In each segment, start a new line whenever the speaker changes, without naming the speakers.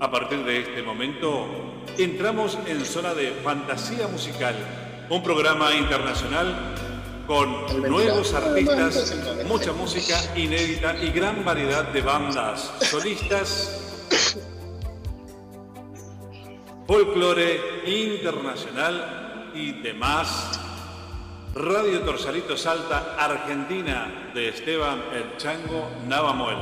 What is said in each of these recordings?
A partir de este momento, entramos en zona de fantasía musical, un programa internacional con nuevos artistas, mucha música inédita y gran variedad de bandas, solistas, folclore internacional y demás. Radio Torsalito Salta, Argentina, de Esteban El Chango Navamuel.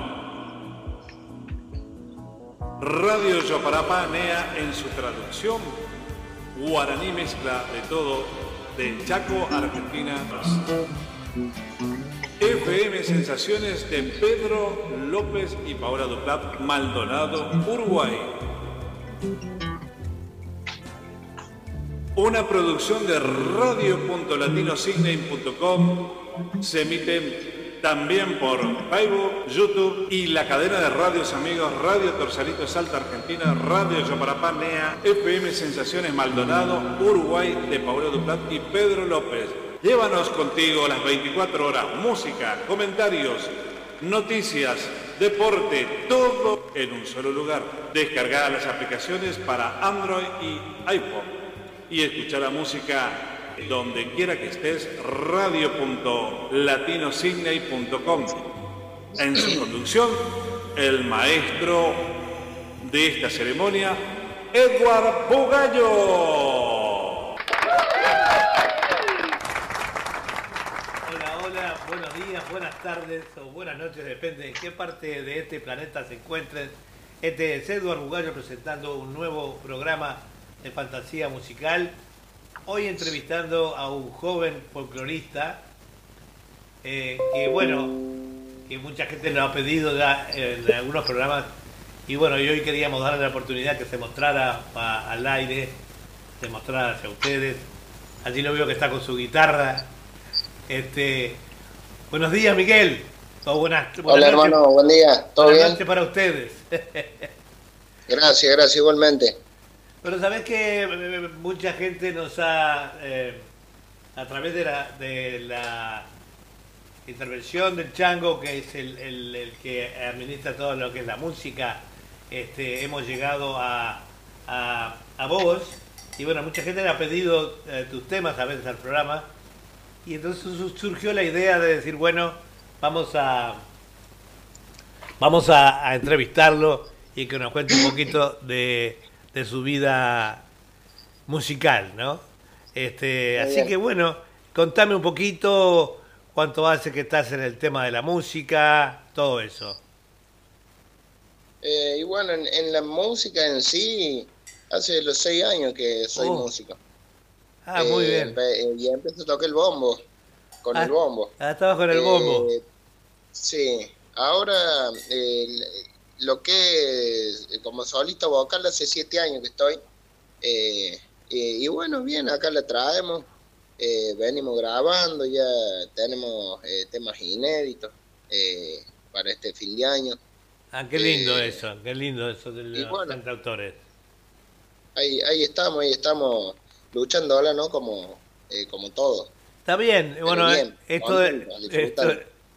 Radio Yoparapa Nea en su traducción, guaraní mezcla de todo, de Chaco, Argentina. FM Sensaciones de Pedro López y Paola Duplat, Maldonado, Uruguay. Una producción de radio.latinosignain.com se emite también por Facebook, YouTube y la cadena de radios amigos Radio Torsalito Salta Argentina, Radio Yoparapá FM Sensaciones Maldonado, Uruguay de Paulo Duplat y Pedro López. Llévanos contigo las 24 horas, música, comentarios, noticias, deporte, todo en un solo lugar. Descargar las aplicaciones para Android y iPhone y escuchar la música donde quiera que estés, radio.latinosigney.com. En su conducción, el maestro de esta ceremonia, Edward Bugallo.
Hola, hola, buenos días, buenas tardes o buenas noches, depende de qué parte de este planeta se encuentren. Este es Edward Bugallo presentando un nuevo programa de fantasía musical Hoy entrevistando a un joven folclorista eh, que, bueno, que mucha gente nos ha pedido ya en algunos programas. Y bueno, y hoy queríamos darle la oportunidad que se mostrara al aire, se mostrara hacia ustedes. Allí lo veo que está con su guitarra. Este, buenos días, Miguel.
buenas, Hola, hermano, buen día. ¿Todo
buenas bien? para ustedes.
gracias, gracias, igualmente.
Pero sabes que eh, mucha gente nos ha, eh, a través de la, de la intervención del Chango, que es el, que administra todo lo que es la música, este, hemos llegado a, a, vos. Y bueno, mucha gente le ha pedido eh, tus temas a veces al programa. Y entonces surgió la idea de decir, bueno, vamos a, vamos a entrevistarlo y que nos cuente un poquito de de su vida musical, ¿no? Este, así que bueno, contame un poquito cuánto hace que estás en el tema de la música, todo eso.
Eh, y bueno, en, la música en sí, hace los seis años que soy oh. músico.
Ah, muy bien.
Eh, y empecé a tocar el bombo, con el ah, bombo.
Ah, estabas con el bombo.
Eh, sí, ahora lo que es, eh, como solista vocal hace siete años que estoy. Eh, y, bueno, bien, acá la traemos. Eh, venimos grabando, ya tenemos temas inéditos para este fin de año.
Ah, qué lindo eso, qué lindo eso de los cantautores.
Ahí, ahí estamos, ahí estamos luchando ahora, ¿no? Como, como todo.
Está bien, bueno, esto, de, esto,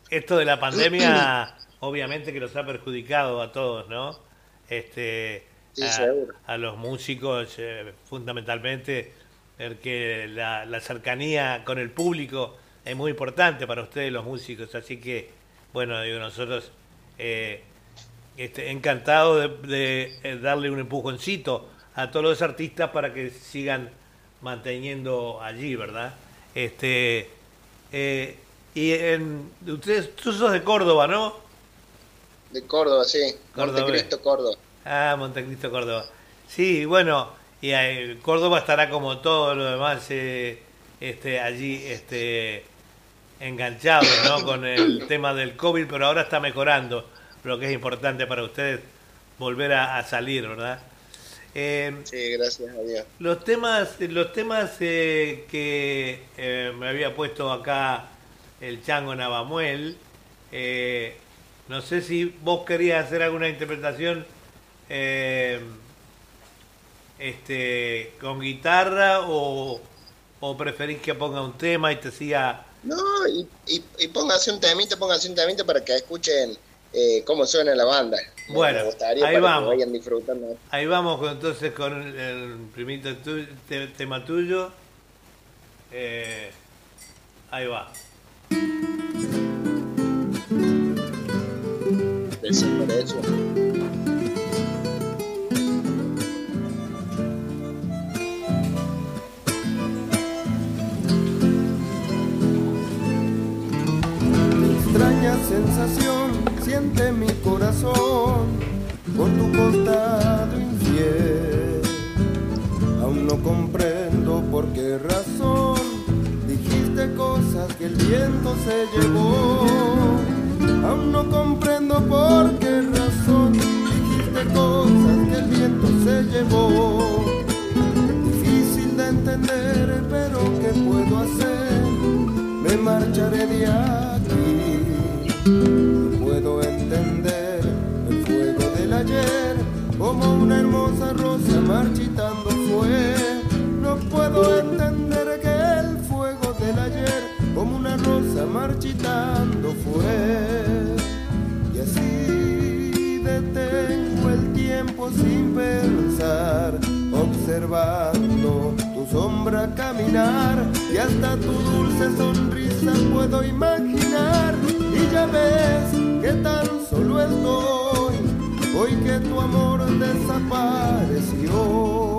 esto de la pandemia obviamente que los ha perjudicado a todos, ¿no? Este, a, los músicos, eh, fundamentalmente, porque la, la, cercanía con el público es muy importante para ustedes, los músicos. Así que, bueno, digo, nosotros eh, este, encantados de, eh, darle un empujoncito a todos los artistas para que sigan manteniendo allí, ¿verdad? Este, y en, ustedes, tú sos de Córdoba, ¿no?
De Córdoba, sí. Montecristo, Córdoba.
Ah, Montecristo, Córdoba. Sí, bueno, y Córdoba estará como todo lo demás eh, este, allí este, enganchado ¿no? con el tema del COVID, pero ahora está mejorando, lo que es importante para ustedes volver a, salir, ¿verdad?
Eh, sí, gracias a Dios.
Los temas, los temas eh, que me había puesto acá el Chango Navamuel, eh, no sé si vos querías hacer alguna interpretación eh, este, con guitarra o, o, preferís que ponga un tema y te siga...
No, y, y, póngase un temita, póngase un temita para que escuchen eh, cómo suena la banda.
Bueno, ahí vamos.
vayan disfrutando.
Ahí vamos entonces con el, el primito tu- te- tema tuyo. Eh, ahí va.
Eso.
extraña sensación siente mi corazón por tu costado infiel. Aún no comprendo por qué razón dijiste cosas que el viento se llevó. Aún no comprendo por qué razón dijiste cosas que el viento se llevó. Difícil de entender, pero ¿qué puedo hacer? Me marcharé de aquí. No puedo entender el fuego del ayer como una hermosa rosa marchitando fue. No puedo entender que el fuego del ayer como una rosa marchitando fue. Y así detengo el tiempo sin pensar, observando tu sombra caminar y hasta tu dulce sonrisa puedo imaginar. Y ya ves que tan solo estoy, hoy que tu amor desapareció.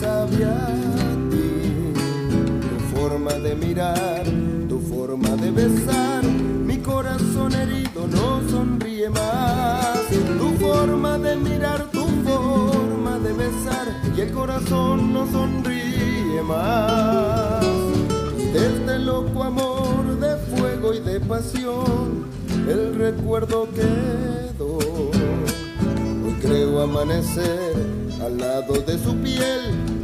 Sabe a ti. Tu forma de mirar, tu forma de besar, mi corazón herido no sonríe más. Tu forma de mirar, tu forma de besar, y el corazón no sonríe más. Y de este loco amor de fuego y de pasión, el recuerdo quedó. Hoy creo amanecer al lado de su piel,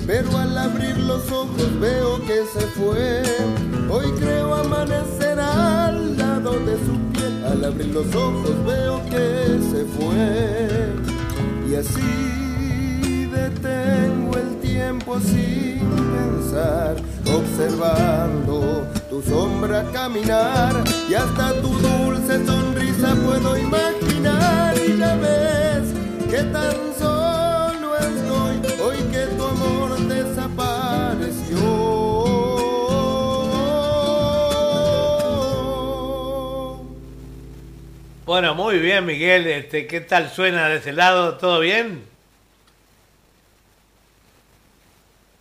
pero al abrir los ojos veo que se fue. Hoy creo amanecer al lado de su piel, al abrir los ojos veo que se fue. Y así detengo el tiempo sin pensar, observando tu sombra caminar y hasta tu dulce sonrisa puedo imaginar y ya ves que tan
Bueno, muy bien, Miguel. Este, ¿Qué tal suena de ese lado? ¿Todo bien?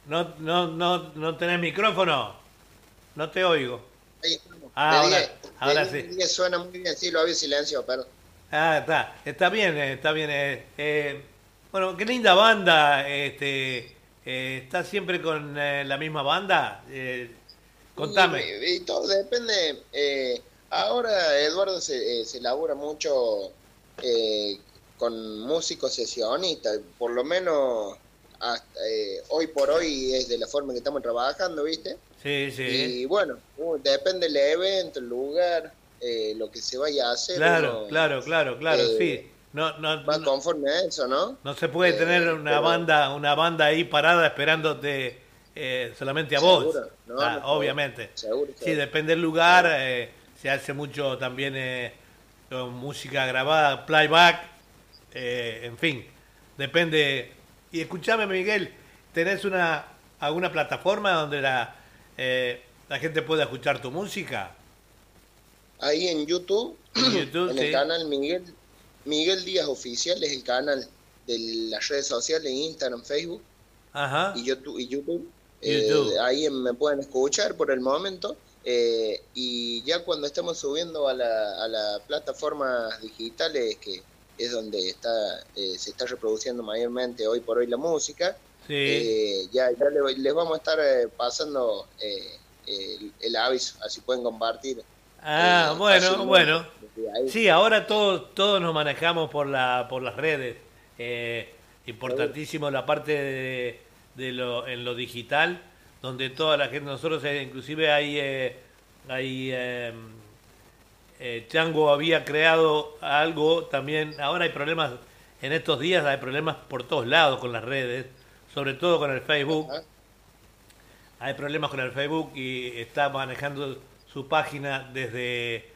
No, no, no, no tenés micrófono. No te oigo.
Ahí estamos.
Ah,
De
ahora-
diez.
ahora
De
sí.
diez Suena muy bien, sí, lo había silencio, perdón.
Ah, está. Está bien, eh, está bien. eh, eh, bueno, qué linda banda. Este, eh, ¿Estás siempre con la misma banda? Contame.
Y, y todo depende. Eh, ahora Eduardo se, eh, se labura mucho eh, con músicos sesionistas, por lo menos hasta, eh, hoy por hoy es de la forma que estamos trabajando, ¿viste?
Sí, sí.
Y bueno, uh, depende del evento, el lugar, eh, lo que se vaya a hacer.
Claro,
uno
claro, claro, claro,
eh,
sí. No, no,
Va
no,
conforme a eso, ¿no?
no se puede
eh,
tener una
pero-
banda, una banda ahí parada esperándote eh, solamente a vos.
Seguro, no,
Ah,
no,
obviamente.
Seguro.
Sí,
seguro.
depende del lugar. Se hace mucho también eh, con música grabada, playback, eh, en fin, depende. Y escúchame, Miguel, ¿tenés una alguna plataforma donde la eh, la gente pueda escuchar tu música?
Ahí en YouTube,
En YouTube,
en
sí.
el canal Miguel, Miguel Díaz Oficial es el canal de las redes sociales, Instagram, Facebook
Ajá.
y YouTube. Y YouTube.
YouTube.
Eh, ahí me pueden escuchar por el momento. Eh, y ya cuando estemos subiendo a la, a las plataformas digitales, que es donde está eh, se está reproduciendo mayormente hoy por hoy la música,
Sí.
eh, ya, ya le- les vamos a estar eh, pasando eh, el, el aviso, así pueden compartir.
ah, bueno, bueno. Sí, ahora todos todos nos manejamos por la por las redes. Importantísimo la parte de, de lo en lo digital donde toda la gente, nosotros eh, inclusive hay, eh, hay em, eh, Chango había creado algo también, ahora hay problemas, en estos días hay problemas por todos lados con las redes, sobre todo con el Facebook. Hay problemas con el Facebook y está manejando su página desde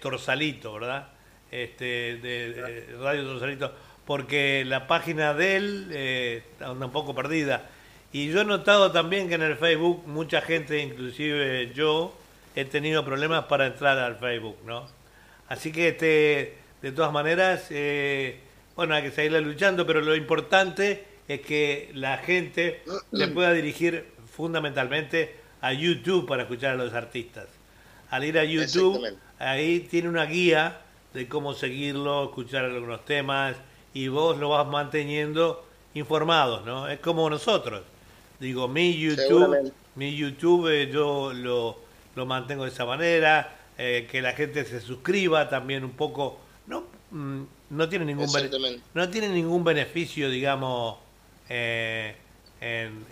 Torsalito, ¿verdad? Este, de, Radio Torsalito, porque la página de él anda un poco perdida y yo he notado también que en el Facebook mucha gente, inclusive yo, he tenido problemas para entrar al Facebook, ¿no? Así que, este, de todas maneras, eh, bueno, hay que seguir luchando, pero lo importante es que la gente se pueda dirigir fundamentalmente a YouTube para escuchar a los artistas. Al ir a YouTube, ahí tiene una guía de cómo seguirlo, escuchar algunos temas y vos lo vas manteniendo informados, ¿no? Es como nosotros. Digo, mi YouTube, mi YouTube eh, yo lo, lo, mantengo de esa manera, eh, que la gente se suscriba también un poco, no, mm, no tiene ningún no tiene ningún beneficio, digamos, eh,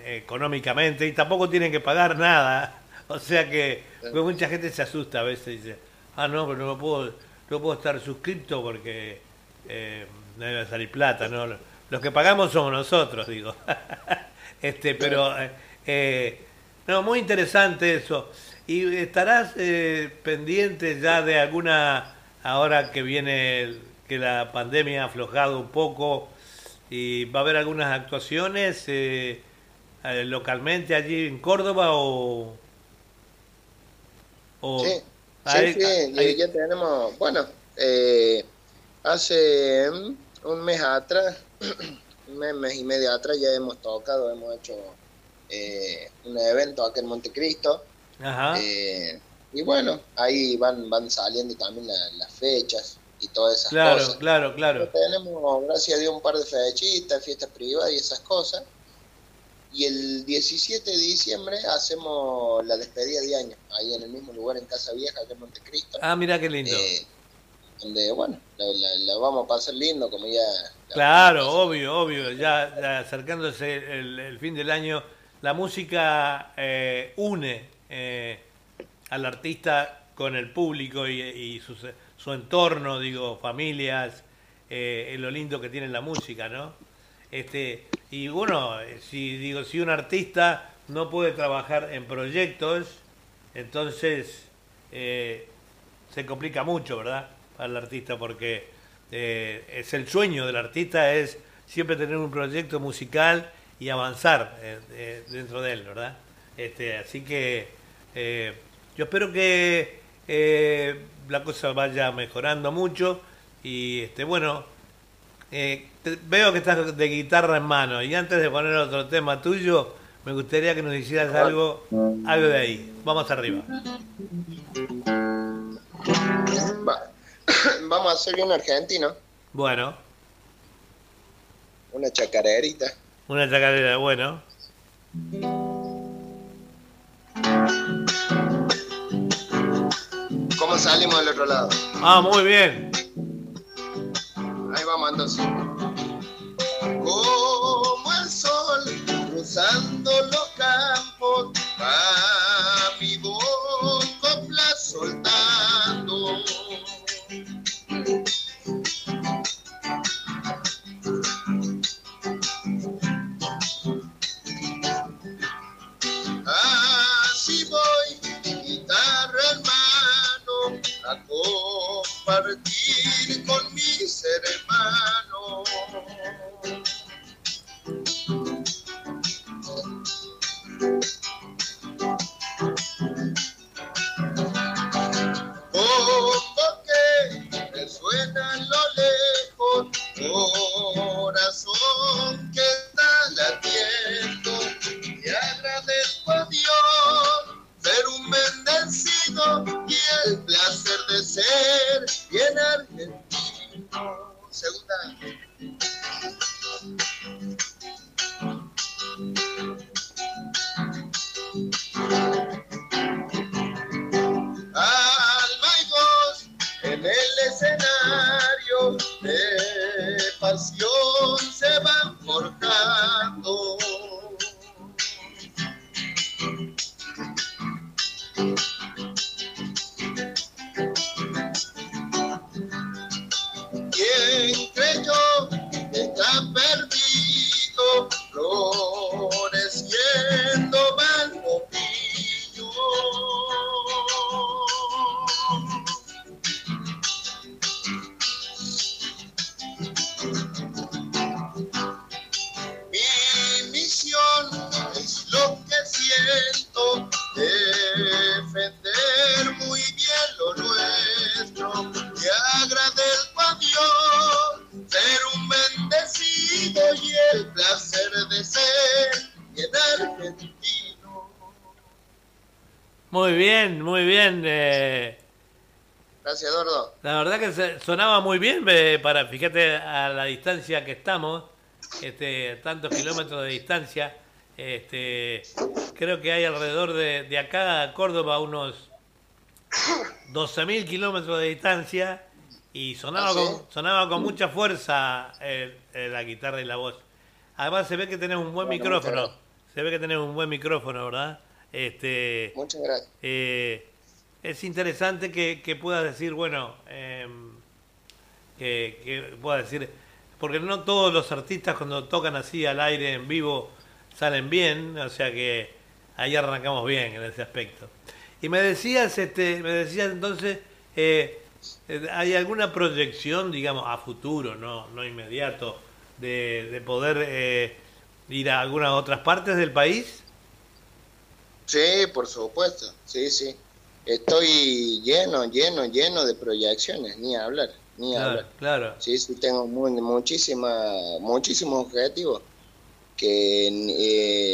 económicamente y tampoco tienen que pagar nada, o sea que mucha gente se asusta a veces y dice, ah no, pero no puedo, no puedo estar suscrito porque no debe salir plata, no, los que pagamos somos nosotros, digo. Este, pero eh, eh, no, muy interesante eso. ¿Y estarás eh, pendiente ya de alguna, ahora que viene, que la pandemia ha aflojado un poco, y va a haber algunas actuaciones localmente allí en Córdoba o...
sí, sí, ya tenemos, bueno, hace un mes atrás un mes y medio atrás ya hemos tocado, hemos hecho eh, un evento aquí en Montecristo. Eh, y bueno, ahí van, van saliendo también las fechas y todas esas cosas.
Claro, claro, claro.
Tenemos, gracias a Dios, un par de fechitas, fiestas privadas y esas cosas. Y el 17 de diciembre hacemos la despedida de año, ahí en el mismo lugar, en Casa Vieja, aquí en Montecristo.
Ah, mira qué lindo.
Eh, donde, bueno, lo vamos a pasar lindo, como ya
Claro, obvio, obvio. Ya, acercándose el, fin del año, la música eh, une eh, al artista con el público y, su, entorno, digo, familias, eh, lo lindo que tiene la música, ¿no? Este, y bueno, si digo, si un artista no puede trabajar en proyectos, entonces se complica mucho, ¿verdad? El artista porque eh, es el sueño del artista, es siempre tener un proyecto musical y avanzar eh, eh, dentro de él, ¿verdad? Este, así que yo espero que la cosa vaya mejorando mucho y este, bueno, veo que estás de guitarra en mano y antes de poner otro tema tuyo, me gustaría que nos hicieras algo, algo de ahí. Vamos arriba.
Vamos a hacer bien argentino.
Bueno.
Una chacarerita.
Una chacarera, bueno.
¿Cómo salimos del otro lado?
Ah, muy bien.
Ahí vamos entonces. Como
sonaba muy bien para, fíjate, a la distancia que estamos, este, tantos kilómetros de distancia. Este, creo que hay alrededor de, de acá a Córdoba unos 12.000 kilómetros de distancia y sonaba, ¿Ah, con, sonaba con mucha fuerza eh, eh, la guitarra y la voz. Además se ve que tenés un buen micrófono. Se ve que tenés un buen micrófono, ¿verdad? Este,
muchas gracias.
Eh, es interesante que, que puedas decir, bueno, em, que, que puedas decir, porque no todos los artistas cuando tocan así al aire en vivo salen bien, o sea que ahí arrancamos bien en ese aspecto. Y me decías, este, me decías entonces, eh, eh, ¿hay alguna proyección, digamos, a futuro, no, no inmediato, de, de poder eh, ir a algunas otras partes del país?
Sí, por supuesto, sí, sí. Estoy lleno, lleno, lleno de proyecciones, ni hablar, ni hablar.
Claro.
Sí, sí, tengo muy, muchísima, muchísimos objetivos que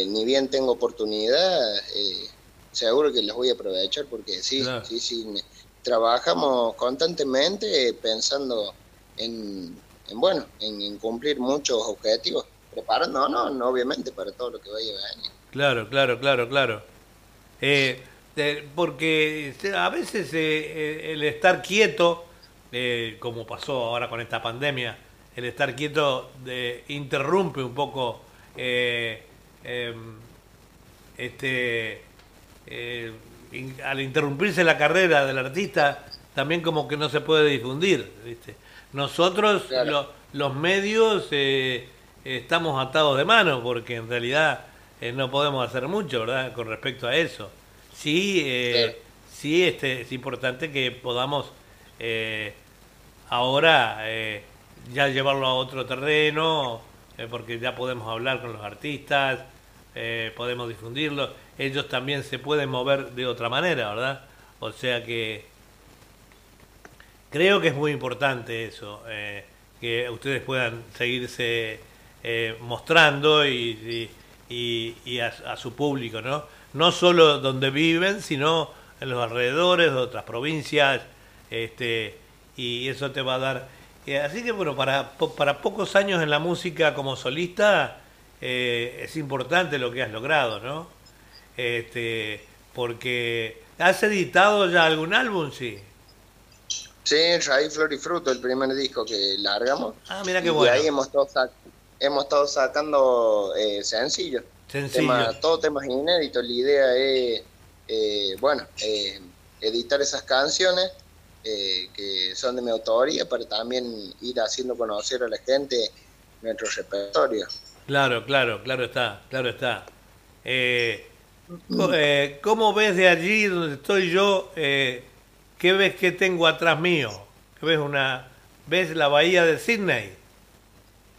ni bien tengo oportunidad, eh, seguro que los voy a aprovechar porque sí, sí, sí, trabajamos constantemente pensando en, bueno, en, cumplir muchos objetivos, preparando, no, no, obviamente para todo lo que vaya a venir.
Claro, claro, claro, claro. Eh, porque a veces eh, el estar quieto, eh, como pasó ahora con esta pandemia, el estar quieto de, interrumpe un poco em, este eh, al interrumpirse la carrera del artista, también como que no se puede difundir. ¿viste? Nosotros, los medios, eh, estamos atados de mano porque en realidad eh, no podemos hacer mucho, ¿verdad? Con respecto a eso. Sí, sí este, es importante que podamos ahora ya llevarlo a otro terreno, porque ya podemos hablar con los artistas, podemos difundirlo ellos también se pueden mover de otra manera, ¿verdad? O sea que creo que es muy importante eso, eh, que ustedes puedan seguirse eh, mostrando y, y, a, su público, ¿no? No solo donde viven, sino en los alrededores de otras provincias, este, y eso te va a dar... Eh, así que bueno, para, para pocos años en la música como solista es importante lo que has logrado, ¿no? este, porque ¿has editado ya algún álbum? Sí.
Sí, Raíz, Flor y Fruto, el primer disco que largamos.
Ah, mira qué bueno.
Y ahí hemos estado, hemos estado sacando eh, sencillos.
Sencillos.
todo temas inéditos. La idea es, eh, bueno, eh, editar esas canciones eh, que son de mi autoría para también ir haciendo conocer a la gente nuestro repertorio.
Claro, claro, claro está, claro está. Eh, eh, ¿Cómo ves de allí donde estoy yo? Eh, ¿Qué ves que tengo atrás mío? ¿Qué ves una ves la bahía de Sydney?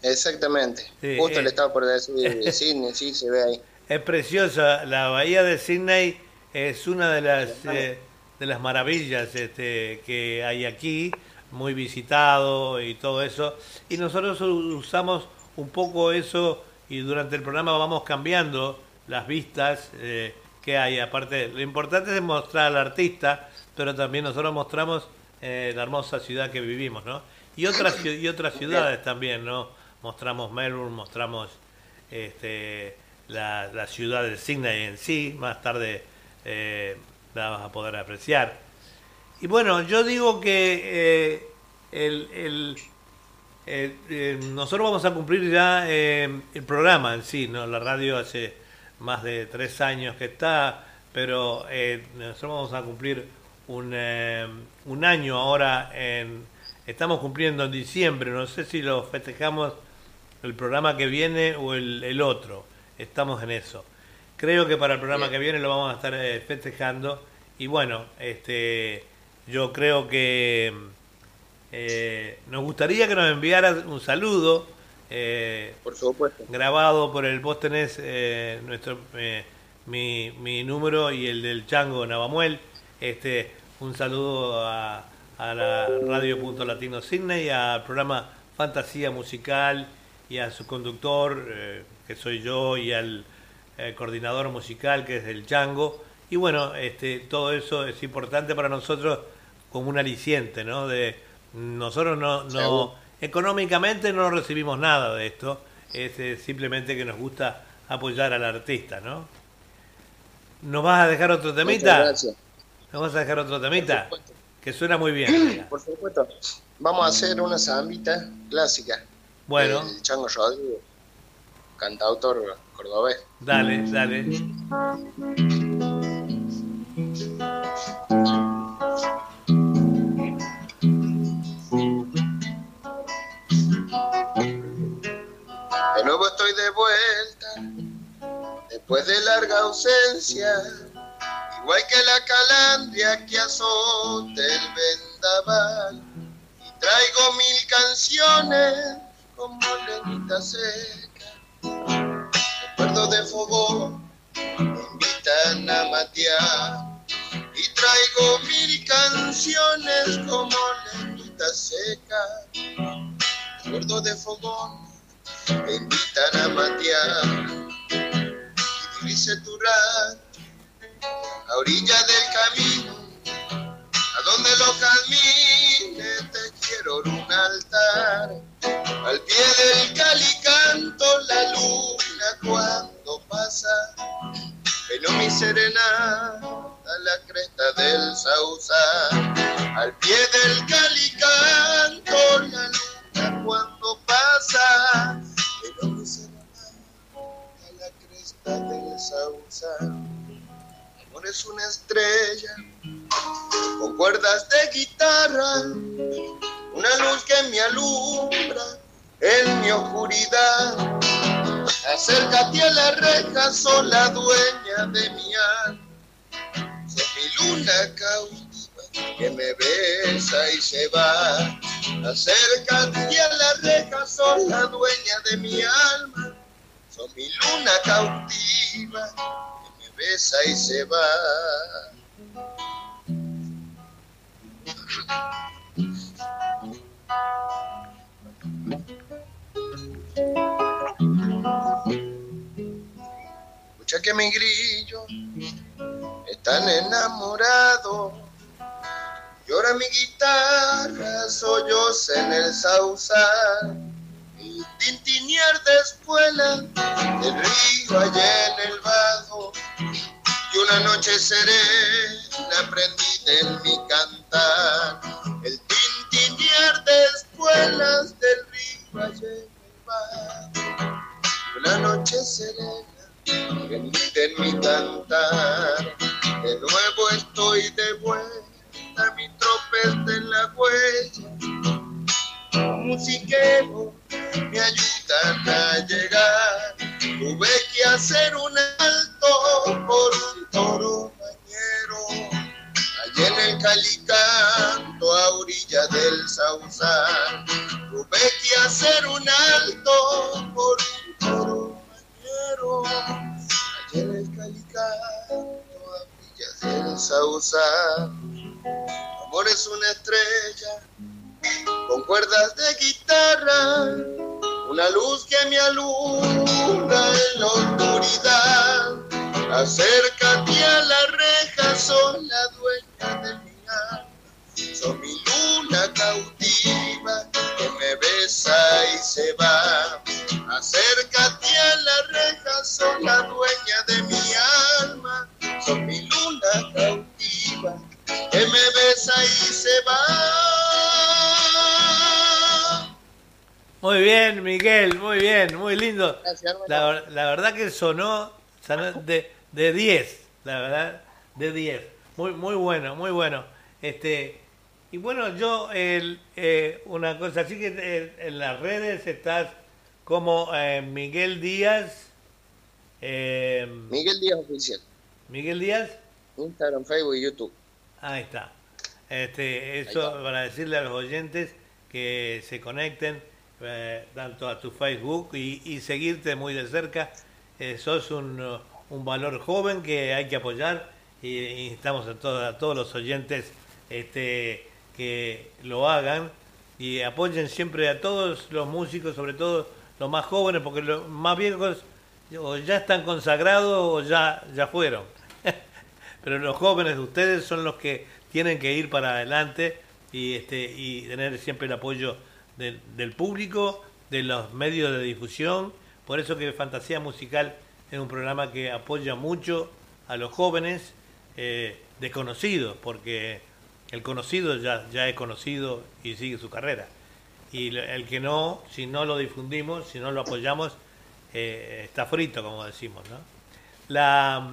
Exactamente. Justo le estaba por decir Sydney, sí se ve ahí.
Es preciosa la bahía de Sydney es una de las de las maravillas este, que hay aquí, muy visitado y todo eso. Y nosotros usamos un poco eso y durante el programa vamos cambiando las vistas eh, que hay. Aparte, lo importante es mostrar al artista, pero también nosotros mostramos eh, la hermosa ciudad que vivimos, ¿no? Y otras, y otras ciudades también, ¿no? Mostramos Melbourne, mostramos este, la, ciudad de Sydney en sí, más tarde eh, vas a poder apreciar. Y bueno, yo digo que el, el nosotros vamos a cumplir ya el programa en sí, ¿no? La radio hace más de tres años que está, pero eh, nosotros vamos a cumplir un, eh, un año ahora, en, estamos cumpliendo en diciembre, no sé si lo festejamos el programa que viene o el, el otro, estamos en eso. Creo que para el programa que viene lo vamos a estar eh, festejando y bueno, este, yo creo que nos gustaría que nos enviaras un saludo
eh, por supuesto.
Grabado por el, vos tenés eh, nuestro, eh, mi, mi, número y el del Chango Navamuel. Este, un saludo a, a la Radio Punto Latino Sydney, al programa Fantasía Musical y a su conductor, que soy yo, y al coordinador musical, que es el Chango. Y bueno, este, todo eso es importante para nosotros como un aliciente, ¿no? De, nosotros no, no económicamente no recibimos nada de esto, es eh, simplemente que nos gusta apoyar al artista, ¿no? ¿Nos vas a dejar otro temita?
gracias.
¿Nos vas a dejar otro temita? Que suena muy bien.
Por supuesto. Vamos a hacer una zambita clásica.
Bueno.
El Chango Rodrigo, cantautor cordobés.
Dale, dale.
De nuevo estoy de vuelta, después de larga ausencia, igual que la calandria que azota el vendaval. Y traigo mil canciones como leñita seca, recuerdo de fogón, me invitan a matear. Y traigo mil canciones como leñita seca, recuerdo de fogón me invitan a matear y dice tu rancho a orilla del camino a donde lo camine te quiero un altar. Al pie del calicanto la luna cuando pasa. Pero mi serenata a la cresta del sausal al pie del calicanto la luna cuando pasa. Pero mi serenata a la cresta del sausal amor es una estrella con cuerdas de guitarra una luz que me alumbra en mi oscuridad. Acércate a la reja sola dueña de mi alma. Sos mi luna cautiva que me besa y se va. Acércate a la reja sola dueña de mi alma. Sos mi luna cautiva que me besa y se va Escucha que mi grillo están enamorados. Llora mi guitarra, solloza en el sausal. Y tintinear de espuela del río allá en el vado. Y una noche serena prendida en mi cantar. El tintinear de espuelas del río allá en el vado. Una noche serena en mi cantar. De nuevo estoy de vuelta, mi tropel en la huella. Musiquero me ayudan a llegar. Tuve que hacer un alto por un toro bañero. Allí en el calicanto a orilla del sausal. Tuve que hacer un alto por un toro bañero. Allí en el calicanto a orillas del sausal. Amor es una estrella con cuerdas de guitarra, una luz que me alumbra en la oscuridad. Acércate a la reja, son la dueña de mi alma, son mi luna cautiva que me besa y se va. Acércate a la reja, son la dueña de mi alma, son mi luna cautiva que me besa y se va.
Muy bien, Miguel, muy bien, muy lindo.
Gracias.
La, ver- la verdad que sonó, sonó de de 10, la verdad, de 10. Muy muy bueno, muy bueno. Este y bueno, yo el, eh, una cosa así que eh, en las redes estás como eh, Miguel Díaz eh,
Miguel Díaz Oficial,
Miguel Díaz
Instagram, Facebook y YouTube.
Ahí está. Este, eso para decirle a los oyentes que se conecten eh, tanto a tu Facebook y, y seguirte muy de cerca. Eh, sos un, uh, un valor joven que hay que apoyar y, y instamos a, todos a todos los oyentes este, que lo hagan y apoyen siempre a todos los músicos, sobre todo los más jóvenes, porque los más viejos o ya están consagrados o ya, ya fueron. pero los jóvenes de ustedes son los que tienen que ir para adelante y, este, y tener siempre el apoyo del, público, de los medios de difusión. Por eso que Fantasía Musical es un programa que apoya mucho a los jóvenes eh, desconocidos, porque el conocido ya, ya es conocido y sigue su carrera. Y el que no, si no lo difundimos, si no lo apoyamos, eh, está frito, como decimos. ¿no? La,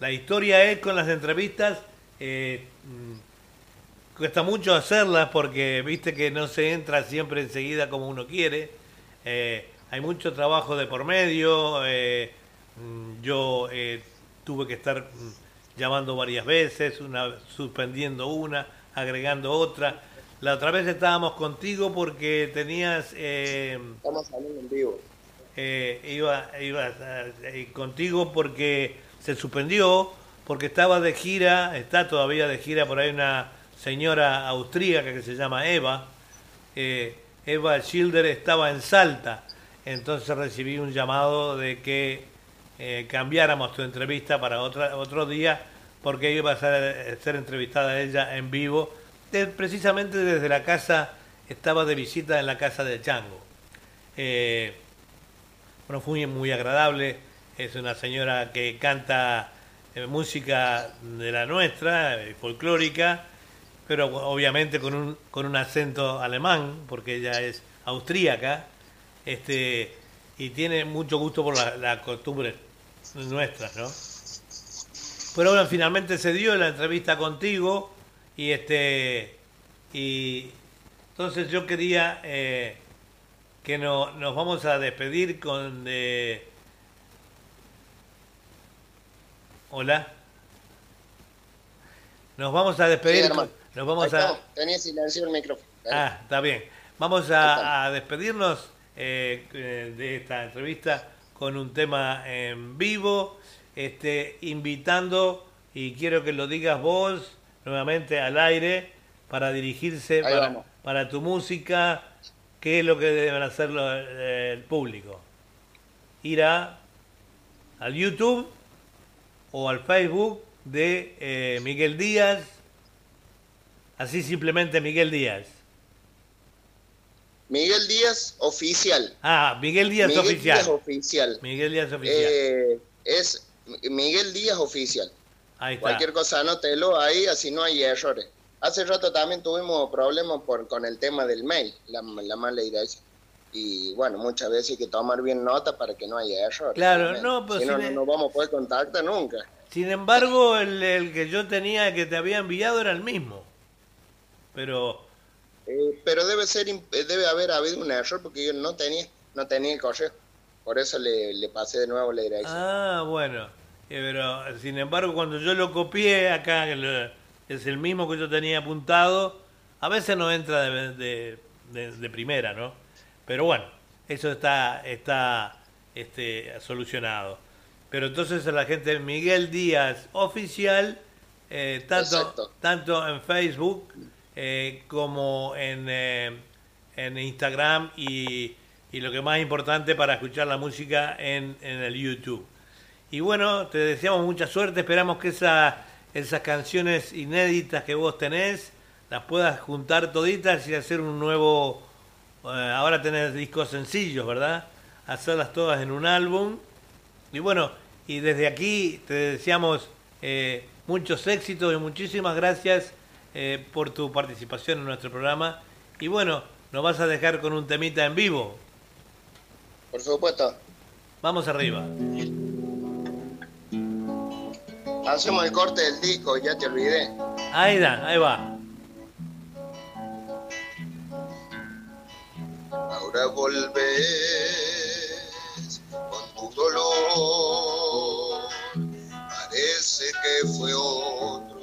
la historia es con las entrevistas, eh, mm, cuesta mucho hacerlas porque viste que no se entra siempre enseguida como uno quiere. Eh, hay mucho trabajo de por medio. Mm, yo tuve que estar mm, llamando varias veces, una, suspendiendo una, agregando otra. La otra vez estábamos contigo porque tenías...
Eh, Estamos saliendo en vivo.
Eh, iba, iba eh, contigo porque se suspendió, porque estaba de gira, está todavía de gira por ahí una señora austríaca que se llama Eva. Eva Schilder estaba en Salta, entonces recibí un llamado de que cambiáramos tu entrevista para otra, otro día, porque iba a ser, ser entrevistada ella en vivo, precisamente desde la casa, estaba de visita en la casa de Chango. Eh, bueno, fue muy, agradable, es una señora que canta eh, música de la nuestra, folclórica, pero obviamente con un, con un acento alemán, porque ella es austríaca, este, y tiene mucho gusto por la, la costumbre nuestras, ¿no? Pero bueno, finalmente se dio la entrevista contigo y este y entonces yo quería eh, que no, nos vamos a despedir con eh, hola. Nos vamos a despedir nos vamos a
tenía silencio el micrófono.
Ah está bien. Vamos a, despedirnos eh, de esta entrevista con un tema en vivo, este, invitando, y quiero que lo digas vos nuevamente al aire, para dirigirse para, tu música, qué es lo que deben hacer el público. Ir a, al YouTube o al Facebook de eh, Miguel Díaz, así simplemente Miguel Díaz.
Miguel Díaz oficial.
Ah, Miguel Díaz
Miguel
oficial.
Díaz oficial.
Miguel Díaz oficial.
Eh, es Miguel Díaz oficial.
Ahí está.
Cualquier cosa anótelo ahí, así no hay errores. Hace rato también tuvimos problemas por, con el tema del mail, la, la mala dirección. Y bueno, muchas veces hay que tomar bien nota para que no haya errores.
Claro, no, pues
si no, no nos vamos a poder contactar nunca.
Sin embargo, el, el que yo tenía que te había enviado era el mismo. Pero
eh, pero debe ser eh, debe haber habido un error porque yo no tenía no tenía el correo. Por eso le, le pasé de nuevo la dirección.
Ah, bueno. Eh, pero sin embargo, cuando yo lo copié acá, es el mismo que yo tenía apuntado, a veces no entra de, de, primera, ¿no? Pero bueno, eso está, está este, solucionado. Pero entonces a la gente Miguel Díaz oficial, tanto, tanto en Facebook eh, como en, eh, en Instagram y, y, lo que más importante para escuchar la música en, en, el YouTube. Y bueno, te deseamos mucha suerte, esperamos que esa, esas canciones inéditas que vos tenés las puedas juntar toditas y hacer un nuevo... Eh, ahora tenés discos sencillos, ¿verdad? Hacerlas todas en un álbum. Y bueno, y desde aquí te deseamos muchos éxitos y muchísimas gracias eh, por tu participación en nuestro programa. Y bueno, nos vas a dejar con un temita en vivo.
Por supuesto.
Vamos arriba.
Hacemos el corte del disco, ya te olvidé.
Ahí da, ahí va.
Ahora volvés con tu dolor. Parece que fue otro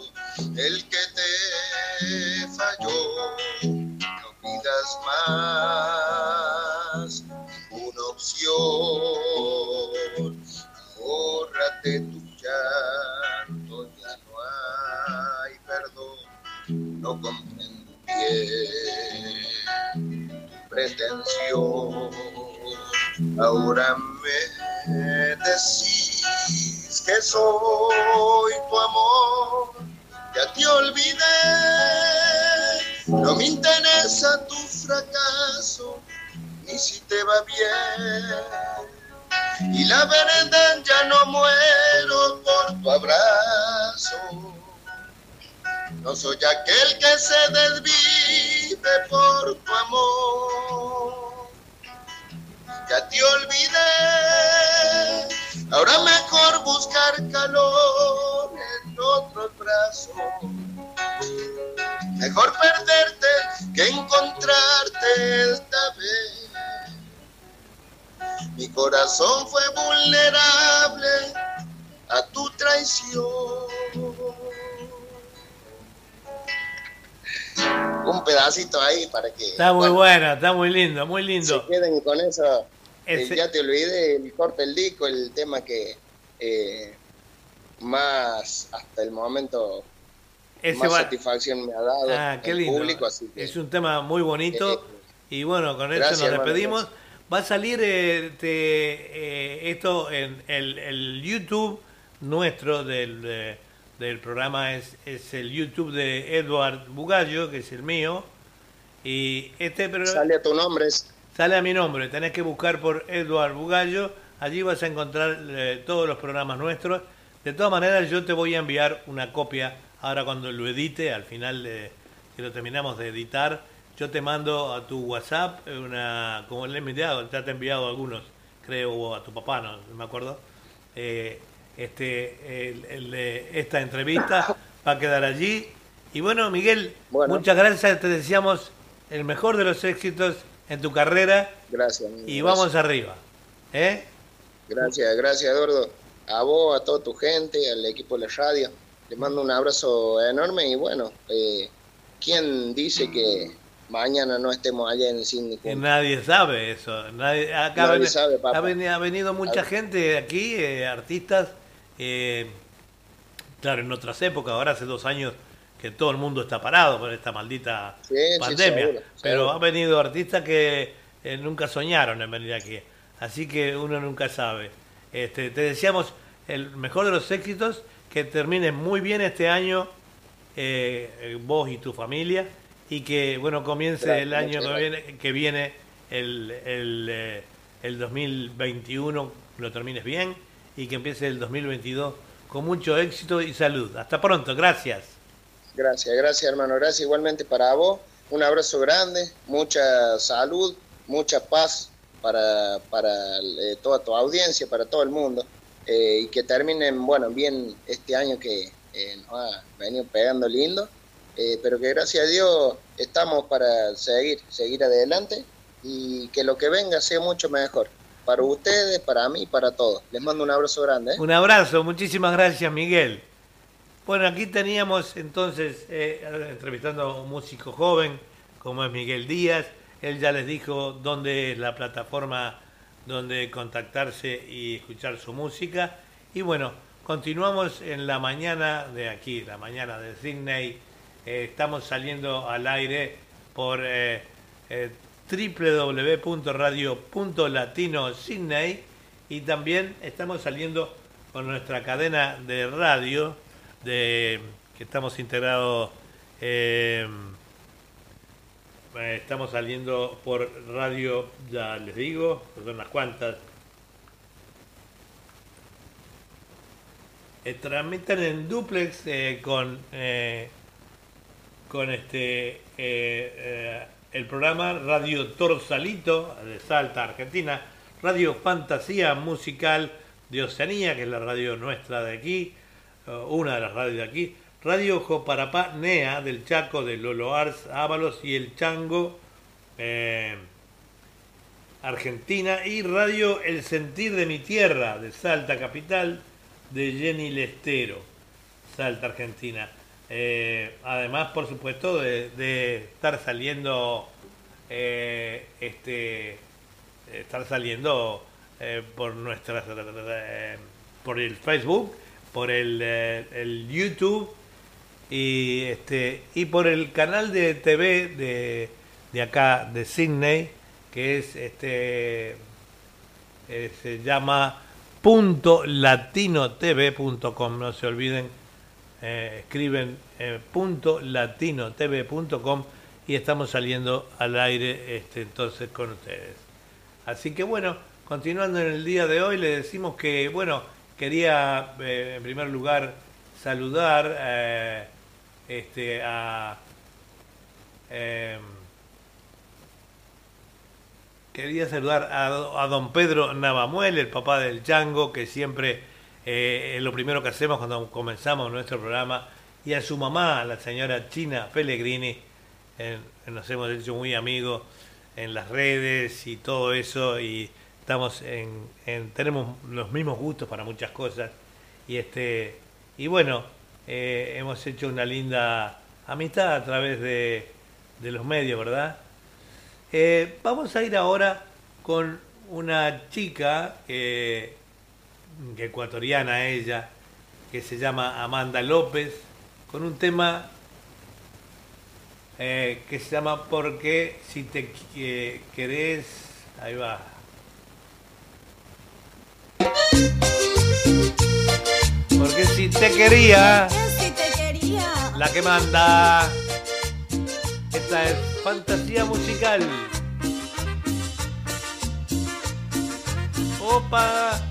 el que te falló. No pidas más una opción. Ahórrate tu llanto, No tu pretensión. Ahora me decís que soy tu amor, ya te olvidé, no me interesa tu fracaso, ni si te va bien. Y la verdad ya no muero por tu abrazo. No soy aquel que se desvive por tu amor. Ya te olvidé. Ahora mejor buscar calor en otro brazo. Mejor perderte que encontrarte esta vez. Mi corazón fue vulnerable a tu traición. Un pedacito ahí para que.
Está muy bueno, está muy lindo, muy lindo.
Se queden con eso. Eh, ya te olvidé, el corte el disco, el tema que eh, más hasta el momento
Ese
más
va-
satisfacción me ha dado
Ah, qué
el
lindo.
público, así que
Es un tema muy bonito.
Eh,
Y bueno, con eso nos despedimos. Va a salir eh, te- esto en el, el YouTube nuestro del, del programa, es, es el YouTube de Edward Bugallo, que es el mío. Y este programa
sale a tu nombre.
sale a mi nombre, tenés que buscar por Edward Bugallo, allí vas a encontrar eh, todos los programas nuestros. De todas maneras, yo te voy a enviar una copia ahora cuando lo edite, al final de, que lo terminamos de editar, yo te mando a tu WhatsApp una, como le he enviado, ya te he enviado algunos, creo, o a tu papá, no, no me acuerdo. Eh, este, el- el esta entrevista va a quedar allí. Y bueno, Miguel,
Bueno.
muchas gracias, te deseamos el mejor de los éxitos en tu carrera
Gracias. amigo,
y
gracias.
vamos arriba. ¿Eh?
Gracias, gracias Eduardo. A vos, a toda tu gente, al equipo de la radio. Les mando un abrazo enorme y bueno, eh, ¿quién dice que mañana no estemos allá en Sydney?
Que
juntos?
nadie sabe eso. Nadie, acá
Nadie
ven-
sabe, papá.
ha, venido, ha venido mucha gente aquí, eh, artistas. Eh, claro, en otras épocas, ahora hace dos años que todo el mundo está parado por esta maldita
Sí, sí,
pandemia.
seguro,
Pero
seguro.
han venido artistas que eh, nunca soñaron en venir aquí. Así que uno nunca sabe. Este, te deseamos el mejor de los éxitos, que termines muy bien este año, eh, vos y tu familia, y que bueno comience
Gracias,
el año que viene, que viene el, el, el 2021, lo termines bien, y que empiece el 2022 con mucho éxito y salud. Hasta pronto, gracias.
Gracias, gracias hermano, gracias igualmente para vos. Un abrazo grande, mucha salud, mucha paz para, para eh, toda tu audiencia, para todo el mundo. eh, y que terminen, bueno, bien este año que eh, nos ha venido pegando lindo. eh, pero que gracias a Dios estamos para seguir, seguir adelante y que lo que venga sea mucho mejor. Para ustedes, para mí, para todos. Les mando un abrazo grande. ¿eh?
Un abrazo, muchísimas gracias Miguel. Bueno, aquí teníamos entonces eh, entrevistando a un músico joven como es Miguel Díaz. Él ya les dijo dónde es la plataforma donde contactarse y escuchar su música. Y bueno, continuamos en la mañana de aquí, la mañana de Sydney. Eh, estamos saliendo al aire por www.radio.latino.sydney y también estamos saliendo con nuestra cadena de radio de que estamos integrados eh, eh, estamos saliendo por radio ya les digo son unas cuantas. Eh, transmiten en duplex eh, con eh, con este el programa Radio Torsalito de Salta, Argentina, Radio Fantasía Musical de Oceanía, que es la radio nuestra de aquí, eh, una de las radios de aquí, Radio Joparapá Nea del Chaco de Lolo Ars Ábalos y El Chango eh, Argentina y Radio El Sentir de mi Tierra de Salta Capital de Jenny Lestero, Salta Argentina. Eh, además, por supuesto, de, estar saliendo, eh, este, estar saliendo eh, por nuestras, por el Facebook, por el, el YouTube y este y por el canal de TV de, de acá de Sydney, que es este se llama .latinotv.com, no se olviden, eh, escriben eh, .latinotv.com y estamos saliendo al aire este, entonces con ustedes. Así que bueno, continuando en el día de hoy, le decimos que, bueno, quería eh, en primer lugar saludar eh, este, a... em, quería saludar a, a don Pedro Navamuel, el papá del Chango, que siempre eh, lo primero que hacemos cuando comenzamos nuestro programa, y a su mamá, la señora China Pellegrini, nos hemos hecho muy amigos en las redes y todo eso, y estamos en, en- tenemos los mismos gustos para muchas cosas, y este y bueno, eh, hemos hecho una linda amistad a través de, de los medios, ¿verdad? Eh, vamos a ir ahora con una chica eh, que ecuatoriana ella, que se llama Amanda López, con un tema eh, que se llama Porque si te eh, querés, ahí va. Porque si te quería,
si te quería.
la que manda. Esta es fantasía musical. Opa.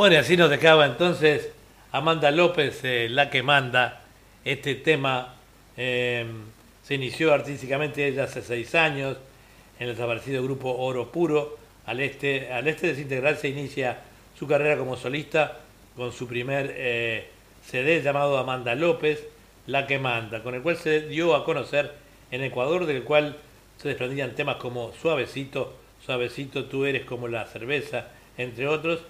Bueno, y así nos dejaba entonces Amanda López, eh, la que manda. Este tema eh, se inició artísticamente ella hace seis años en el desaparecido grupo Oro Puro. Al este, al este desintegrarse inicia su carrera como solista con su primer eh, CD llamado Amanda López, La que manda, con el cual se dio a conocer en Ecuador, del cual se desprendían temas como Suavecito, Suavecito, Tú eres como la cerveza, entre otros.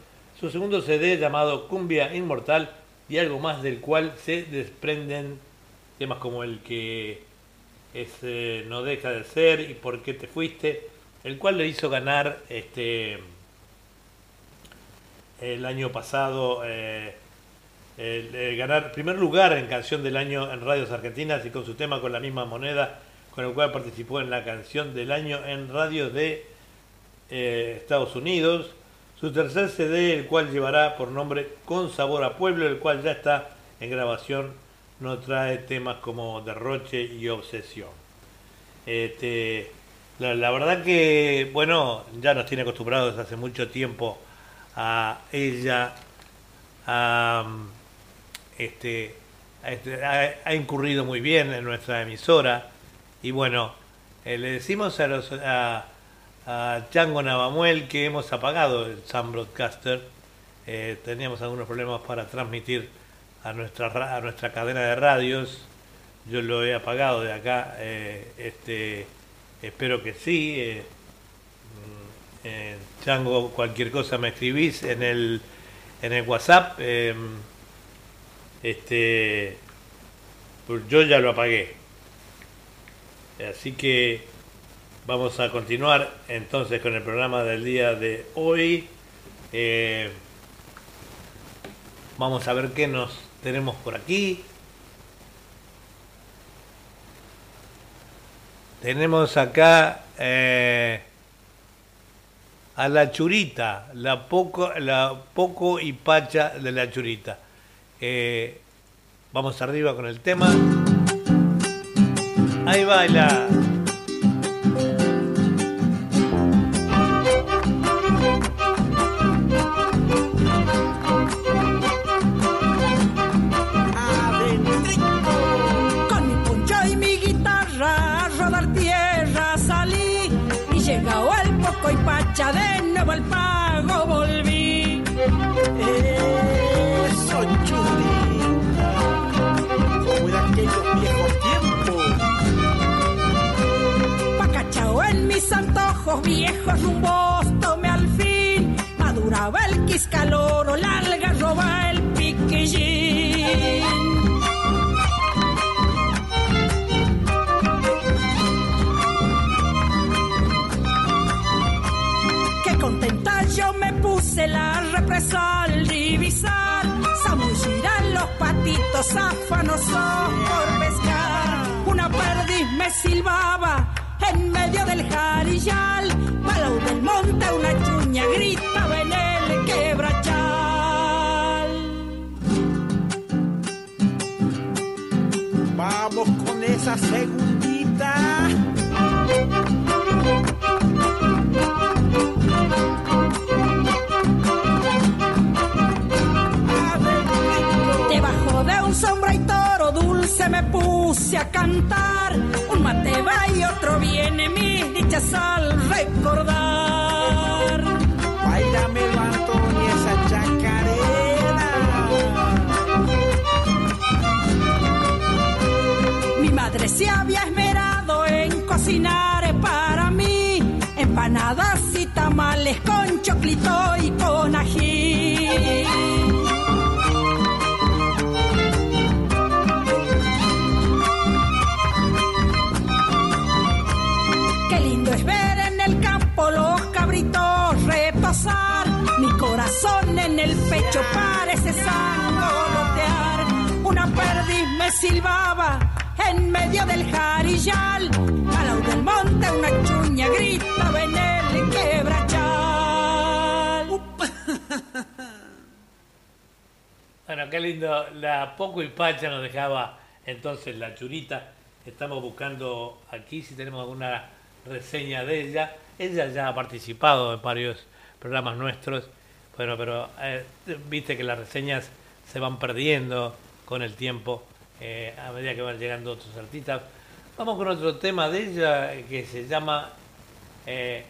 Su segundo CD llamado Cumbia Inmortal y algo más del cual se desprenden temas como el que es, eh, no deja de ser y por qué te fuiste, el cual le hizo ganar este el año pasado eh, ganar primer lugar en canción del año en radios argentinas y con su tema con la misma moneda con el cual participó en la canción del año en radios de eh, Estados Unidos su tercer CD el cual llevará por nombre Con Sabor a Pueblo el cual ya está en grabación no trae temas como Derroche y Obsesión. Este, la, verdad que bueno ya nos tiene acostumbrados hace mucho tiempo a ella este, este- ha incurrido muy bien en nuestra emisora. Y bueno eh, le decimos a los a, a Chango Navamuel que hemos apagado el Sun Broadcaster Eh, teníamos algunos problemas para transmitir a nuestra ra- a nuestra cadena de radios yo lo he apagado de acá eh, este espero que sí eh, eh, Chango, cualquier cosa me escribís en el en el WhatsApp. eh, este, pues yo ya lo apagué. Así que vamos a continuar entonces con el programa del día de hoy. Eh, vamos a ver qué nos tenemos por aquí. Tenemos acá eh, a la churita, la poco, la poco y pacha de la churita. Eh, vamos arriba con el tema. Ahí baila.
Antojos viejos rumbos tomé al fin. Maduraba el quiscaloro, la algarroba, el piquillín. Qué contenta yo me puse la represa al divisar. Zamullirán los patitos afanosos por pescar. Una perdiz me silbaba en medio del jarillal. Palau del monte una chuña gritaba en el quebrachal.
Vamos con esa segundita.
Debajo de un sombra y toro dulce me puse a cantar. Un mate va y otro viene, mis dichas al recordar.
Bailame, Antonio, esa chacarera.
Mi madre se había esmerado en cocinar para mí empanadas y tamales con choclito y el pecho parece sangolotear. Una perdiz me silbaba en medio del jarillal. Palau del monte una chuña grita en el quebrachal.
Bueno, qué lindo. La Poco y Pacha nos dejaba entonces la churita. Estamos buscando aquí si tenemos alguna reseña de ella. Ella ya ha participado en varios programas nuestros. Bueno, pero eh, viste que las reseñas se van perdiendo con el tiempo eh, a medida que van llegando otros artistas. Vamos con otro tema de ella eh, que se llama eh,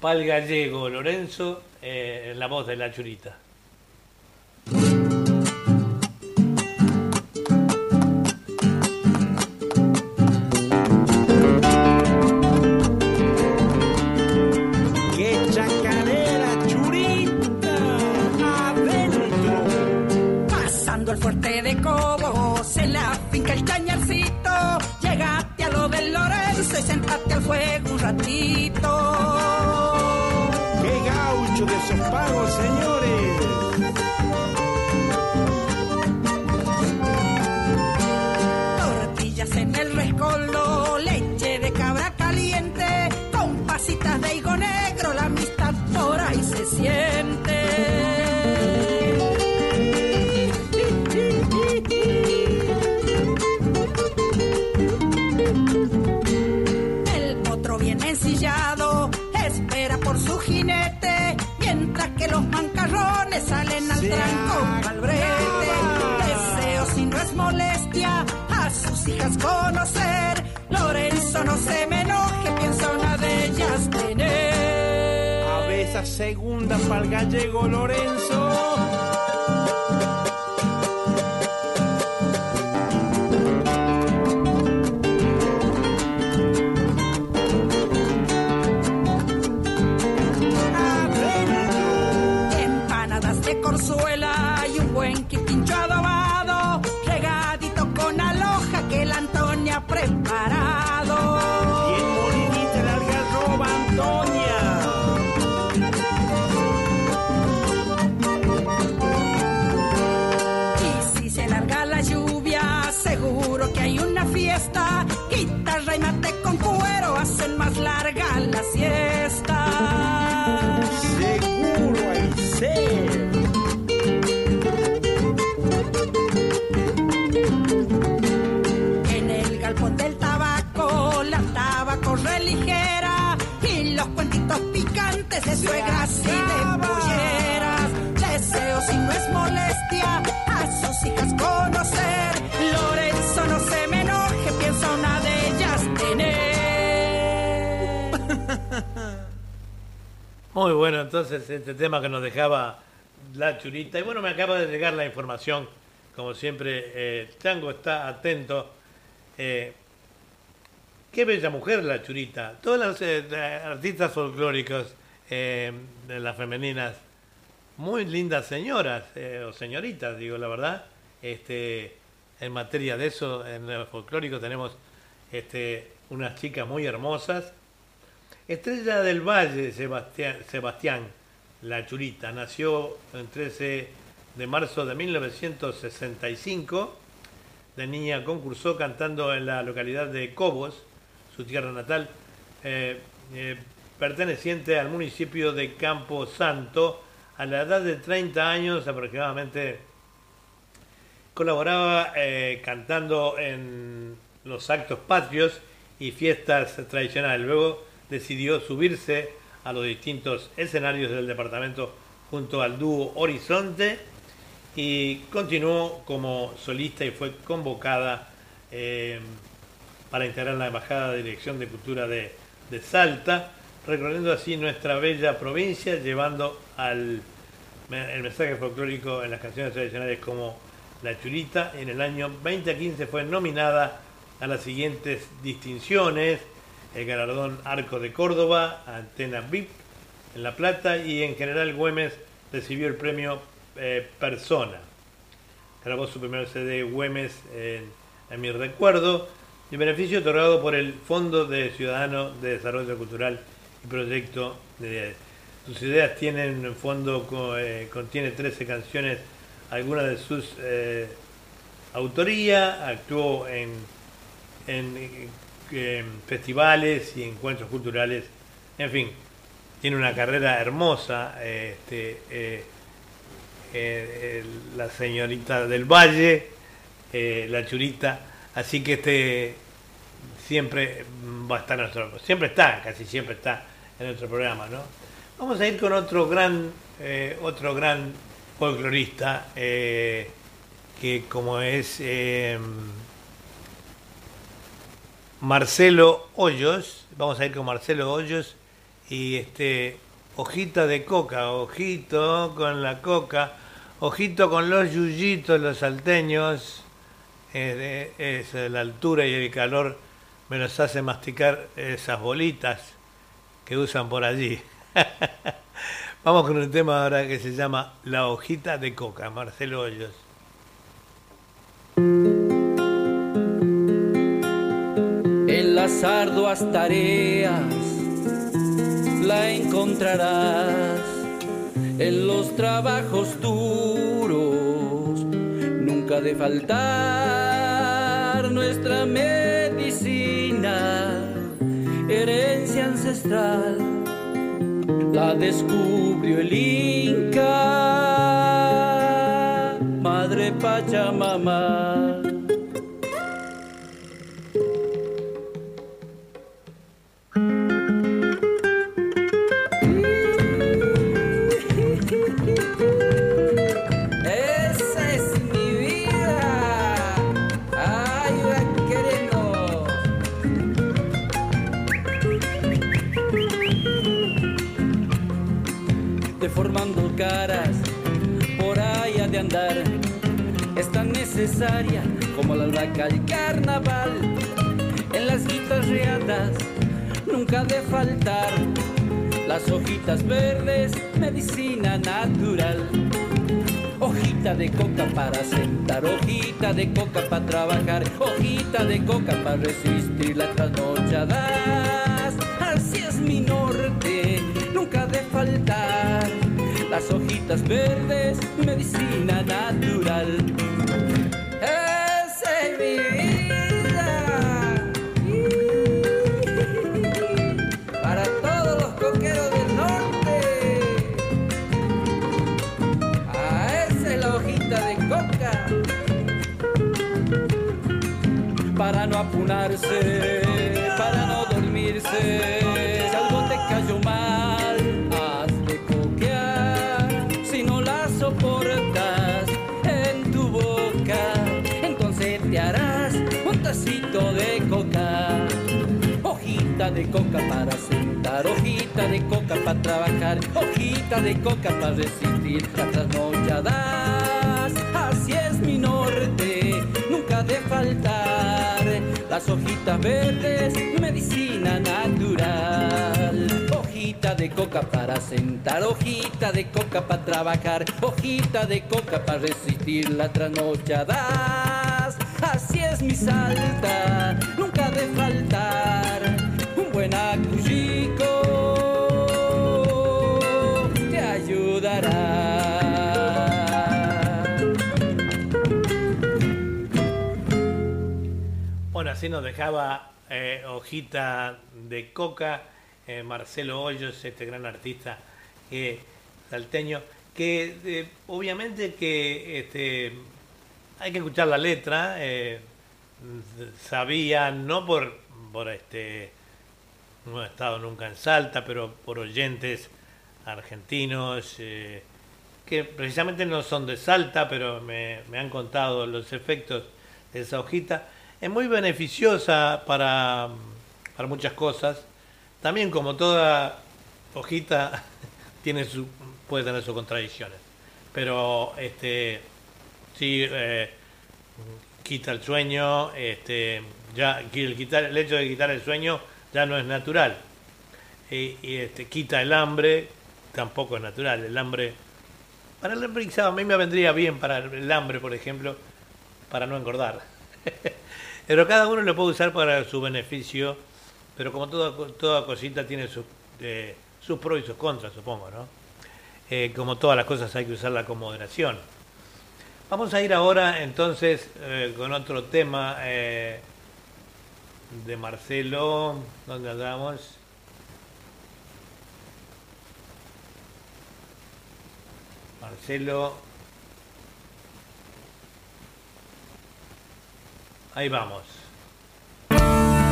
Pal Gallego Lorenzo, eh, la voz de la churita.
Para el gallego Lorenzo.
Muy bueno, entonces este tema que nos dejaba la churita. Y bueno, me acaba de llegar la información, como siempre, eh, Chango está atento. Eh, qué bella mujer la churita. Todas las eh, artistas folclóricos eh, de las femeninas, muy lindas señoras, eh, o señoritas, digo la verdad. Este, en materia de eso, en el folclórico tenemos este, unas chicas muy hermosas. Estrella del Valle, Sebastián, la churita, nació el 13 de marzo de 1965. De niña concursó cantando en la localidad de Cobos, su tierra natal, eh, eh, perteneciente al municipio de Campo Santo. A la edad de 30 años aproximadamente, colaboraba eh, cantando en los actos patrios y fiestas tradicionales. Luego decidió subirse a los distintos escenarios del departamento junto al dúo Horizonte y continuó como solista y fue convocada eh, para integrar la Embajada de Dirección de Cultura de, Salta, recorriendo así nuestra bella provincia, llevando al, el mensaje folclórico en las canciones tradicionales como La Churita. En el año 2015 fue nominada a las siguientes distinciones, el galardón Arco de Córdoba, Antena VIP en La Plata y en general Güemes recibió el premio eh, Persona. Grabó su primer CD Güemes en, mi recuerdo y beneficio otorgado por el Fondo de Ciudadano de Desarrollo Cultural y Proyecto de sus ideas tienen en fondo eh, contiene 13 canciones, algunas de sus eh, autoría, actuó en, en, festivales y encuentros culturales, en fin, tiene una carrera hermosa, este, eh, eh, la señorita del Valle, eh, la churita, así que este siempre va a estar nuestro, siempre está, casi siempre está en nuestro programa, ¿no? Vamos a ir con otro gran, otro gran folclorista, que como es Marcelo Hoyos, vamos a ir con Marcelo Hoyos y este hojita de coca, ojito con la coca, ojito con los yuyitos, los salteños, es la altura y el calor me los hace masticar esas bolitas que usan por allí. Vamos con un tema ahora que se llama La hojita de coca, Marcelo Hoyos.
Las arduas tareas la encontrarás en los trabajos duros, nunca de faltar nuestra medicina, herencia ancestral, la descubrió el Inca, Madre Pachamama. Caras, por ahí de andar. Es tan necesaria como la albahaca y carnaval. En las guitarreadas nunca de faltar. Las hojitas verdes, medicina natural. Hojita de coca para sentar, hojita de coca para trabajar, hojita de coca para resistir las trasnochadas. Así es mi norte, nunca de faltar. Las hojitas verdes, medicina natural. Esa es mi vida. Para todos los coqueros del norte. Ah, esa es la hojita de coca. Para no apunarse, coca para sentar, hojita de coca para trabajar, hojita de coca para resistir las trasnochadas. Así es mi norte, nunca de faltar. Las hojitas verdes, medicina natural. Hojita de coca para sentar, hojita de coca para trabajar, hojita de coca para resistir las trasnochadas. Así es mi salta,
Bueno, así nos dejaba eh, hojita de coca eh, Marcelo Hoyos, este gran artista eh, salteño, que obviamente que este, hay que escuchar la letra, sabía, no por, por este, no he estado nunca en Salta, pero por oyentes argentinos eh, que precisamente no son de Salta, pero me, me han contado los efectos de esa hojita. Es muy beneficiosa para, para muchas cosas. También como toda hojita tiene su, puede tener sus contradicciones. Pero este sí eh, quita el sueño, este, ya el, quitar, el hecho de quitar el sueño ya no es natural. Y, este, quita el hambre, tampoco es natural. El hambre, para el hambre a mí me vendría bien para el hambre, por ejemplo, para no engordar. pero cada uno lo puede usar para su beneficio, pero como toda, toda cosita tiene sus, eh, sus pros y sus contras, supongo, ¿no? Eh, como todas las cosas hay que usarla con moderación. Vamos a ir ahora entonces eh, con otro tema de Marcelo. ¿Dónde andamos? Marcelo. Ahí vamos.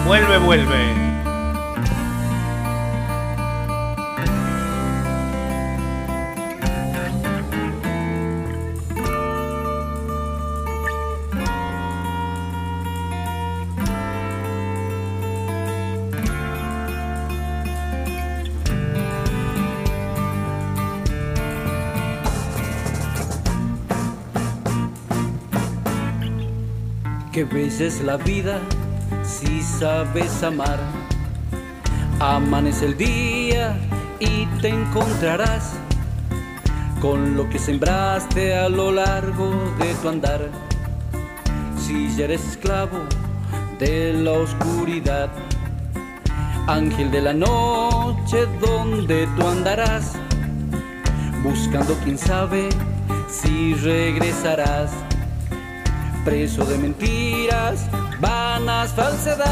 Vuelve, vuelve.
Qué bella es la vida si sabes amar. Amanece el día y te encontrarás con lo que sembraste a lo largo de tu andar. Si ya eres esclavo de la oscuridad, ángel de la noche, donde tú andarás? Buscando quién sabe si regresarás. Preso de mentiras, vanas falsedad.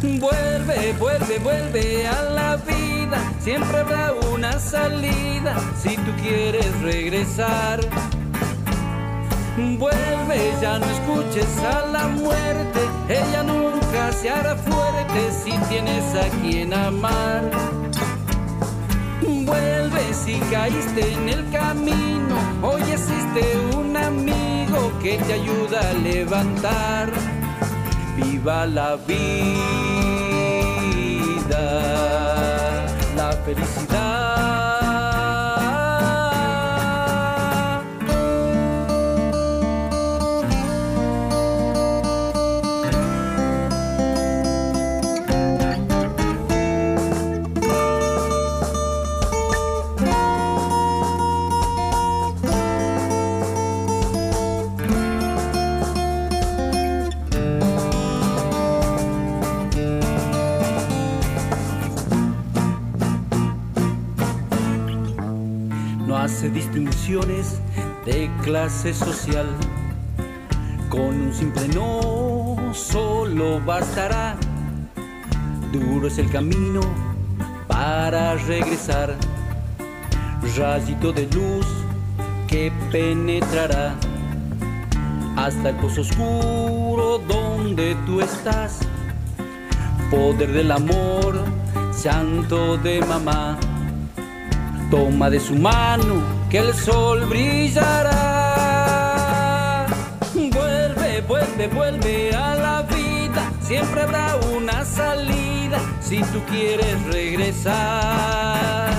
Vuelve, vuelve, vuelve a la vida. Siempre habrá una salida si tú quieres regresar. Vuelve, ya no escuches a la muerte. Ella nunca se hará fuerte si tienes a quien amar. Vuelve si caíste en el camino. Hoy existe un amigo que te ayuda a levantar. Viva la vida, la felicidad. Clase social. Con un simple no solo bastará. Duro es el camino para regresar. Rayito de luz que penetrará hasta el pozo oscuro donde tú estás. Poder del amor, santo de mamá. Toma de su mano que el sol brillará. Vuelve, a la vida. Siempre habrá una salida si tú quieres regresar.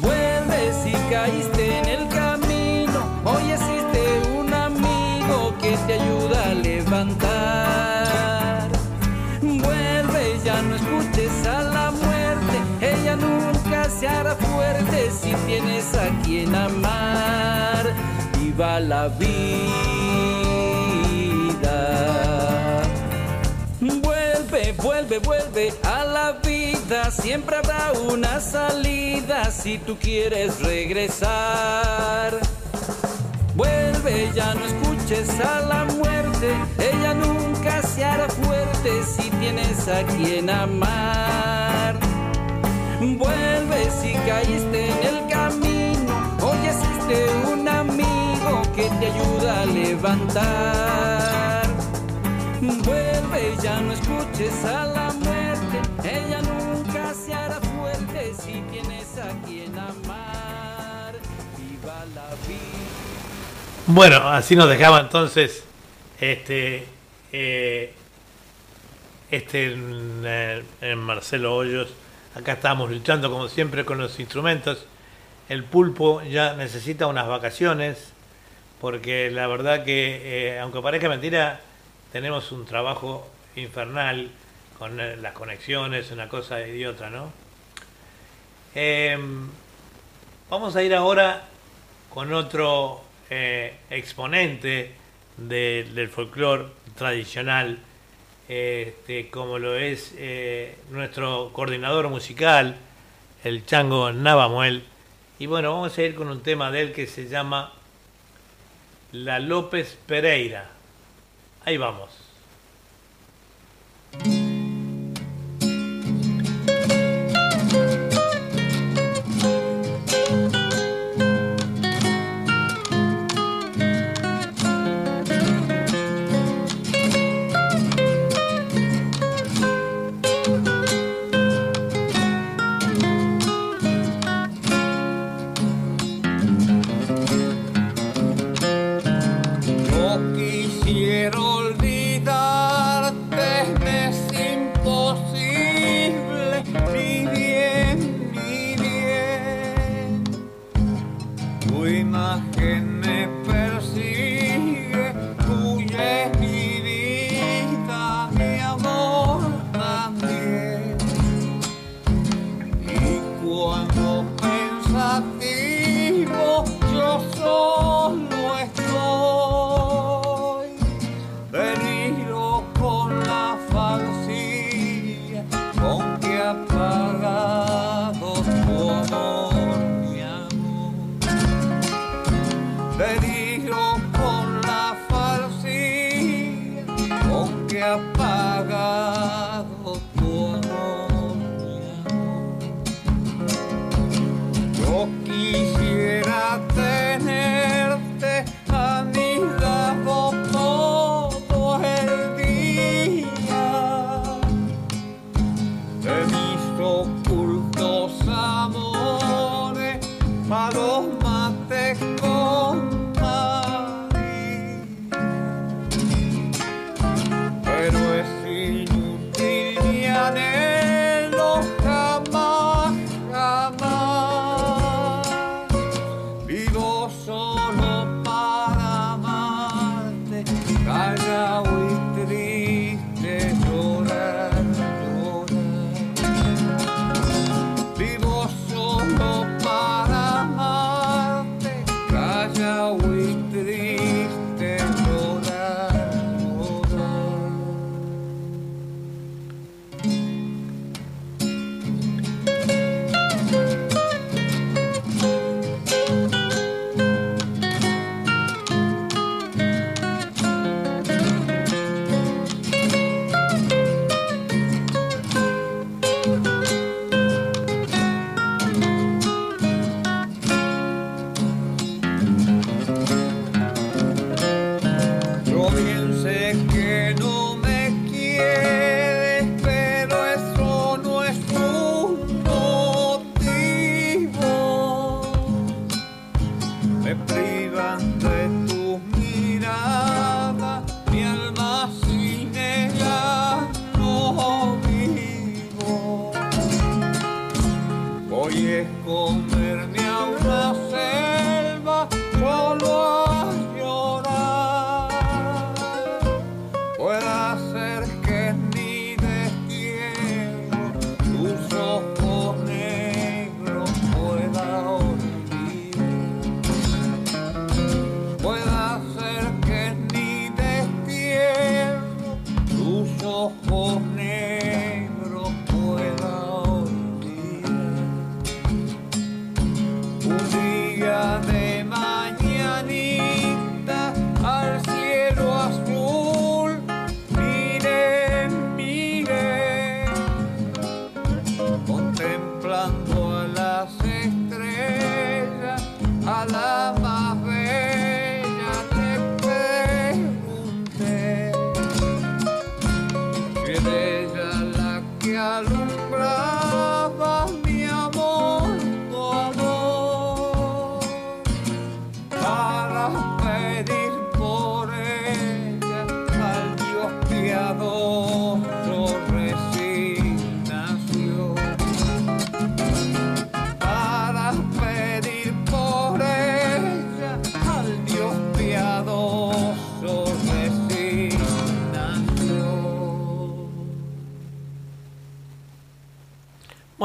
Vuelve si caíste en el camino. Hoy existe un amigo que te ayuda a levantar. Vuelve, ya no escuches a la muerte. Ella nunca se hará fuerte si tienes a quien amar. Viva la vida. Vuelve, vuelve, a la vida. Siempre habrá una salida si tú quieres regresar. Vuelve, ya no escuches a la muerte. Ella nunca se hará fuerte si tienes a quien amar. Vuelve si caíste en el camino. Hoy existe un amigo que te ayuda a levantar. Vuelve, ya no escuches a la muerte. Ella nunca se hará fuerte si tienes a quien amar. Viva la vida.
Bueno, así nos dejaba entonces este eh, este eh, eh, Marcelo Hoyos. Acá estamos luchando como siempre con los instrumentos. El pulpo ya necesita unas vacaciones porque la verdad que, eh, aunque parezca mentira, tenemos un trabajo infernal con eh, las conexiones, una cosa y otra, ¿no? Em, vamos a ir ahora con otro eh, exponente de- del folclore tradicional, este, como lo es eh, nuestro coordinador musical, el Chango Navamuel. Y bueno, vamos a ir con un tema de él que se llama La López Pereira. Ahí vamos.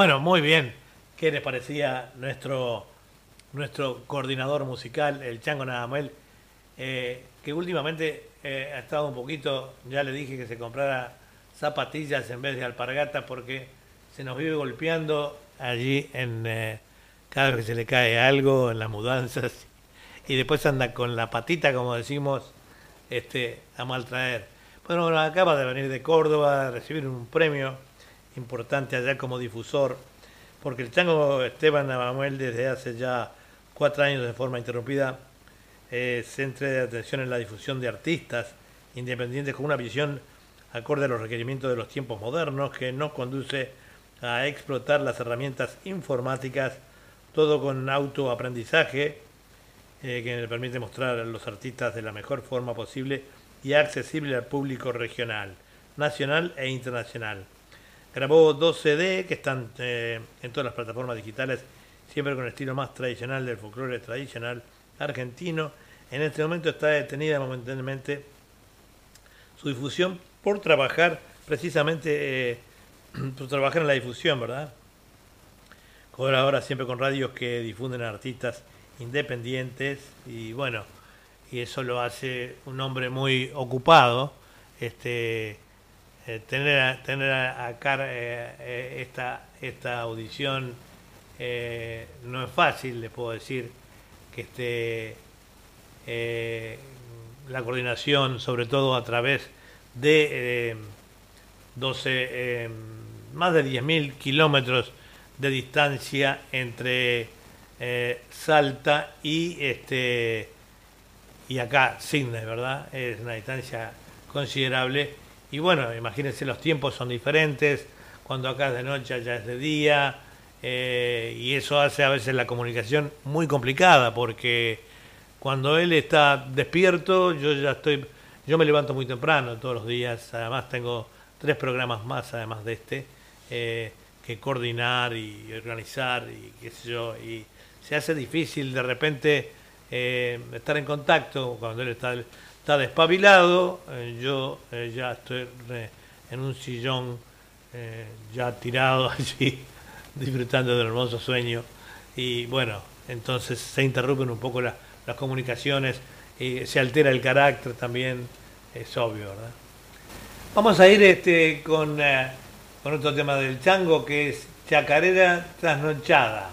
Bueno, muy bien. ¿Qué les parecía nuestro, nuestro coordinador musical, el Chango Nadamuel? Eh, que últimamente eh, ha estado un poquito, ya le dije que se comprara zapatillas en vez de alpargatas porque se nos vive golpeando allí en eh, cada vez que se le cae algo en las mudanzas y después anda con la patita, como decimos, este, a maltraer. Bueno, acaba de venir de Córdoba a recibir un premio importante allá como difusor, porque el chango Esteban Navamuel desde hace ya cuatro años de forma interrumpida eh, centre de atención en la difusión de artistas independientes con una visión acorde a los requerimientos de los tiempos modernos que nos conduce a explotar las herramientas informáticas, todo con autoaprendizaje, eh, que le permite mostrar a los artistas de la mejor forma posible y accesible al público regional, nacional e internacional. Grabó dos CD que están eh, en todas las plataformas digitales, siempre con el estilo más tradicional del folclore tradicional argentino. En este momento está detenida momentáneamente su difusión por trabajar precisamente, eh, por trabajar en la difusión, ¿verdad? Colabora siempre con radios que difunden artistas independientes y bueno, y eso lo hace un hombre muy ocupado. Este, eh, tener a- tener a- eh, eh, esta, esta audición no es fácil, les puedo decir que esté eh, la coordinación, sobre todo a través de eh, 12, eh, más de 10.000 kilómetros de distancia entre Salta y este y acá Sydney, ¿verdad? Es una distancia considerable. Y bueno, imagínense, los tiempos son diferentes, cuando acá es de noche, allá es de día, eh, y eso hace a veces la comunicación muy complicada, porque cuando él está despierto, yo ya estoy, yo me levanto muy temprano todos los días, además tengo tres programas más, además de este, eh, que coordinar y organizar, y qué sé yo, y se hace difícil de repente eh, estar en contacto cuando él está, está despabilado. eh, yo eh, ya estoy en un sillón eh, ya tirado allí, disfrutando del hermoso sueño. Y bueno, entonces se interrumpen un poco la- las comunicaciones, y se altera el carácter también, es obvio, ¿verdad? Vamos a ir este, con, con otro tema del chango que es Chacarera Trasnochada.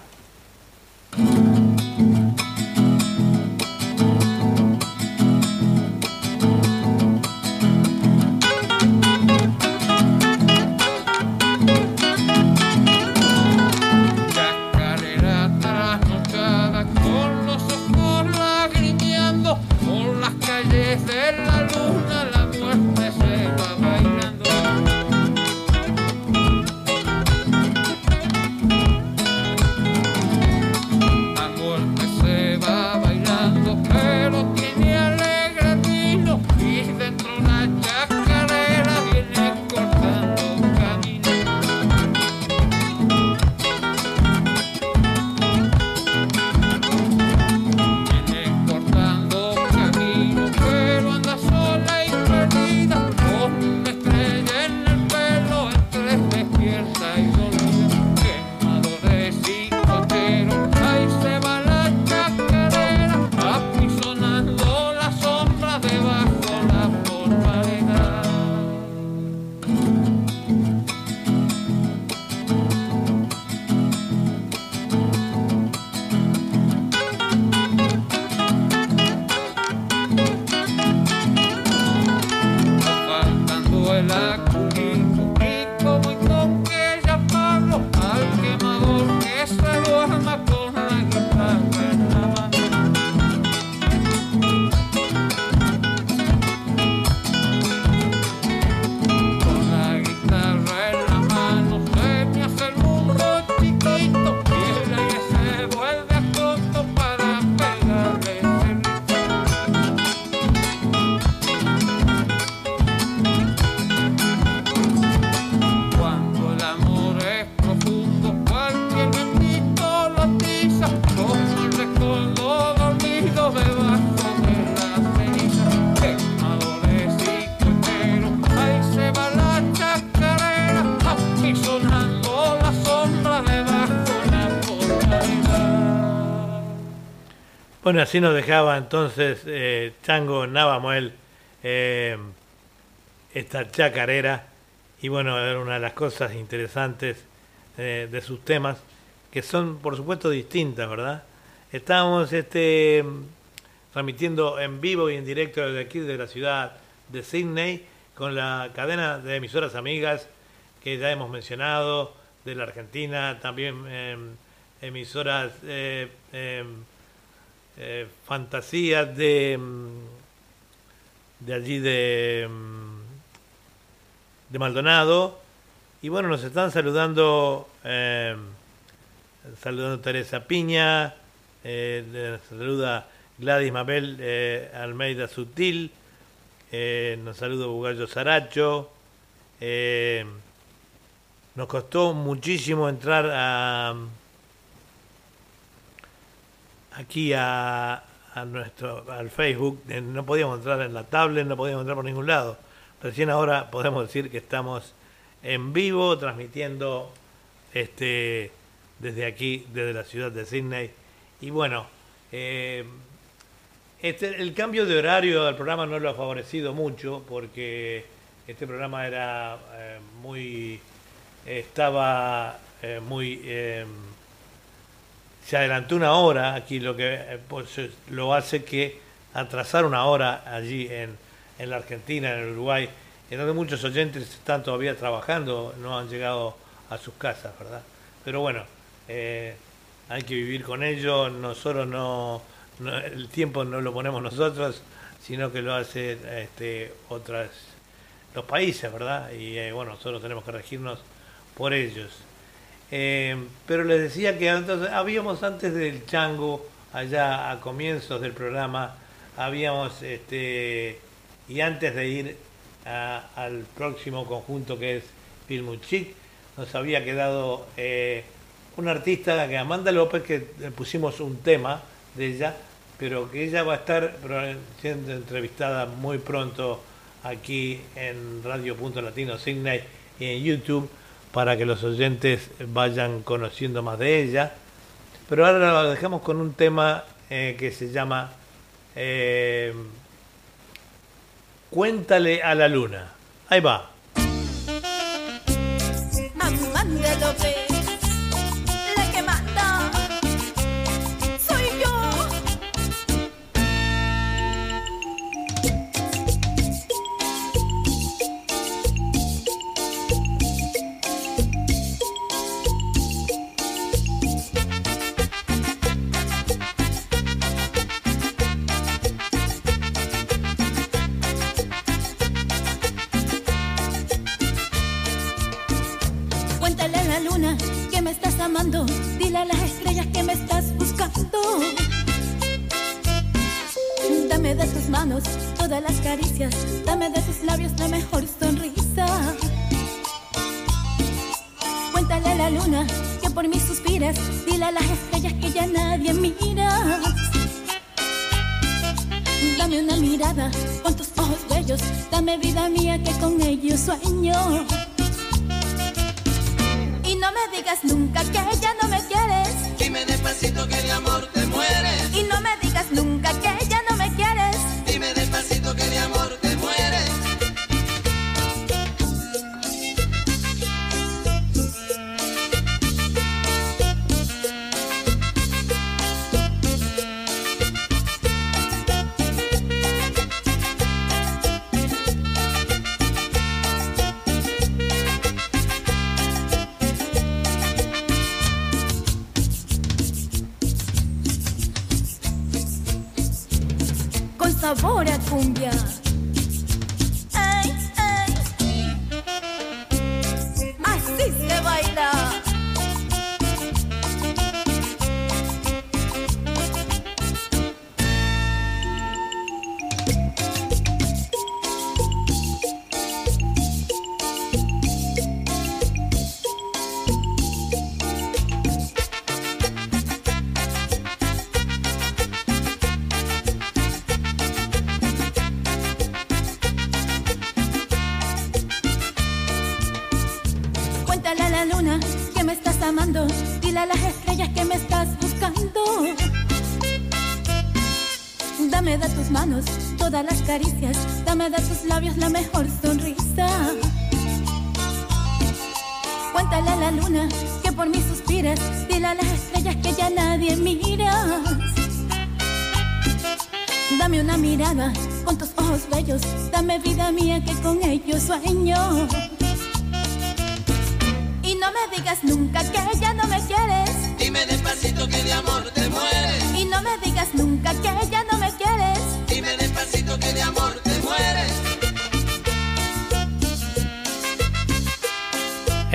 Así nos dejaba entonces eh, Chango Navamuel eh, esta chacarera. Y bueno, era una de las cosas interesantes eh, de sus temas, que son por supuesto distintas, ¿verdad? Estábamos este, transmitiendo en vivo y en directo desde aquí, de la ciudad de Sydney, con la cadena de emisoras amigas que ya hemos mencionado, de la Argentina, también em, emisoras eh, fantasías de, mm, de allí de, mm, de Maldonado. Y bueno, nos están saludando, eh, saludando Teresa Piña, eh, saluda Gladys Mabel eh, Almeida Sutil, nos saluda Bugallo Saracho. nos costó muchísimo entrar a aquí a, nuestro al Facebook, eh, no podíamos entrar en la tablet, no podíamos entrar por ningún lado. Recién ahora podemos decir que estamos en vivo transmitiendo este desde aquí, desde la ciudad de Sydney. Y bueno, eh, este, el cambio de horario del programa no lo ha favorecido mucho porque este programa era eh, muy estaba muy se adelantó una hora aquí lo que eh, pues, lo hace que atrasar una hora allí en, en la Argentina en el Uruguay en donde muchos oyentes están todavía trabajando no han llegado a sus casas verdad pero bueno eh, hay que vivir con ello nosotros no, no- el tiempo no lo ponemos nosotros sino que lo hace este, otras los países verdad y eh, bueno nosotros tenemos que regirnos por ellos eh, pero les decía que entonces, habíamos antes del chango, allá a comienzos del programa, habíamos, este, y antes de ir a- al próximo conjunto que es Filmuchic, nos había quedado eh, una artista, que Amanda López, que le pusimos un tema de ella, pero que ella va a estar siendo entrevistada muy pronto aquí en Radio Punto Latino Sydney y en YouTube para que los oyentes vayan conociendo más de ella. Pero ahora la dejamos con un tema eh, que se llama eh, Cuéntale a la luna. Ahí va.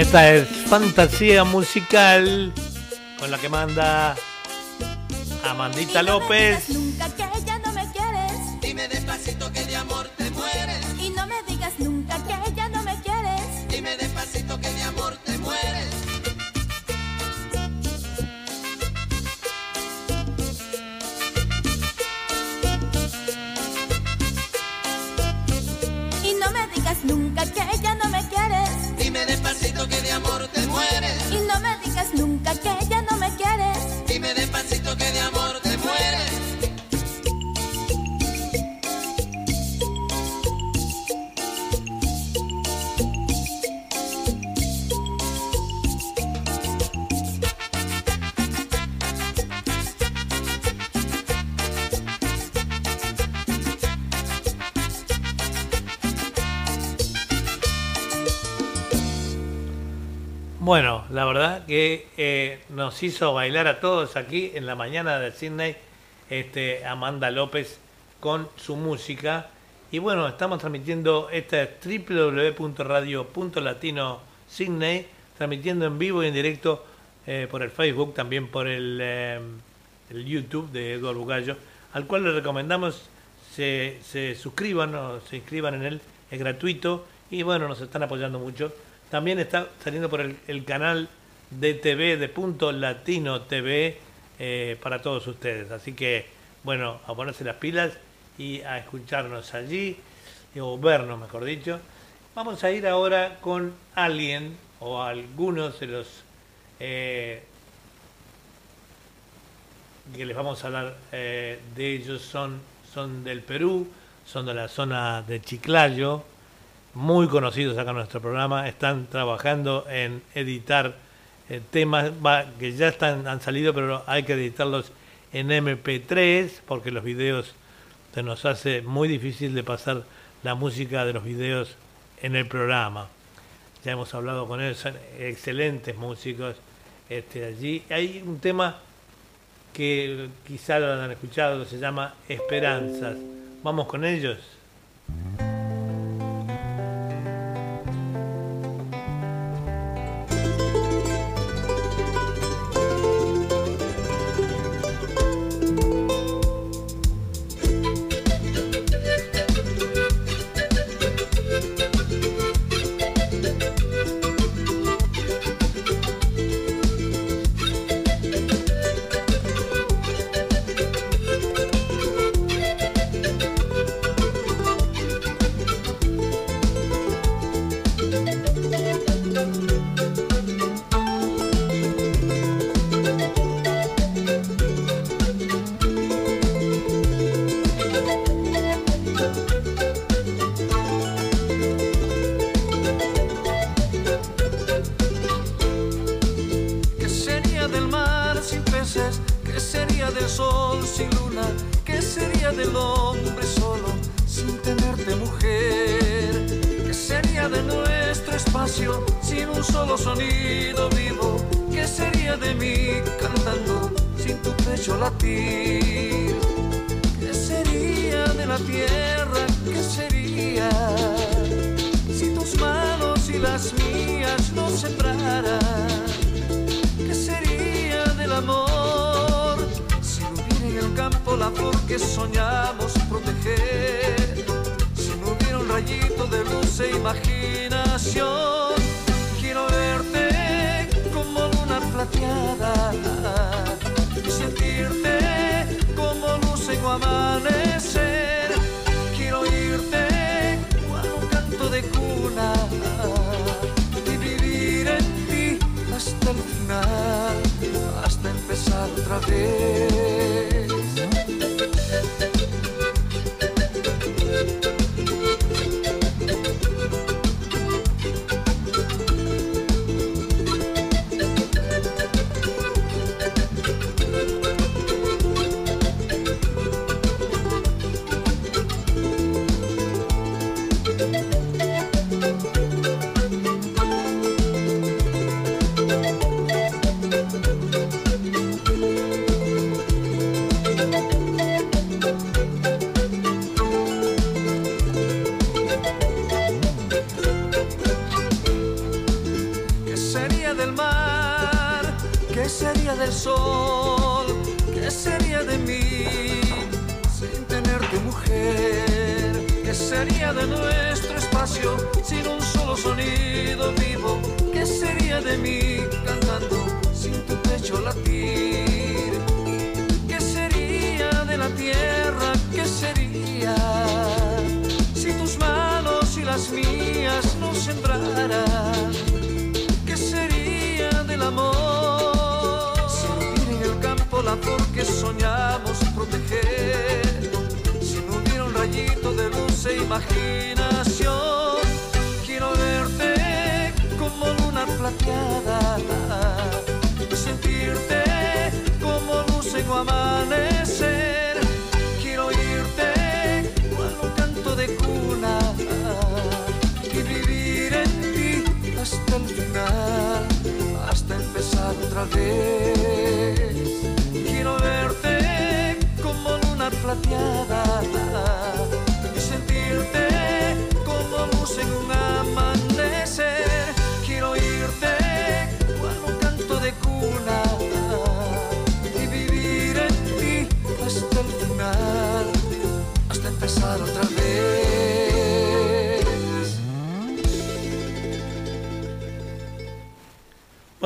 Esta es fantasía musical con la que manda Amandita López.
Nos hizo bailar a todos aquí en la mañana de Sydney, este, Amanda López con su música. Y bueno, estamos transmitiendo esta es www.radio.latino Sydney, transmitiendo en vivo y en directo eh, por el Facebook, también por el, eh, el YouTube de Eduardo Bugallo, al cual les recomendamos se, se suscriban o se inscriban en él, es gratuito y bueno, nos están apoyando mucho. También está saliendo por el canal de TV de Punto Latino TV eh, para todos ustedes. Así que, bueno, a ponerse las pilas y a escucharnos allí, o vernos, mejor dicho. Vamos a ir ahora con alguien o algunos de los eh, que les vamos a hablar eh, de ellos son, son del Perú, son de la zona de Chiclayo, muy conocidos acá en nuestro programa, están trabajando en editar eh, temas va, que ya están, han salido, pero hay que editarlos en MP3 porque los videos se nos hace muy difícil de pasar la música de los videos en el programa. Ya hemos hablado con ellos, son excelentes músicos este, allí. Hay un tema que quizá lo han escuchado, se llama Esperanzas. Vamos con ellos.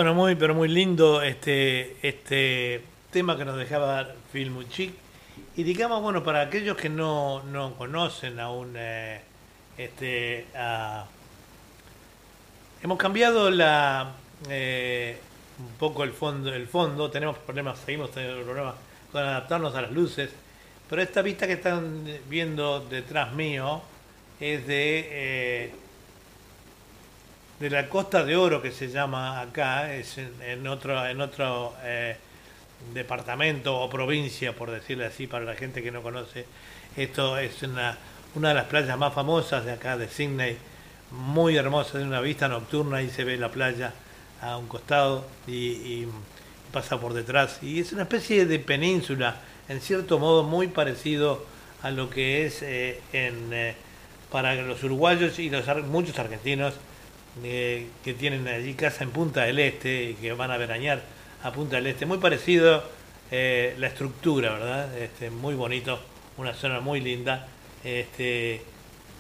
Bueno, muy, pero muy lindo este, este tema que nos dejaba Phil Muchik. Y digamos, bueno, para aquellos que no, no conocen aún, eh, este, hemos cambiado la, eh, un poco el fondo, el fondo, tenemos problemas, seguimos teniendo problemas con adaptarnos a las luces, pero esta vista que están viendo detrás mío es de... eh, de la Costa de Oro que se llama acá, es en, en otro, en otro eh, departamento o provincia, por decirlo así, para la gente que no conoce. Esto es una, una de las playas más famosas de acá, de Sydney, muy hermosa, de una vista nocturna, ahí se ve la playa a un costado y, y pasa por detrás. Y es una especie de península, en cierto modo muy parecido a lo que es eh, en, eh, para los uruguayos y los muchos argentinos eh, que tienen allí casa en Punta del Este y que van a veranear a Punta del Este. Muy parecido eh, la estructura, ¿verdad? Este, muy bonito, una zona muy linda. Este,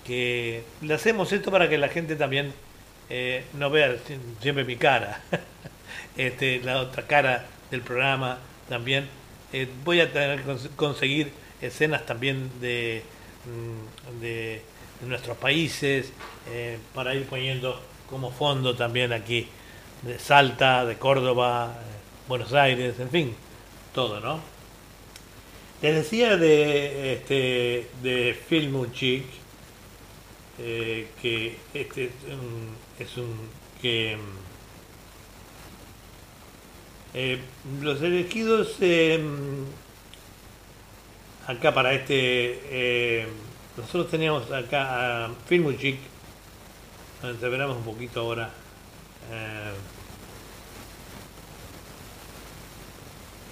que le hacemos esto para que la gente también eh, no vea sie- siempre mi cara, este, la otra cara del programa también. Eh, voy a tener que cons- conseguir escenas también de, mm, de, nuestros países para ir poniendo como fondo también aquí de Salta, de Córdoba, eh, Buenos Aires, en fin, todo, ¿no? Les decía de este de Phil eh, que este es un, que mm, eh, los elegidos eh, acá para este nosotros teníamos acá a Phil Muchik veremos un poquito ahora eh,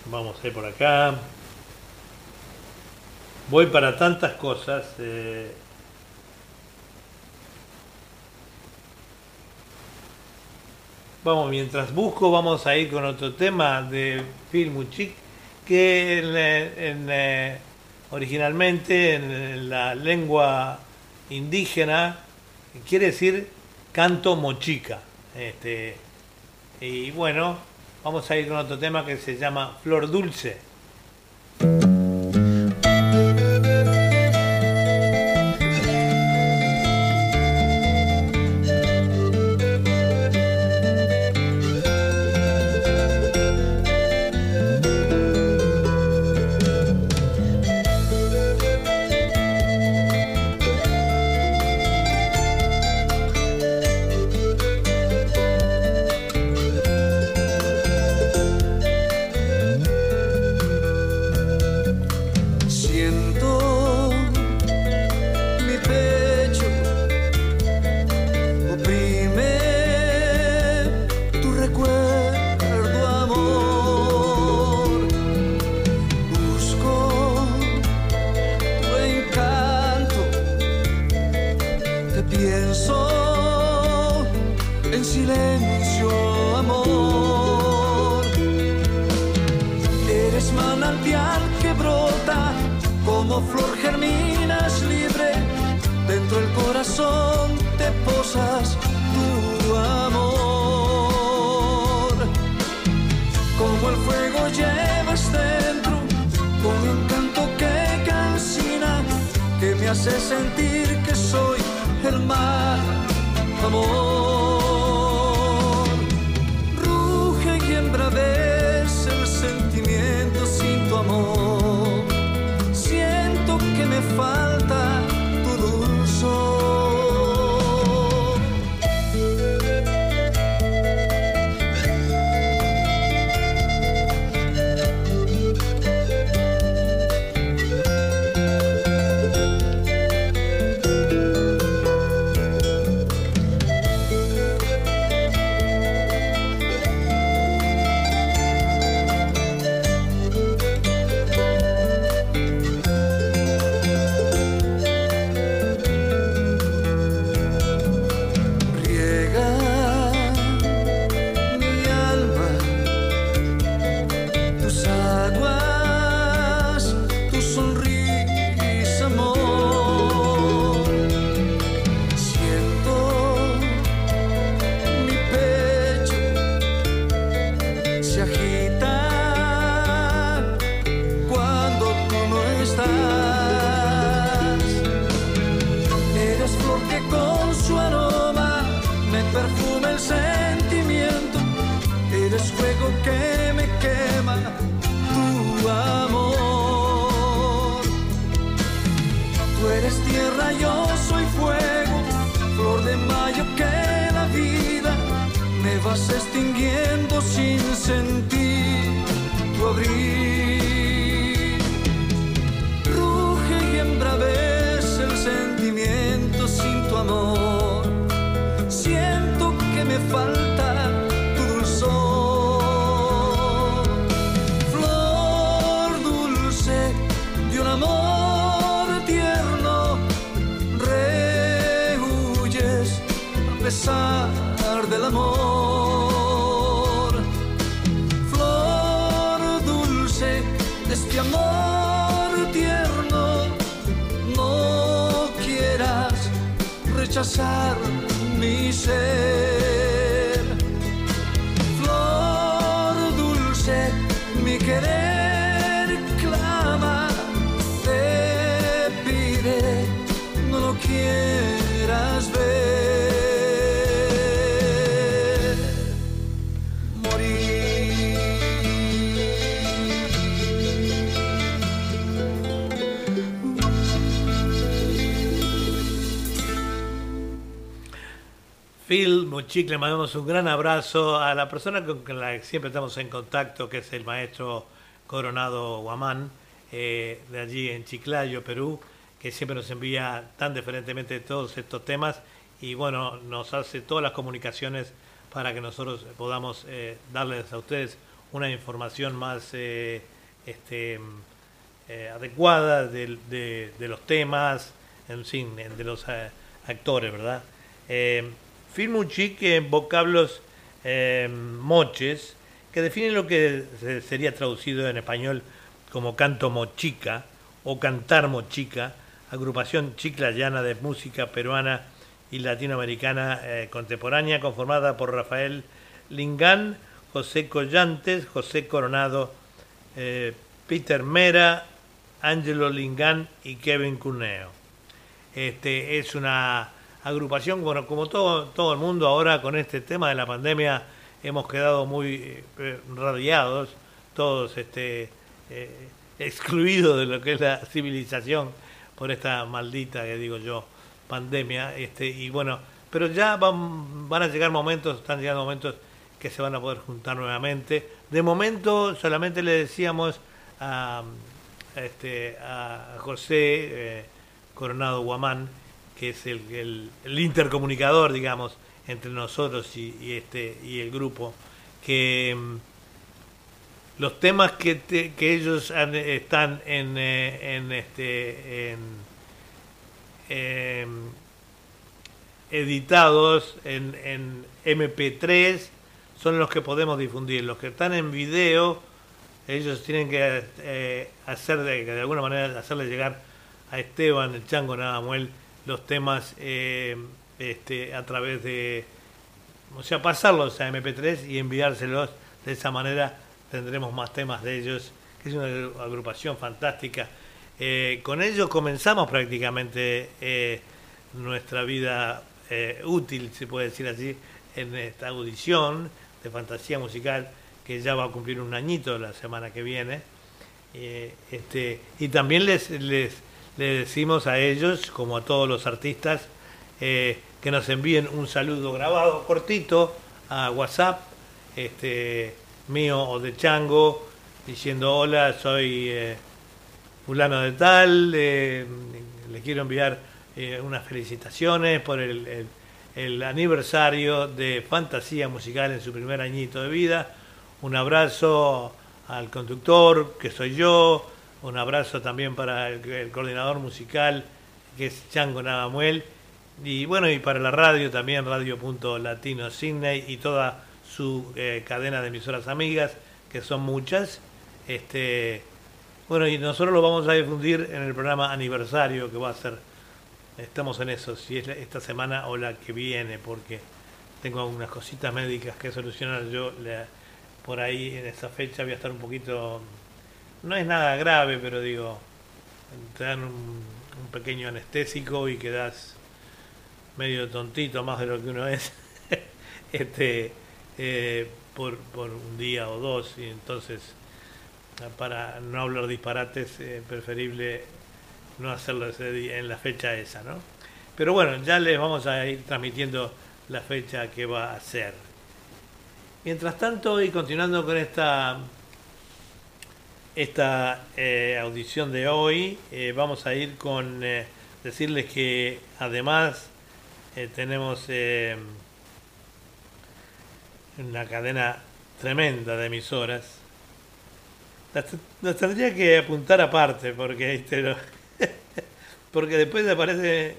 vamos a ir por acá. Voy para tantas cosas eh, Vamos, mientras busco, vamos a ir con otro tema de Phil Muchik, que eh, originalmente en la lengua indígena quiere decir canto mochica. Este, y bueno, vamos a ir con otro tema que se llama Flor Dulce.
Germinas libre. Dentro del corazón te posas tu amor. Como el fuego llevas dentro, con un canto que cansina, que me hace sentir que soy el mar, amor. 烦 mi
Phil Mochic, le mandamos un gran abrazo a la persona con la que siempre estamos en contacto, que es el maestro Coronado Guamán, eh, de allí en Chiclayo, Perú, que siempre nos envía tan diferentemente todos estos temas y bueno, nos hace todas las comunicaciones para que nosotros podamos eh, darles a ustedes una información más eh, este, adecuada de, los temas, en fin, de los actores, ¿verdad? Phil Muchic en vocablos eh, moches que definen lo que se- sería traducido en español como canto mochica o cantar mochica, agrupación chiclayana de música peruana y latinoamericana eh, contemporánea conformada por Rafael Lingán, José Collantes, José Coronado, eh, Peter Mera, Angelo Lingán y Kevin Cuneo. Este, es una agrupación, bueno, como todo, todo el mundo ahora con este tema de la pandemia hemos quedado muy eh, radiados, todos este, eh, excluidos de lo que es la civilización por esta maldita, que digo yo, pandemia. Este, y bueno, pero ya van, van a llegar momentos, están llegando momentos que se van a poder juntar nuevamente. De momento solamente le decíamos a, este, a José eh, Coronado Guamán, que es el, intercomunicador, digamos, entre nosotros y, este y el grupo, que mm, los temas que, ellos están en, eh, en este en, em, editados en, en MP3 son los que podemos difundir. Los que están en video, ellos tienen que eh, hacer de, de alguna manera hacerle llegar a Esteban, el Chango Nadamuel, los temas eh, este, a través de, o sea, pasarlos a MP3 y enviárselos. De esa manera tendremos más temas de ellos, que es una agrupación fantástica. Eh, con ellos comenzamos prácticamente eh, nuestra vida útil, se puede decir así, en esta audición de fantasía musical que ya va a cumplir un añito la semana que viene. Eh, este, y también les, les, les decimos a ellos, como a todos los artistas, eh, que nos envíen un saludo grabado cortito a WhatsApp, este, mío o de Chango, diciendo hola, soy eh, fulano de tal, eh, le quiero enviar eh, unas felicitaciones por el- el aniversario de Fantasía Musical en su primer añito de vida. Un abrazo al conductor, que soy yo, un abrazo también para el, coordinador musical, que es Chango Navamuel, y bueno, y para la radio también, Radio.Latino Sydney y toda su eh, cadena de emisoras amigas, que son muchas. Este, bueno, y nosotros lo vamos a difundir en el programa aniversario que va a ser, estamos en eso, si es esta semana o la que viene, porque tengo algunas cositas médicas que solucionar yo. por ahí en esa fecha voy a estar un poquito, no es nada grave, pero digo, te dan un, un pequeño anestésico y quedas medio tontito más de lo que uno es este eh, por, por un día o dos y entonces para no hablar disparates es preferible no hacerlo ese día, en la fecha esa ¿no? pero bueno ya les vamos a ir transmitiendo la fecha que va a ser Mientras tanto, y continuando con esta, esta eh, audición de hoy, eh, vamos a ir con eh, decirles que además tenemos una cadena tremenda de emisoras. Las, las tendría que apuntar aparte porque, porque después aparece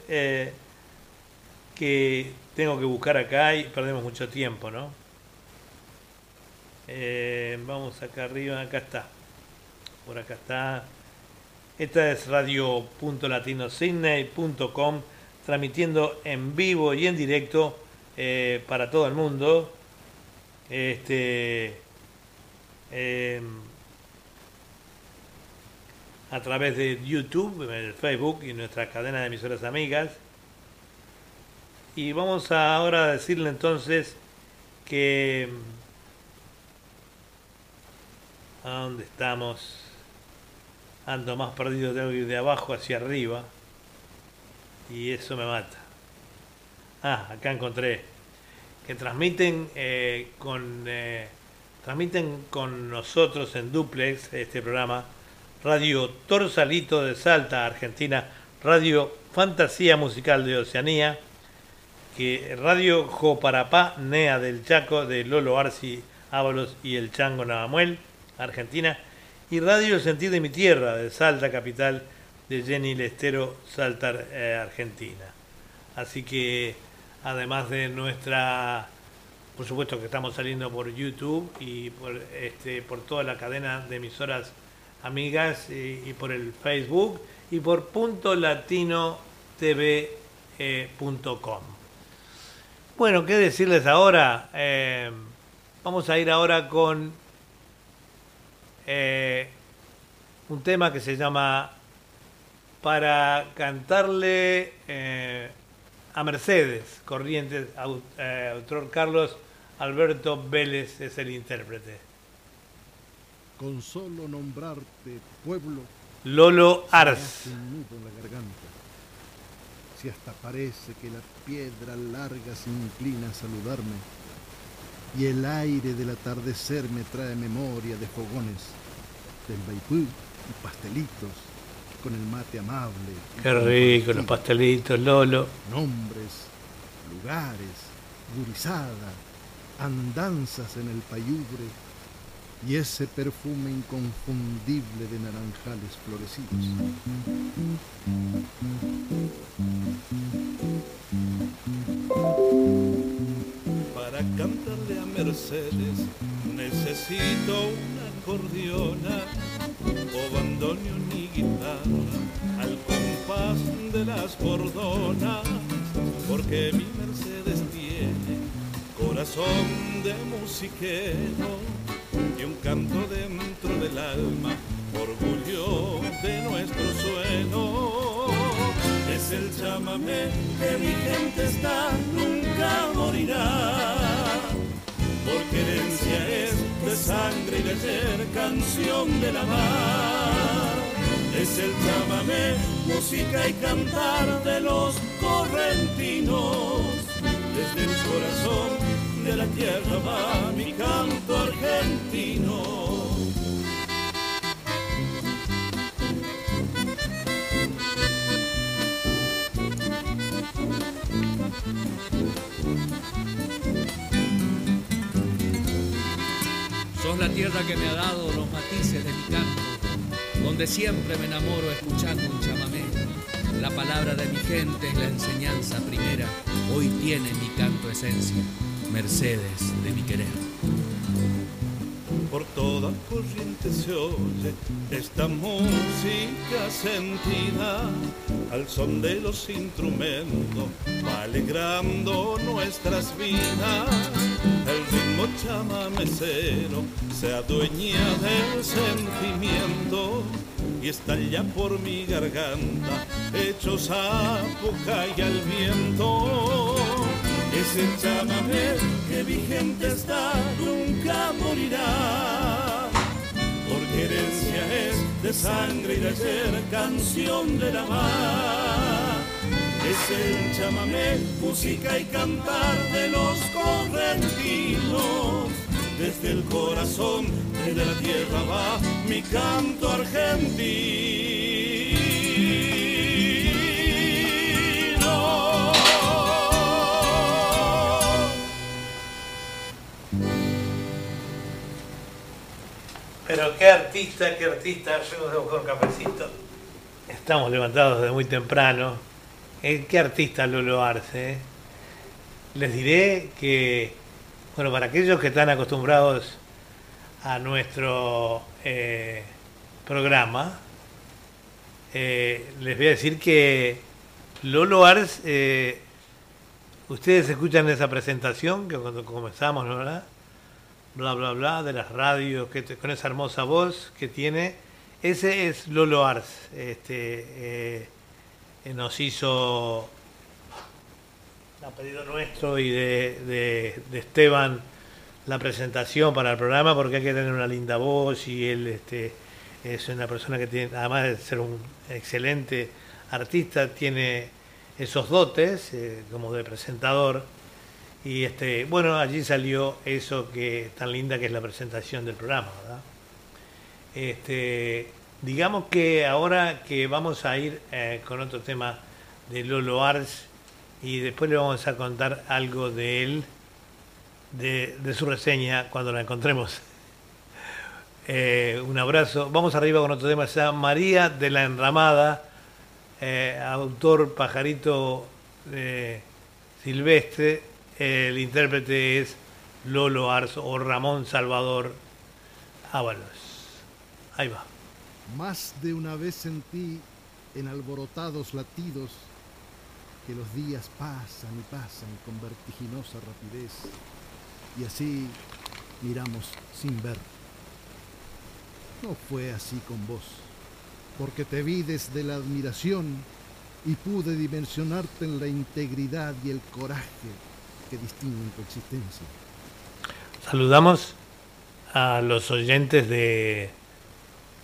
que tengo que buscar acá y perdemos mucho tiempo, ¿no? Vamos acá arriba, acá está. Por acá está. Esta es radio.latinosidney.com, transmitiendo en vivo y en directo eh, para todo el mundo. Este, em, a través de YouTube, el Facebook y nuestra cadena de emisoras amigas. Y vamos ahora a decirle entonces que... ¿A dónde estamos? Ando más perdido, tengo que ir de abajo hacia arriba. Y eso me mata. Ah, acá encontré. Que transmiten eh, con... eh, transmiten con nosotros en duplex este programa Radio Torsalito de Salta, Argentina, Radio Fantasía Musical de Oceanía, que Radio Joparapá, Nea del Chaco, de Lolo Arci Ábalos y el Chango Navamuel, Argentina, y Radio El Sentir de mi Tierra, de Salta, capital de Jenny Lestero, Salta, eh, Argentina. Así que, además de nuestra, por supuesto que estamos saliendo por YouTube y por, este, por toda la cadena de emisoras amigas y, por el Facebook y por punto latino Bueno, ¿qué decirles ahora? Eh, vamos a ir ahora con eh, un tema que se llama Para cantarle eh, a Mercedes Corrientes, eh, autor Carlos Alberto Vélez es el intérprete.
Con solo nombrarte pueblo,
Lolo
en la garganta. Si hasta parece que la piedra larga se inclina a saludarme, y el aire del atardecer me trae memoria de fogones, del baipú y pastelitos, con el mate amable.
Qué rico, los pastelitos, Lolo.
Nombres, lugares, gurizada, andanzas en el payubre y ese perfume inconfundible de naranjales florecidos.
Para cantarle a Mercedes necesito una acordeona o bandoneón y guitarra al compás de las bordonas, porque mi Mercedes tiene corazón de musiquero y un canto dentro del alma, orgullo de nuestro suelo. Es el chamamé que mi gente está, morirá. Porque herencia es de sangre y de ayer, canción de la mar. Es el chamamé, música y cantar de los correntinos. Desde el corazón de la tierra va mi canto argentino.
Tierra que me ha dado los matices de mi canto, donde siempre me enamoro escuchando un chamamé. La palabra de mi gente es la enseñanza primera, hoy tiene mi canto esencia, Mercedes de mi querer.
Por toda corriente se oye esta música sentida al son de los instrumentos, alegrando nuestras vidas. El ritmo chamamecero se adueña del sentimiento y estalla por mi garganta, hechos a boca y al viento. Es el chamamé que vigente está, nunca morirá. Porque herencia es de sangre y de ayer, canción de la mar. Es el chamamé, música y cantar de los correntinos. desde el corazón, desde la tierra va mi canto argentino.
Pero qué artista, qué artista, yo buscar un cafecito. Estamos levantados desde muy temprano. Qué artista Lolo Arce. eh. Les diré que, bueno, para aquellos que están acostumbrados a nuestro eh, programa, eh, les voy a decir que Lolo Ars, eh, ustedes escuchan esa presentación que cuando comenzamos, ¿no, ¿verdad? bla bla bla de las radios con esa hermosa voz que tiene ese es Lolo Ars este eh, nos hizo a pedido nuestro y de, de- de Esteban la presentación para el programa porque hay que tener una linda voz y él este es una persona que tiene además de ser un excelente artista tiene esos dotes eh, como de presentador y este, bueno, allí salió eso que tan linda que es la presentación del programa, ¿verdad? Este, digamos que ahora que vamos a ir eh, con otro tema de Lolo Ars y después le vamos a contar algo de él, de, su reseña cuando la encontremos. Eh, un abrazo. Vamos arriba con otro tema, llama María de la Enramada, eh, autor Pajarito Silvestre, el intérprete es Lolo Ars o Ramón Salvador Ábalos. Ahí va.
Más de una vez sentí en alborotados latidos que los días pasan y pasan con vertiginosa rapidez y así miramos sin ver. No fue así con vos, porque te vi desde la admiración y pude dimensionarte en la integridad y el coraje que distinguen tu existencia.
Saludamos a los oyentes de,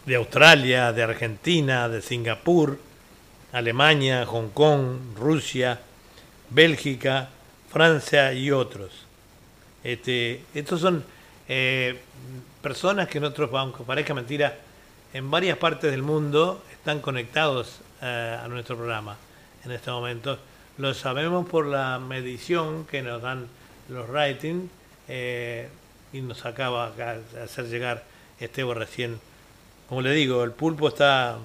de Australia, de Argentina, de Singapur, Alemania, Hong Kong, Rusia, Bélgica, Francia y otros. Este, estos son eh, personas que nosotros, aunque parezca mentira, en varias partes del mundo están conectados eh, a nuestro programa en este momento. Lo sabemos por la medición que nos dan los ratings eh, y nos acaba de hacer llegar Esteban recién. Como le digo, el pulpo está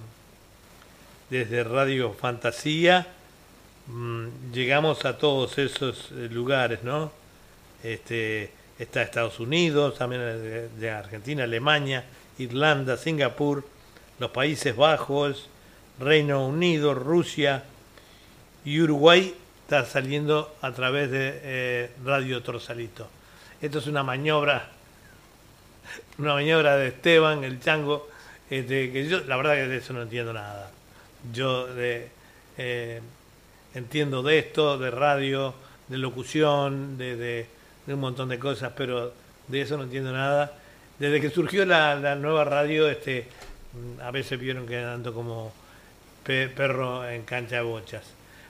desde Radio Fantasía, mm, llegamos a todos esos eh, lugares, ¿no? Este, está Estados Unidos, también de, de Argentina, Alemania, Irlanda, Singapur, los Países Bajos, Reino Unido, Rusia y Uruguay está saliendo a través de eh, Radio Torsalito. Esto es una maniobra, una maniobra de Esteban, el chango, este, que yo la verdad que de eso no entiendo nada. Yo de, eh, entiendo de esto, de radio, de locución, de, un montón de cosas, pero de eso no entiendo nada. Desde que surgió la, la nueva radio, este, a veces vieron que ando como pe- perro en cancha de bochas.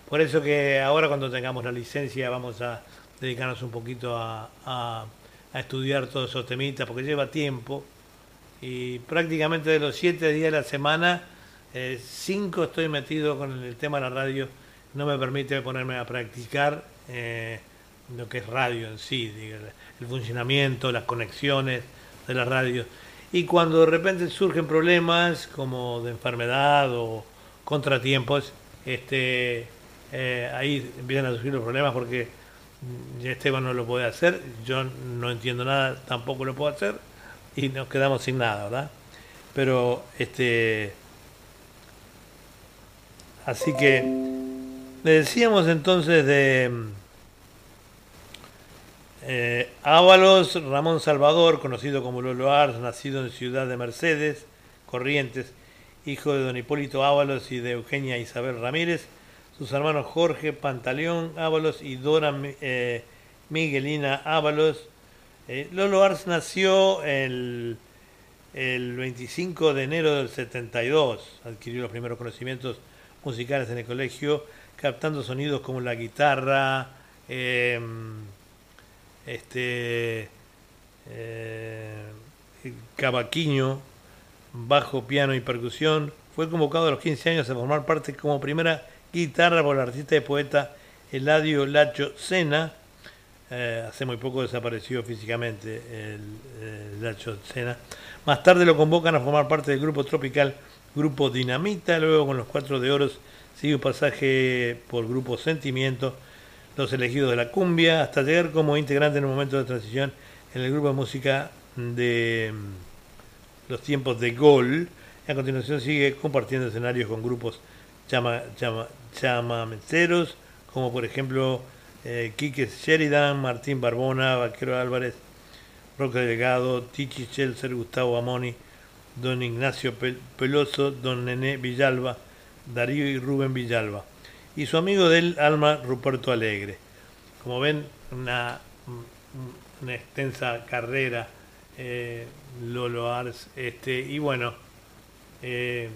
Por eso que ahora cuando tengamos la licencia vamos a dedicarnos un poquito a, a- a estudiar todos esos temitas, porque lleva tiempo. Y prácticamente de los siete días de la semana, eh, cinco estoy metido con el tema de la radio. No me permite ponerme a practicar eh, lo que es radio en sí, el funcionamiento, las conexiones de la radio. Y cuando de repente surgen problemas como de enfermedad o contratiempos, este, eh, ahí empiezan a surgir los problemas porque Esteban no lo puede hacer, yo no entiendo nada, tampoco lo puedo hacer y nos quedamos sin nada, ¿verdad? Pero este así que le decíamos entonces de eh, Ábalos Ramón Salvador, conocido como Lolo Ars, nacido en Ciudad de Mercedes, Corrientes, hijo de don Hipólito Ábalos y de Eugenia Isabel Ramírez, sus hermanos Jorge Pantaleón Ábalos y Dora eh, Miguelina Ábalos. Eh, Lolo Ars nació el, el 25 de enero del 72, adquirió los primeros conocimientos musicales en el colegio, captando sonidos como la guitarra, em, este eh, bajo, piano y percusión. Fue convocado a los 15 años a formar parte como primera guitarra por el artista y poeta Eladio Lacho Sena. Eh, hace muy poco desapareció físicamente el, el Lacho Sena. Más tarde lo convocan a formar parte del grupo tropical Grupo Dinamita. Luego con los Cuatro de Oros sigue un pasaje por Grupo Sentimiento, Los Elegidos de la Cumbia, hasta llegar como integrante en un momento de transición en el grupo de música de mm, los tiempos de Gol. A continuación sigue compartiendo escenarios con grupos chama, chama, como por ejemplo eh, Quique Sheridan, Martín Barbona, Vaquero Álvarez, Roque Delgado, Tichi Chelser, Gustavo Amoni, Don Ignacio Pel- Peloso, Don Nené Villalba, Darío y Rubén Villalba. Y su amigo del alma, Ruperto Alegre. Como ven, una, una extensa carrera, eh, Lolo Ars, este, y bueno, eh,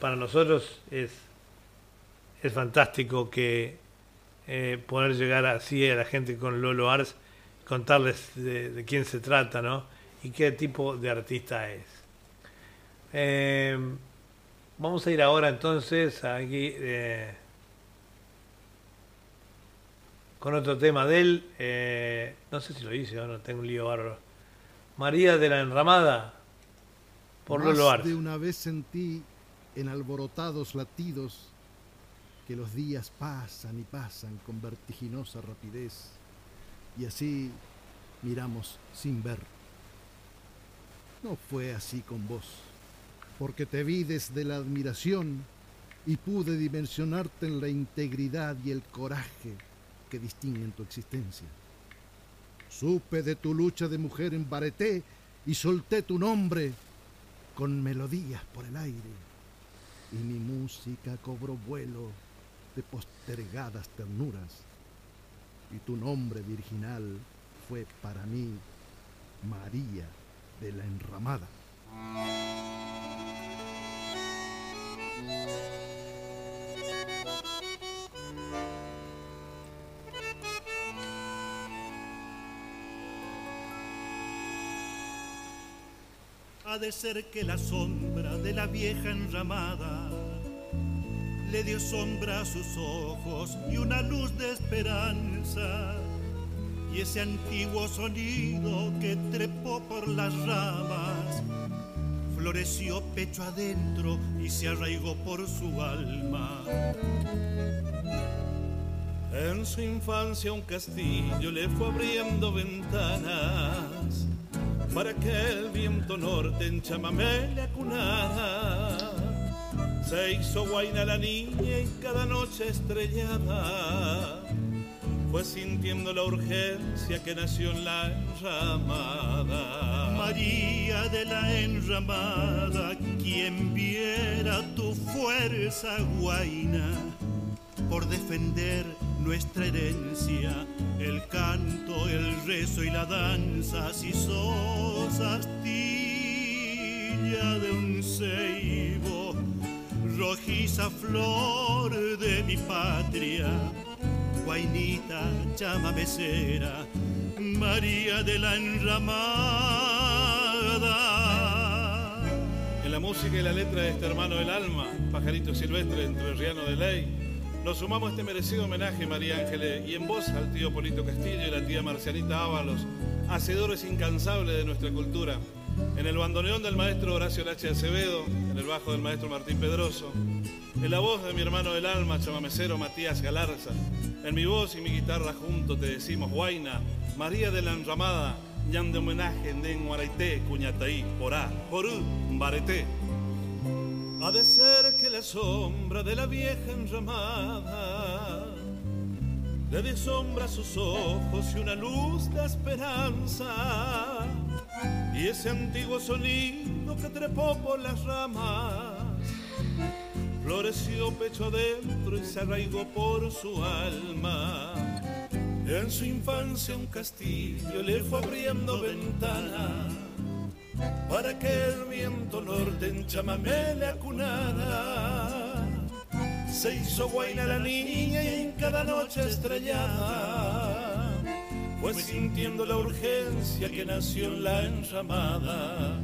para nosotros es, es fantástico que eh, poder llegar así a la gente con Lolo Ars, contarles de, de quién se trata, ¿no? Y qué tipo de artista es. Eh, vamos a ir ahora entonces aquí eh, con otro tema de él. eh, no sé si lo hice o no, tengo un lío bárbaro. María de la Enramada, por
Más
Lolo Ars.
de una vez sentí en alborotados latidos que los días pasan y pasan con vertiginosa rapidez y así miramos sin ver. No fue así con vos, porque te vi desde la admiración y pude dimensionarte en la integridad y el coraje que distinguen tu existencia. Supe de tu lucha de mujer en Bareté y solté tu nombre con melodías por el aire. Y mi música cobró vuelo de postergadas ternuras. Y tu nombre virginal fue para mí María de la Enramada.
Ha de ser que la sombra de la vieja enramada le dio sombra a sus ojos y una luz de esperanza. Y ese antiguo sonido que trepó por las ramas floreció pecho adentro y se arraigó por su alma. En su infancia un castillo le fue abriendo ventanas para que el viento norte en chamamé le acunara. Se hizo guaina la niña y cada noche estrellada fue sintiendo la urgencia que nació en la enramada. María de la enramada, quien viera tu fuerza guaina por defender nuestra herencia, el canto, el rezo y la danza, si sos astilla de un ceibo, rojiza flor de mi patria, guainita, llama becera, María de la enramada. En la música y la letra de este hermano del alma, pajarito silvestre entre Riano de Ley, nos sumamos este merecido homenaje, María Ángeles, y en voz al tío Polito Castillo y la tía Marcianita Ábalos, hacedores incansables de nuestra cultura. En el bandoneón del maestro Horacio Lache Acevedo, en el bajo del maestro Martín Pedroso, en la voz de mi hermano del alma, chamamecero Matías Galarza, en mi voz y mi guitarra junto te decimos Guaina, María de la Enramada, yan de homenaje en Guaraité, Cuñataí, Porá, Porú, Bareté. Ha de ser que la sombra de la vieja enramada le dé sombra a sus ojos y una luz de esperanza. Y ese antiguo sonido que trepó por las ramas floreció pecho adentro y se arraigó por su alma. En su infancia un castillo le fue abriendo ventanas para que el viento norte en chamamé le acunara. Se hizo guaina la niña y en cada noche estrellada fue sintiendo la urgencia que nació en la enramada.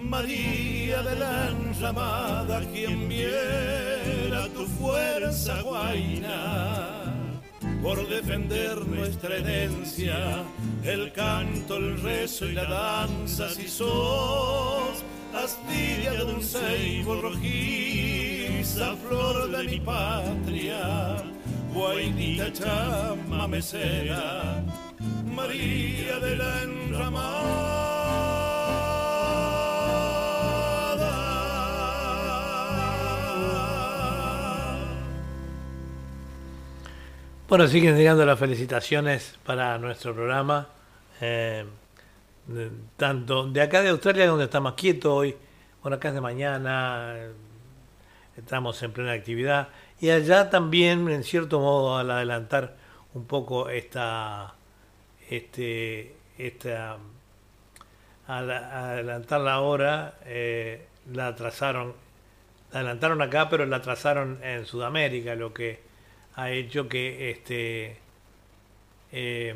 María de la enramada, quien viera tu fuerza guaina por defender nuestra herencia, el canto, el rezo y la danza, si sos astilla de un ceibo rojiza, flor de mi patria, guainita chama mesera, María de la enramada.
Bueno, siguen llegando las felicitaciones para nuestro programa. eh, tanto de acá de Australia, donde está más quieto hoy, bueno, acá es de mañana, eh, estamos en plena actividad, y allá también, en cierto modo, al adelantar un poco esta, este, esta, al adelantar la hora, eh, la atrasaron, la adelantaron acá, pero la atrasaron en Sudamérica, lo que ha hecho que este eh,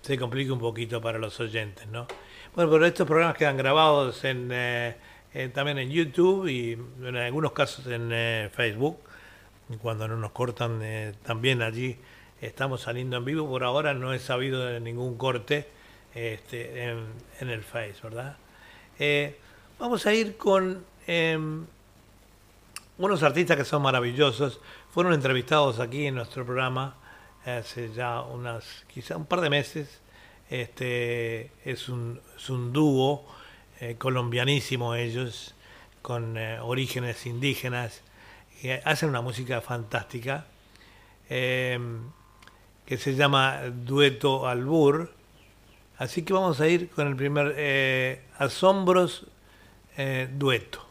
se complique un poquito para los oyentes, ¿no? Bueno, pero estos programas quedan grabados en, eh, también en YouTube y en algunos casos en Facebook. Cuando no nos cortan, también allí estamos saliendo en vivo. Por ahora no he sabido de ningún corte este, en, en el Face, ¿verdad? Eh, vamos a ir con em, unos artistas que son maravillosos. Fueron entrevistados aquí en nuestro programa hace ya unas, quizá un par de meses. Este es un, es un dúo eh, colombianísimo ellos, con eh, orígenes indígenas, hacen una música fantástica, eh, que se llama Dueto Albur. Así que vamos a ir con el primer eh, Asombros eh, Dueto.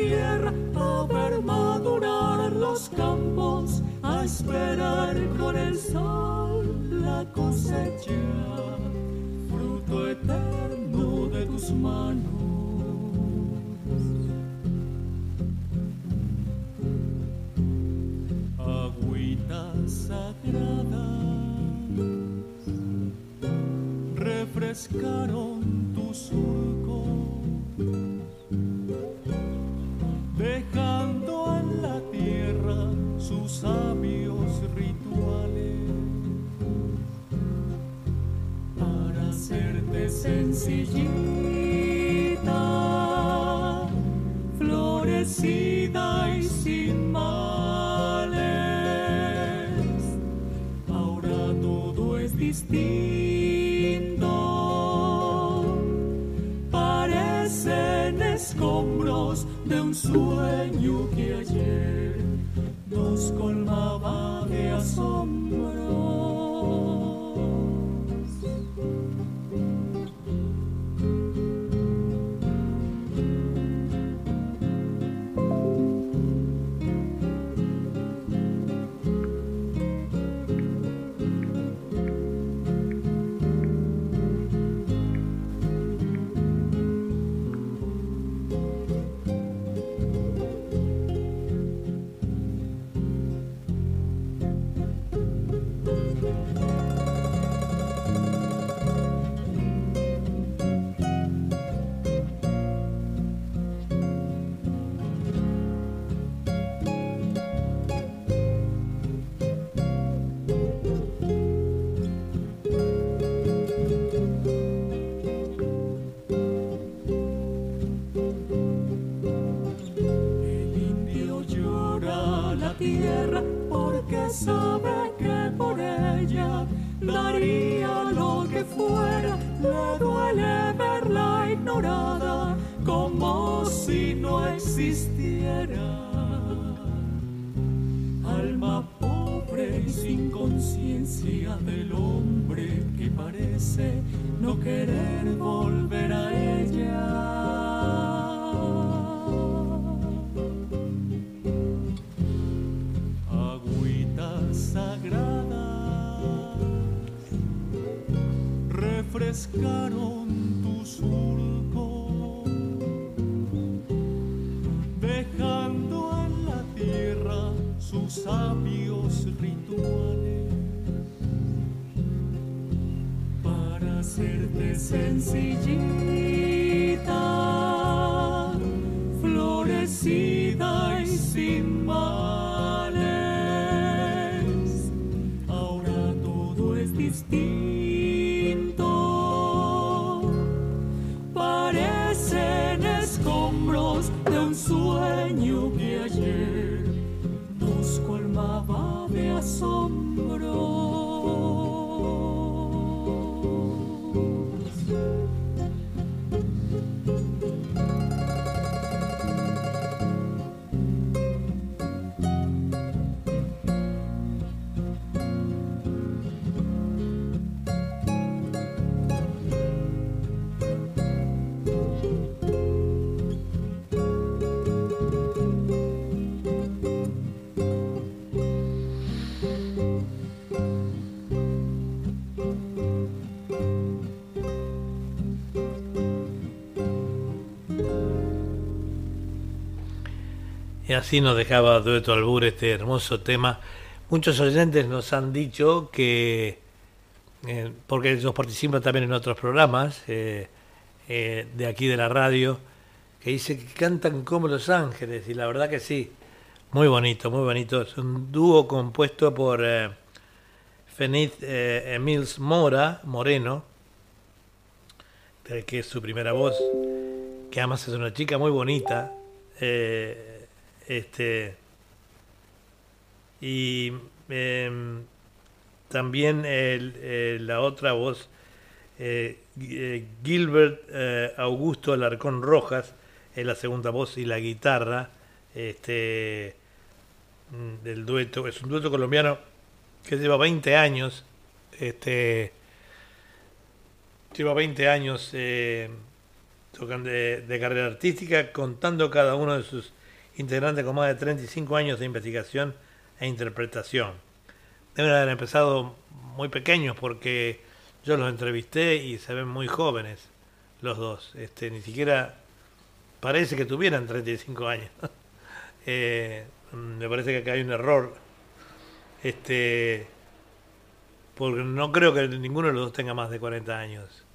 A ver madurar los campos, a esperar con el sol la cosecha, fruto eterno de tus manos. Agüitas hacerte Y
así nos dejaba Dueto Albur este hermoso tema. Muchos oyentes nos han dicho que, eh, porque ellos participan también en otros programas eh, eh, de aquí de la radio, que dice que cantan como Los Ángeles, y la verdad que sí, muy bonito, muy bonito. Es un dúo compuesto por Fenith eh, Emils Mora, Moreno, que es su primera voz, que además es una chica muy bonita. Este y em, también la otra voz eh, eh, Gilbert eh, Augusto Alarcón Rojas es la segunda voz y la guitarra este del dueto. Es un dueto colombiano que lleva 20 años este lleva 20 años tocando de carrera artística contando cada uno de sus integrantes con más de 35 años de investigación e interpretación. Deben haber empezado muy pequeños porque yo los entrevisté y se ven muy jóvenes los dos. Este, ni siquiera parece que tuvieran 35 años. Eh, me parece que acá hay un error. Este, porque no creo que ninguno de los dos tenga más de 40 años.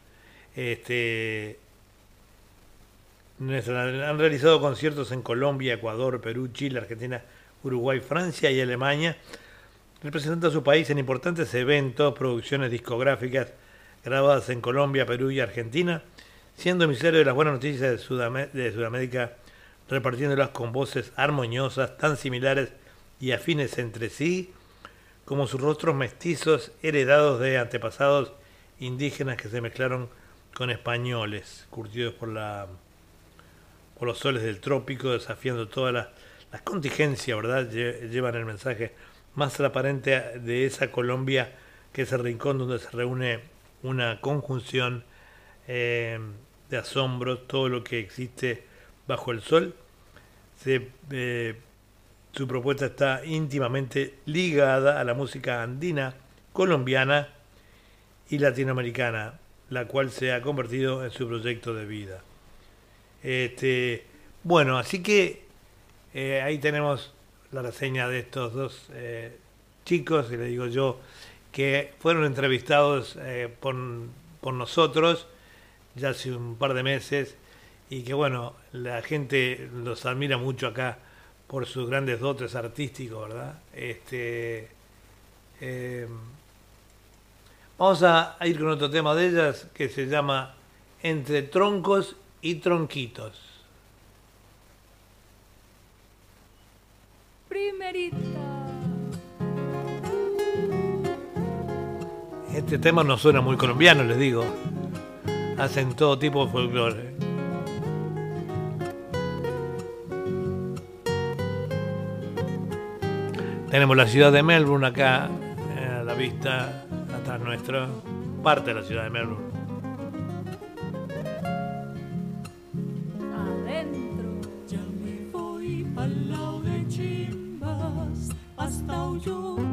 Este, han realizado conciertos en Colombia, Ecuador, Perú, Chile, Argentina, Uruguay, Francia y Alemania, representando a su país en importantes eventos, producciones discográficas grabadas en Colombia, Perú y Argentina, siendo emisario de las buenas noticias de, de Sudamérica, repartiéndolas con voces armoniosas, tan similares y afines entre sí, como sus rostros mestizos heredados de antepasados indígenas que se mezclaron con españoles, curtidos por la los soles del trópico, desafiando todas las, contingencias, ¿verdad? Lle- Llevan el mensaje más aparente de esa Colombia, que es el rincón donde se reúne una conjunción eh, de asombro, todo lo que existe bajo el sol. Se, eh, su propuesta está íntimamente ligada a la música andina, colombiana y latinoamericana, la cual se ha convertido en su proyecto de vida. Este, bueno, así que eh, ahí tenemos la reseña de estos dos eh, chicos, y le digo yo, que fueron entrevistados eh, por, por nosotros ya hace un par de meses y que bueno, la gente los admira mucho acá por sus grandes dotes artísticos, ¿verdad? Este, vamos a ir con otro tema de ellas que se llama Entre troncos y tronquitos.
Primerita.
Este tema no suena muy colombiano, les digo. Hacen todo tipo de folclore. Tenemos la ciudad de Melbourne acá eh, a la vista, atrás nuestra, parte de la ciudad de Melbourne.
Chimbas, hasta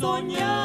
y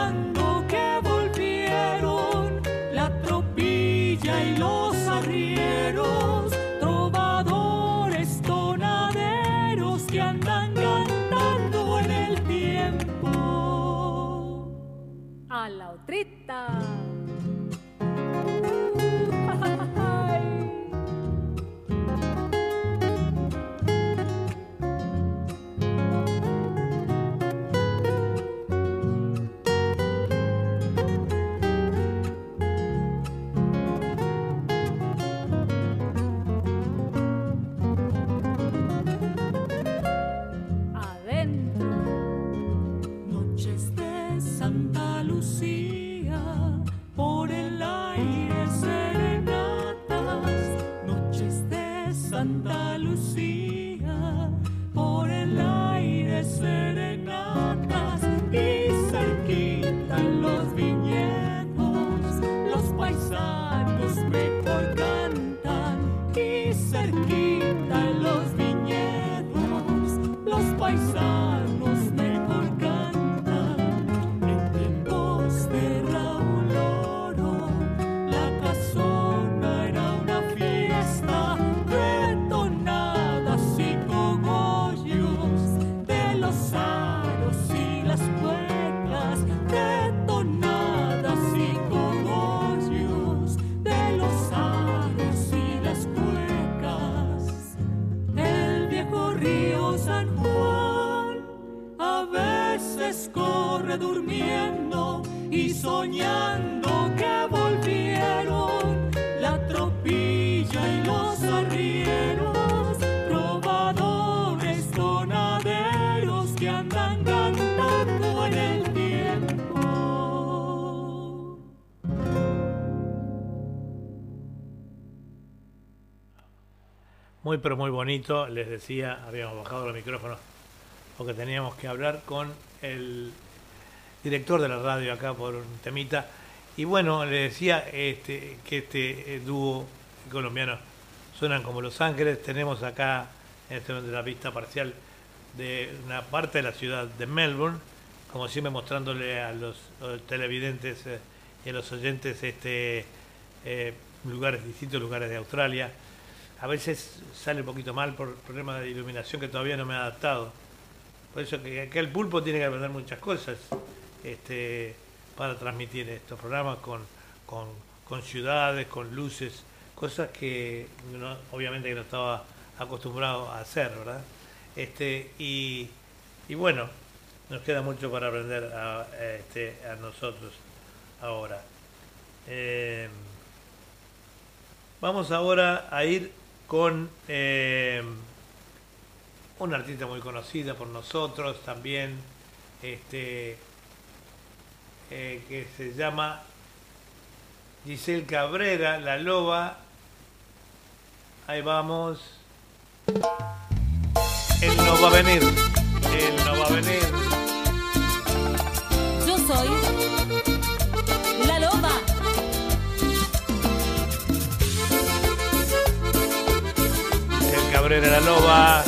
Muy pero muy bonito, les decía, habíamos bajado los micrófonos porque teníamos que hablar con el director de la radio acá por un temita. Y bueno, le decía este, que este eh, dúo colombiano suenan como Los Ángeles. Tenemos acá en este momento la vista parcial de una parte de la ciudad de Melbourne, como siempre mostrándole a los, televidentes eh, y a los oyentes este eh, lugares, distintos lugares de Australia. A veces sale un poquito mal por problemas de iluminación que todavía no me he adaptado. Por eso que acá el pulpo tiene que aprender muchas cosas este, para transmitir estos programas con, con, con ciudades, con luces, cosas que obviamente que no estaba acostumbrado a hacer, ¿verdad? Este, y, y bueno, nos queda mucho para aprender a, a este, a nosotros ahora. Eh, vamos ahora a ir con eh, una artista muy conocida por nosotros también, este, eh, que se llama Giselle Cabrera, La Loba. Ahí vamos. Él no va a venir. Él no va a venir.
Yo soy
Cabrera la Loba.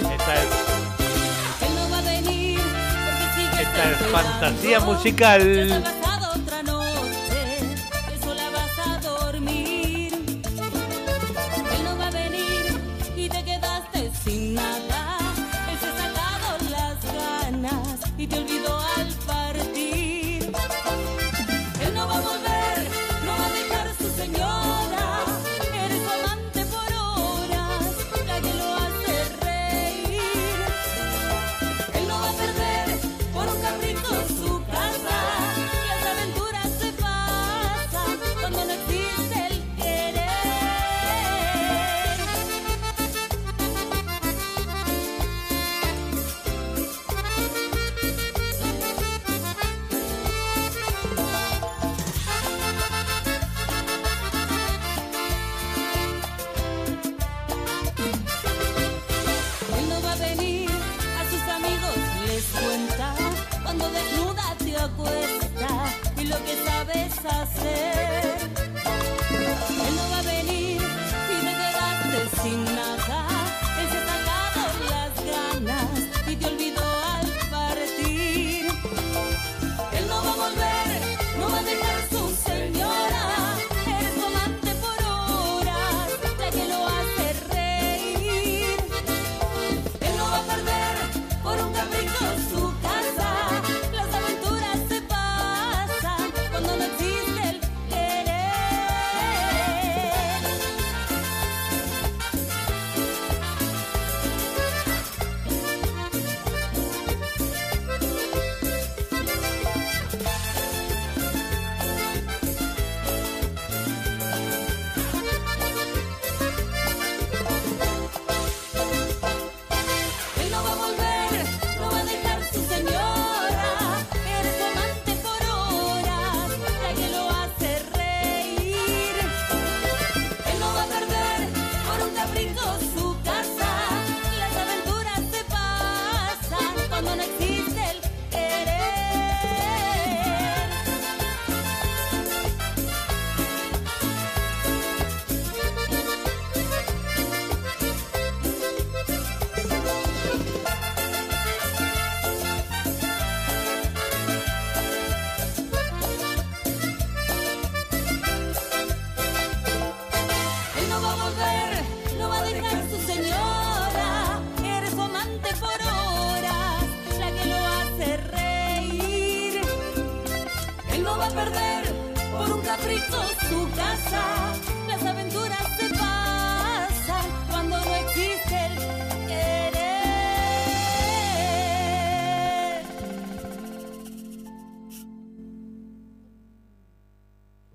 Esta es, esta es fantasía musical.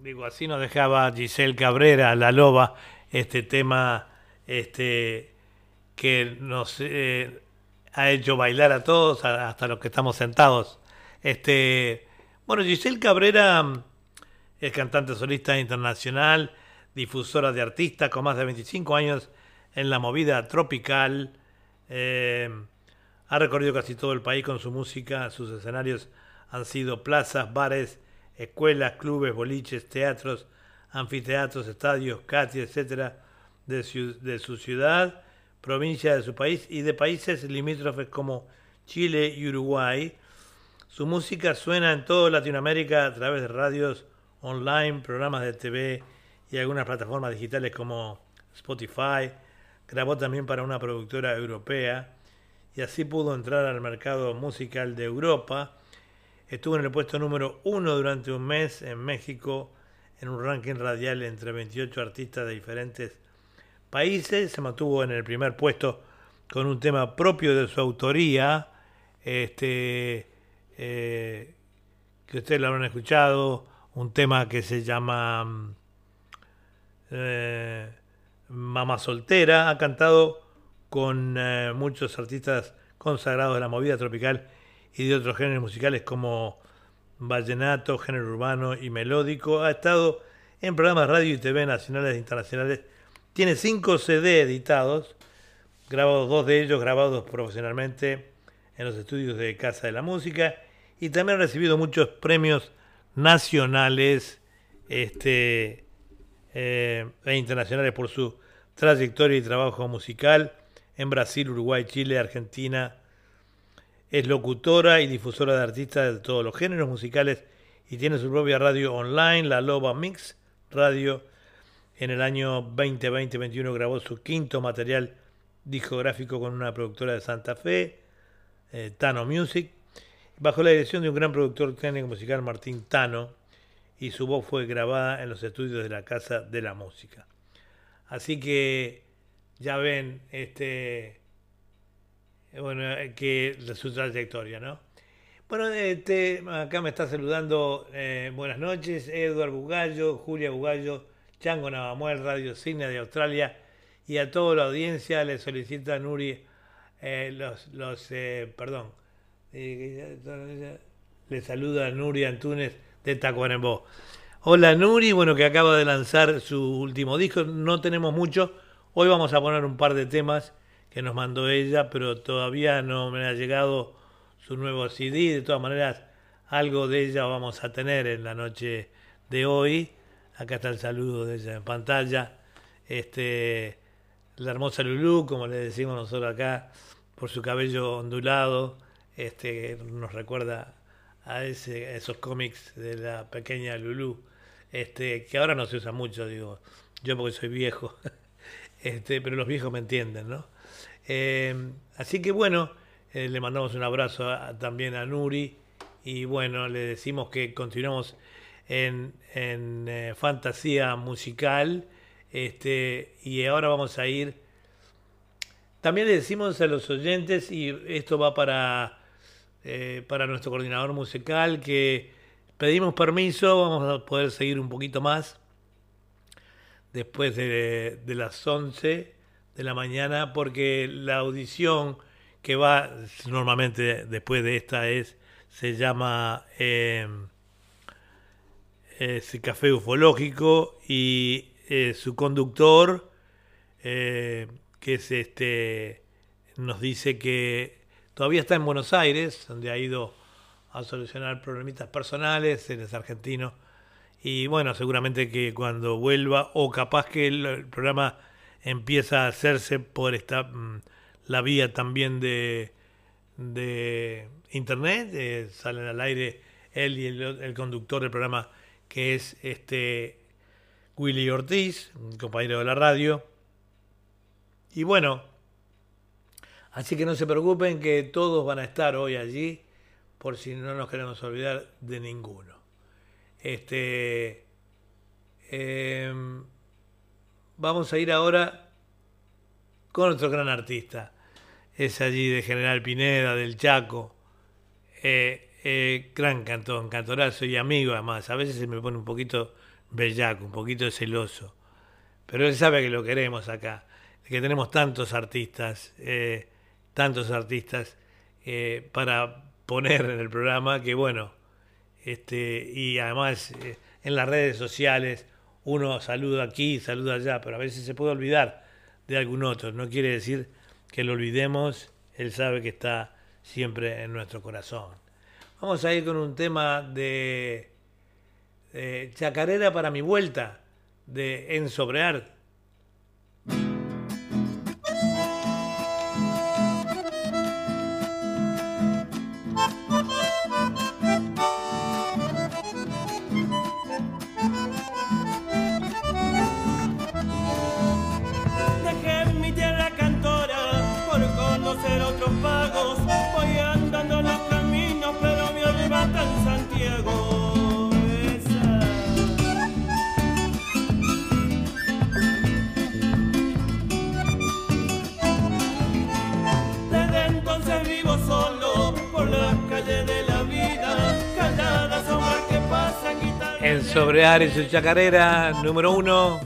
Digo, así nos dejaba Giselle Cabrera, la loba, este tema este, que nos eh, ha hecho bailar a todos, hasta los que estamos sentados. Este, bueno, Giselle Cabrera mm, es cantante solista internacional, difusora de artistas con más de 25 años en la movida tropical. eh, ha recorrido casi todo el país con su música. Sus escenarios han sido plazas, bares, escuelas, clubes, boliches, teatros, anfiteatros, estadios, cati, etcétera, de, ciu- de su ciudad, provincia de su país y de países limítrofes como Chile y Uruguay. Su música suena en toda Latinoamérica a través de radios online, programas de TV y algunas plataformas digitales como Spotify. Grabó también para una productora europea y así pudo entrar al mercado musical de Europa. Estuvo en el puesto número uno durante un mes en México en un ranking radial entre 28 artistas de diferentes países. Se mantuvo en el primer puesto con un tema propio de su autoría, este, eh, que ustedes lo habrán escuchado, un tema que se llama mm, eh, Mamá Soltera. Ha cantado con eh, muchos artistas consagrados de la movida tropical y de otros géneros musicales como vallenato, género urbano y melódico. Ha estado en programas radio y TV nacionales e internacionales. Tiene cinco CD editados, grabados dos de ellos grabados profesionalmente en los estudios de Casa de la Música y también ha recibido muchos premios nacionales este, eh, e internacionales por su
trayectoria y trabajo musical en Brasil, Uruguay, Chile, Argentina. Es locutora y difusora de artistas de todos los géneros musicales y tiene su propia radio online, La Loba Mix Radio. En el año 2020-21 grabó su quinto material discográfico con una productora de Santa Fe, eh, Tano Music, bajo la dirección de un gran productor técnico musical, Martín Tano, y su voz fue grabada en los estudios de la Casa de la Música. Así que ya ven este bueno eh, que su trayectoria, ¿no? Bueno, este, acá me está saludando, eh, buenas noches, Eduard Bugallo, Julia Bugallo, Chango Navamuel, Radio Cine de Australia, y a toda la audiencia le solicita Nuri eh, los, los eh, perdón, eh, le saluda Nuri Antunes de Tacuarembó. Hola Nuri, bueno que acaba de lanzar su último disco, no tenemos mucho, hoy vamos a poner un par de temas que nos mandó ella, pero todavía no me ha llegado su nuevo CD, de todas maneras algo de ella vamos a tener en la noche de hoy. Acá está el saludo de ella en pantalla. Este, la hermosa Lulú, como le decimos nosotros acá, por su cabello ondulado, este, nos recuerda a, ese, a esos cómics de la pequeña Lulú, este, que ahora no se usa mucho, digo, yo porque soy viejo, este, pero los viejos me entienden, ¿no? Eh, así que bueno, eh, le mandamos un abrazo también a Nuri y bueno, le decimos que continuamos en, eh, fantasía musical este, y ahora vamos a ir también le decimos a los oyentes, y esto va para, eh, para nuestro coordinador musical, que pedimos permiso, vamos a poder seguir un poquito más después de, de las 11 de la mañana, porque la audición que va normalmente después de esta es, se llama eh, es Café Ufológico y eh, su conductor, eh, que es este, nos dice que todavía está en Buenos Aires, donde ha ido a solucionar problemitas personales, él es argentino, y bueno, seguramente que cuando vuelva, o capaz que el, el programa empieza a hacerse por esta mm, la vía también de, de internet, eh, salen al aire él y el, conductor del programa que es este Willy Ortiz, compañero de la radio. Y bueno, así que no se preocupen que todos van a estar hoy allí, por si no nos queremos olvidar de ninguno. Este, em, vamos a ir ahora con otro gran artista. Es allí de General Pineda, del Chaco. Eh, eh, gran cantor, cantorazo y amigo además. A veces se me pone un poquito bellaco, un poquito celoso. Pero él sabe que lo queremos acá. Que tenemos tantos artistas, eh, tantos artistas para poner en el programa que bueno, este, y además en las redes sociales uno saluda aquí, saluda allá, pero a veces se puede olvidar de algún otro. No quiere decir que lo olvidemos, él sabe que está siempre en nuestro corazón. Vamos a ir con un tema de, de Chacarera para mi vuelta, de Enzo Y su chacarera número uno.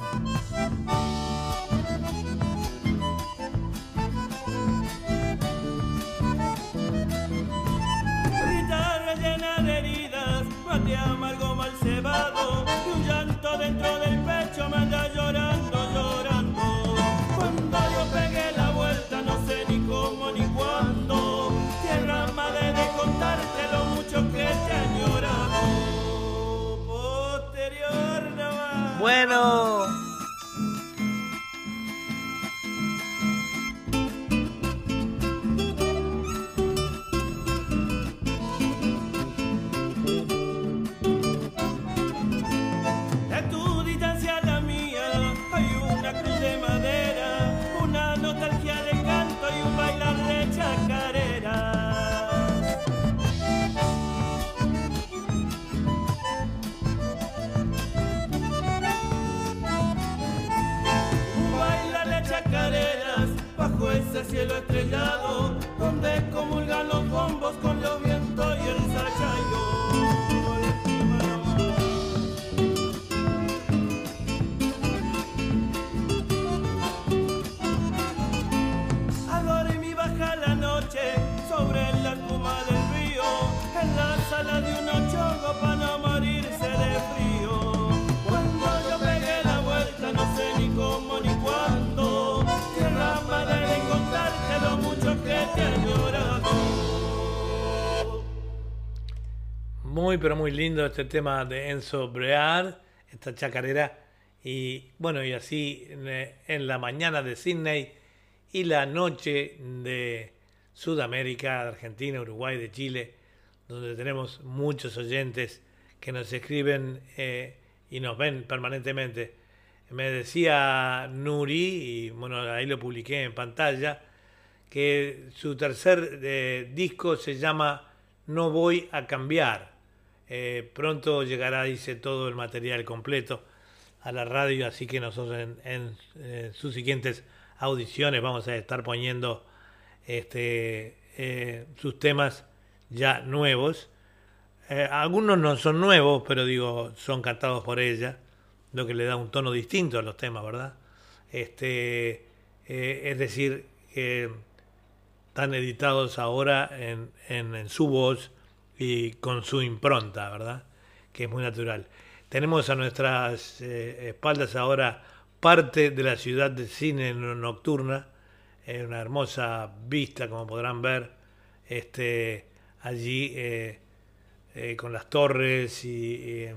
Pero muy lindo este tema de Enzo Brear, esta chacarera. Y bueno, y así en, la mañana de Sydney y la noche de Sudamérica, de Argentina, Uruguay, de Chile, donde tenemos muchos oyentes que nos escriben eh, y nos ven permanentemente. Me decía Nuri, y bueno, ahí lo publiqué en pantalla, que su tercer eh, disco se llama No voy a cambiar. Eh, pronto llegará, dice, todo el material completo a la radio, así que nosotros en, en, eh, sus siguientes audiciones vamos a estar poniendo este, eh, sus temas ya nuevos. Algunos no son nuevos, pero digo, son cantados por ella, lo que le da un tono distinto a los temas, ¿verdad? Este, es decir, están editados ahora en- en su voz y con su impronta, ¿verdad? Que es muy natural. Tenemos a nuestras eh, espaldas ahora parte de la ciudad de cine no- nocturna, una hermosa vista, como podrán ver, este, allí eh, eh, con las torres y,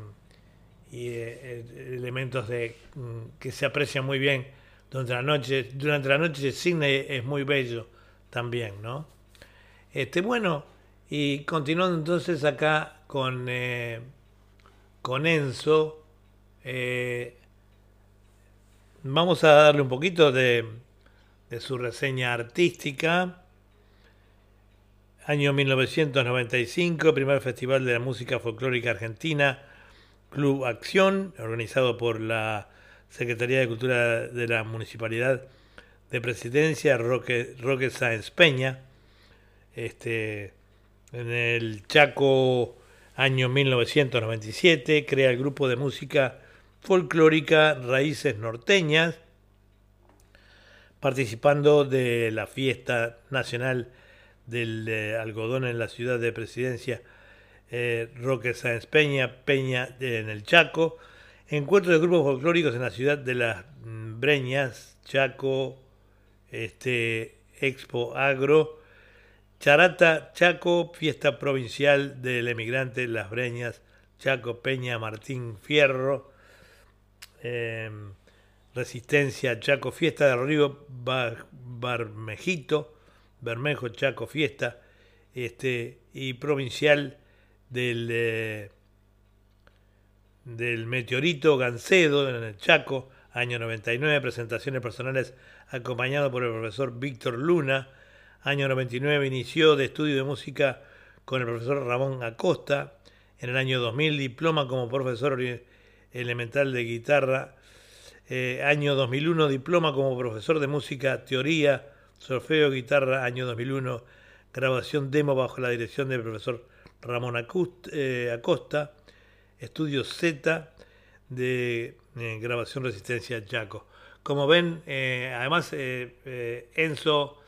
elementos de, mm, que se aprecian muy bien durante la noche. Durante la noche Sydney es muy bello también, ¿no? Este, bueno, y continuando entonces acá con, eh, con Enzo, eh, vamos a darle un poquito de, de su reseña artística. Año 1995, primer Festival de la Música Folclórica Argentina, Club Acción, organizado por la Secretaría de Cultura de la Municipalidad de Presidencia, Roque, Roque Sáenz Peña. Este, en el Chaco, año 1997, crea el grupo de música folclórica Raíces Norteñas, participando de la fiesta nacional del eh, algodón en la ciudad de Presidencia, eh, Roque Sáenz Peña, Peña eh, en el Chaco, encuentro de grupos folclóricos en la ciudad de las Breñas, Chaco, este, Expo Agro, Charata, Chaco, fiesta provincial del emigrante Las Breñas, Chaco, Peña, Martín Fierro, eh, Resistencia, Chaco, Fiesta del Río, Bar- Barmejito, Bermejo, Chaco, Fiesta, este, y provincial del, eh, del Meteorito Gancedo en el Chaco, año 99, presentaciones personales acompañado por el profesor Víctor Luna, año 99 inició de estudio de música con el profesor Ramón Acosta, en el año 2000 diploma como profesor elemental de guitarra, eh, año 2001 diploma como profesor de música, teoría, solfeo, guitarra, año 2001 grabación demo bajo la dirección del profesor Ramón eh, Acosta, estudio Z de eh, grabación resistencia Chaco. Como ven, eh, además eh, eh, Enzo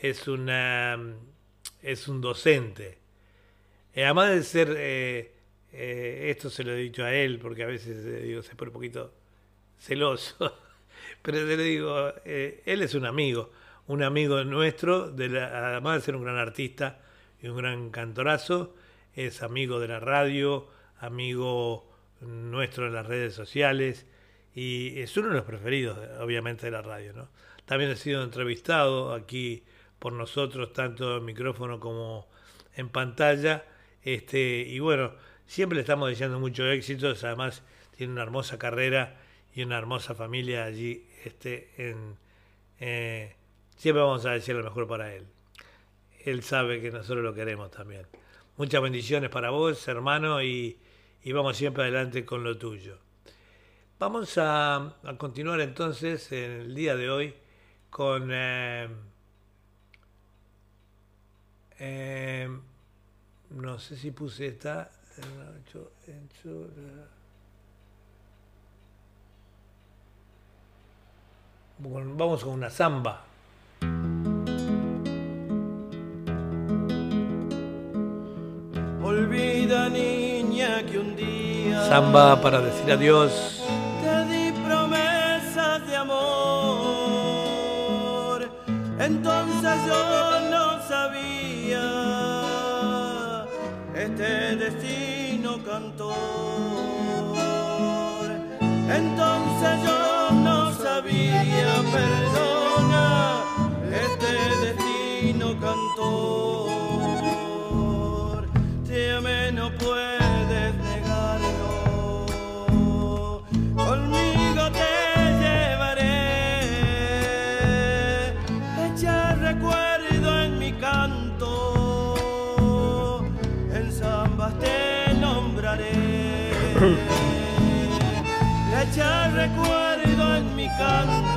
es una es un docente. Eh, además de ser eh, eh, esto se lo he dicho a él porque a veces digo se pone un poquito celoso, pero le digo él es un amigo, un amigo nuestro, de la- además de ser un gran artista y un gran cantorazo, es amigo de la radio, amigo nuestro en las redes sociales y es uno de los preferidos, obviamente, de la radio. ¿no? También ha sido entrevistado aquí por nosotros, tanto en micrófono como en pantalla. Este, y bueno, siempre le estamos deseando muchos éxitos, además tiene una hermosa carrera y una hermosa familia allí. Este, en, eh, siempre vamos a decir lo mejor para él. Él sabe que nosotros lo queremos también. Muchas bendiciones para vos, hermano, y, y vamos siempre adelante con lo tuyo. Vamos a, a continuar entonces en el día de hoy con, eh, Eh, no sé si puse esta. Bueno, Vamos con una samba.
Olvida niña que un día
Samba para decir adiós.
te di promesas de amor. Entonces yo este destino cantor. Entonces yo no sabía, perdona, este destino cantor. Te amé, no puedes Echa recuerdo en mi canto,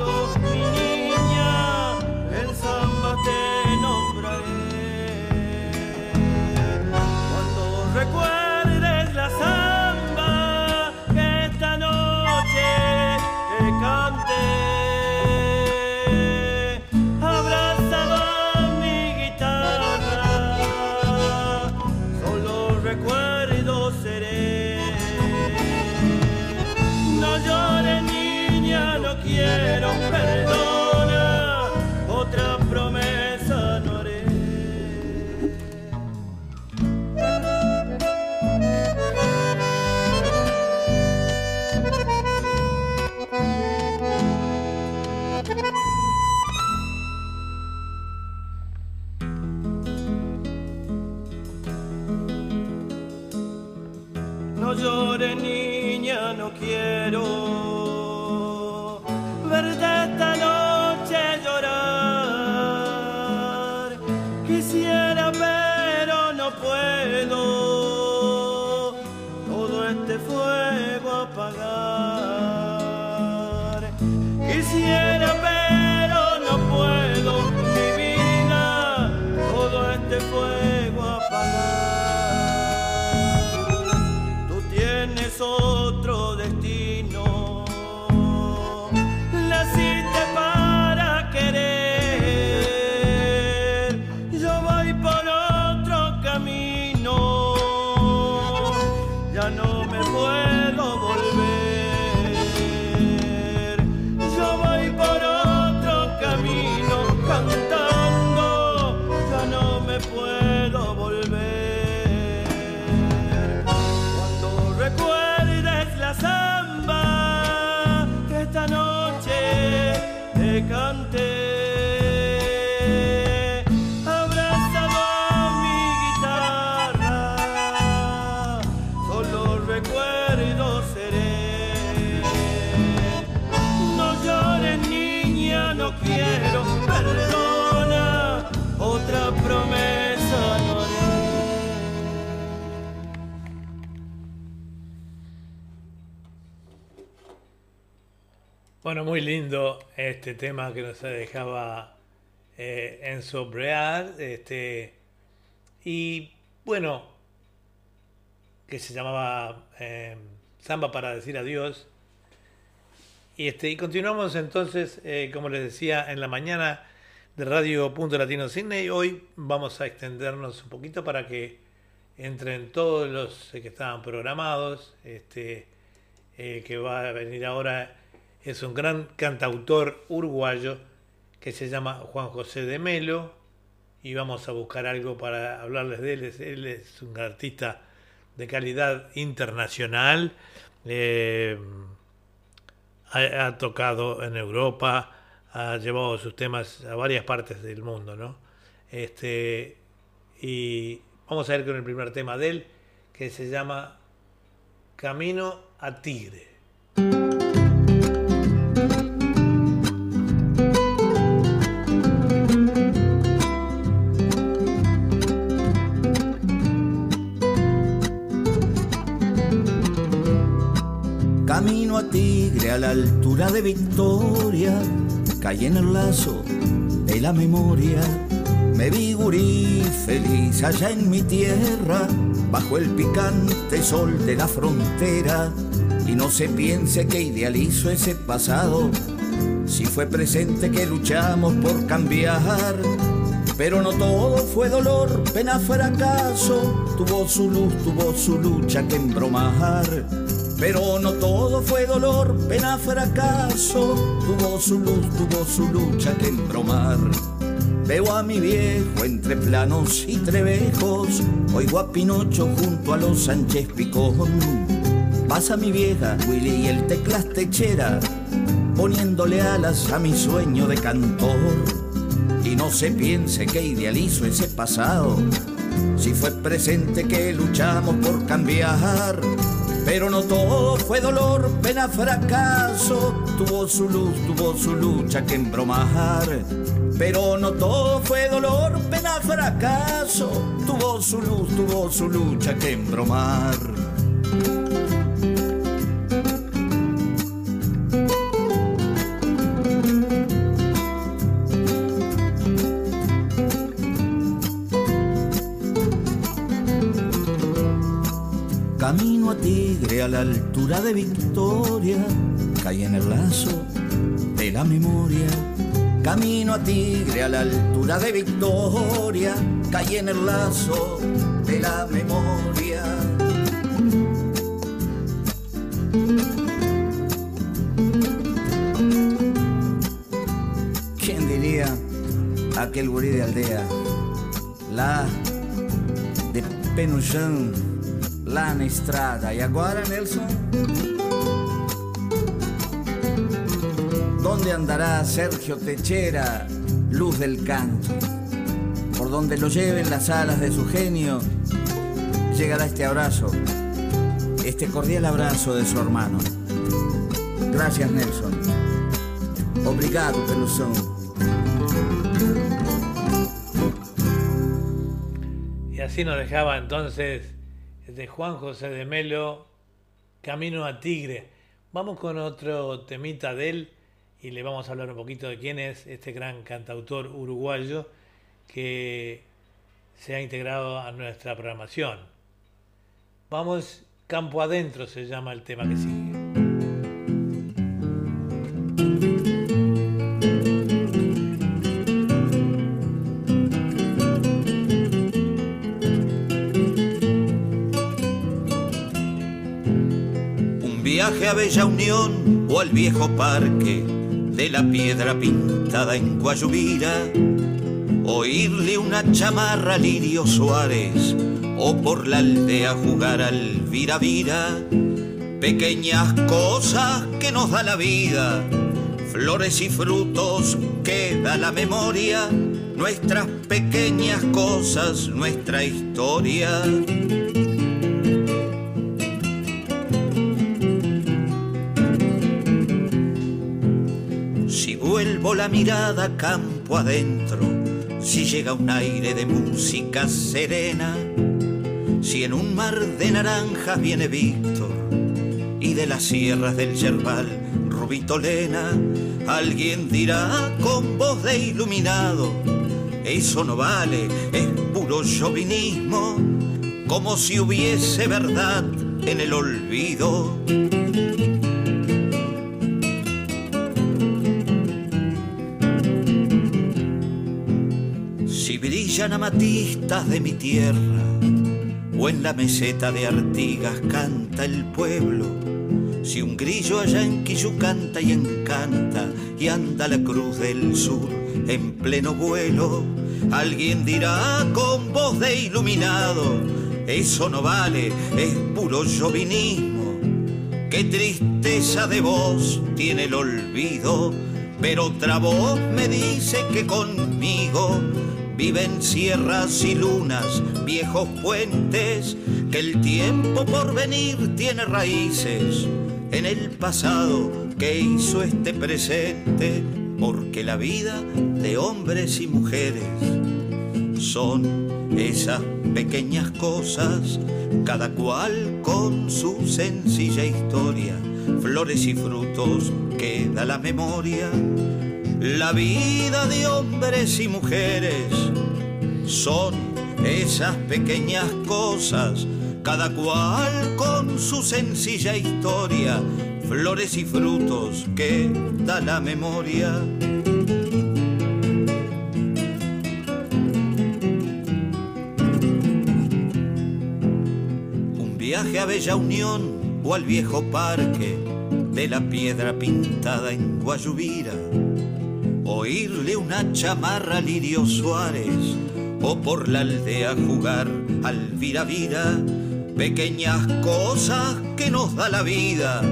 Bueno, muy lindo este tema que nos dejaba eh, Enzo. Este, y bueno, que se llamaba eh, Samba para decir adiós. Y, este, y continuamos entonces, eh, como les decía, en la mañana de Radio Punto Latino Sydney. Hoy vamos a extendernos un poquito para que entren todos los que estaban programados. Este, eh, que va a venir ahora es un gran cantautor uruguayo que se llama Juan José de Melo y vamos a buscar algo para hablarles de él. Él es un artista de calidad internacional. eh, ha, ha tocado en Europa, ha llevado sus temas a varias partes del mundo, ¿no? Este, y vamos a ver con el primer tema de él, que se llama Camino a Tigre.
A la altura de Victoria, caí en el lazo de la memoria, me vi gurí feliz allá en mi tierra, bajo el picante sol de la frontera. Y no se piense que idealizo ese pasado, si fue presente que luchamos por cambiar. Pero no todo fue dolor, pena, fracaso, tuvo su luz, tuvo su lucha que embromar. Pero no todo fue dolor, pena, fracaso, tuvo su luz, tuvo su lucha que embromar. Veo a mi viejo entre planos y trebejos, oigo a Pinocho junto a los Sánchez Picón. Pasa mi vieja, Willy y el teclas techera, poniéndole alas a mi sueño de cantor. Y no se piense que idealizo ese pasado, si fue presente que luchamos por cambiar. Pero no todo fue dolor, pena, fracaso, tuvo su luz, tuvo su lucha que embromar. Pero no todo fue dolor, pena, fracaso, tuvo su luz, tuvo su lucha que embromar. A la altura de Victoria, caí en el lazo de la memoria. Camino a Tigre a la altura de Victoria, caí en el lazo de la memoria. ¿Quién diría aquel gurí de aldea? La de Penuchão lá na estrada. E Nelson? ¿Dónde andará Sergio Techera, luz del canto? Por donde lo lleven las alas de su genio, llegará este abrazo, este cordial abrazo de su hermano. Gracias, Nelson. Obrigado, Peluzón.
Y así nos dejaba entonces de Juan José de Melo, Camino a Tigre. Vamos con otro temita de él y le vamos a hablar un poquito de quién es este gran cantautor uruguayo que se ha integrado a nuestra programación. Vamos, Campo Adentro se llama el tema que sigue.
Bella Unión o al viejo parque de la piedra pintada en Guayubira, oírle una chamarra a Lirio Suárez o por la aldea jugar al viravira, pequeñas cosas que nos da la vida, flores y frutos que da la memoria, nuestras pequeñas cosas, nuestra historia. Vuelvo la mirada campo adentro, si llega un aire de música serena, si en un mar de naranjas viene Víctor y de las sierras del Yerbal Rubito Lena, alguien dirá con voz de iluminado, eso no vale, es puro chauvinismo, como si hubiese verdad en el olvido. Brillan de mi tierra, o en la meseta de Artigas canta el pueblo. Si un grillo allá en Quillú canta y encanta, y anda la cruz del sur en pleno vuelo, alguien dirá con voz de iluminado, eso no vale, es puro chauvinismo. Qué tristeza de voz tiene el olvido, pero otra voz me dice que conmigo viven sierras y lunas, viejos puentes, que el tiempo por venir tiene raíces en el pasado que hizo este presente, porque la vida de hombres y mujeres son esas pequeñas cosas, cada cual con su sencilla historia, flores y frutos que da la memoria la vida de hombres y mujeres son esas pequeñas cosas, cada cual con su sencilla historia, flores y frutos que da la memoria. Un viaje a Bella Unión o al viejo parque de la piedra pintada en Guayubira. Oírle una chamarra a Lirio Suárez o por la aldea jugar al viravira. Pequeñas cosas que nos da la vida,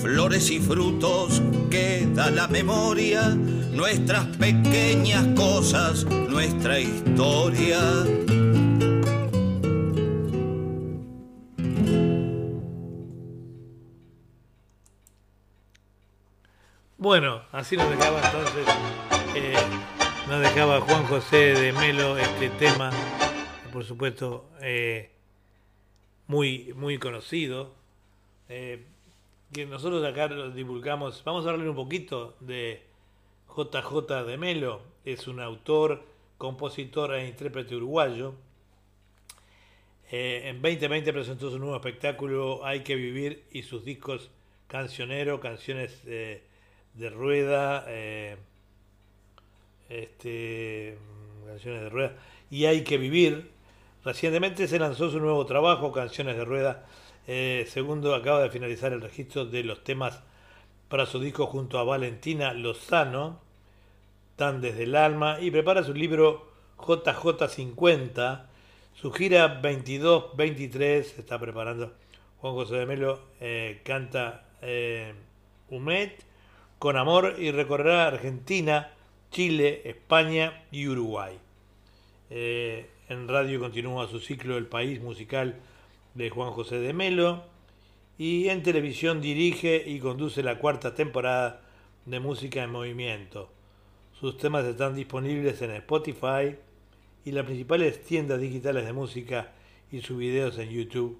flores y frutos que da la memoria, nuestras pequeñas cosas, nuestra historia.
Bueno, así nos dejaba entonces, eh, nos dejaba Juan José de Melo este tema, por supuesto, eh, muy, muy conocido, eh, que nosotros acá lo divulgamos. Vamos a hablar un poquito de JJ de Melo, es un autor, compositor e intérprete uruguayo. En 2020 presentó su nuevo espectáculo Hay que vivir y sus discos Cancionero, Canciones de Rueda, eh, este, Canciones de Rueda y Hay que vivir. Recientemente se lanzó su nuevo trabajo, Canciones de Rueda. Eh, segundo, acaba de finalizar el registro de los temas para su disco junto a Valentina Lozano, Tan desde el alma, y prepara su libro JJ50. Su gira 22-23 se está preparando. Juan José de Melo eh, canta eh, Humet con amor y recorrerá Argentina, Chile, España y Uruguay. Eh, en radio continúa su ciclo El País Musical de Juan José de Melo y en televisión dirige y conduce la cuarta temporada de Música en Movimiento. Sus temas están disponibles en Spotify y las principales tiendas digitales de música y sus videos en YouTube.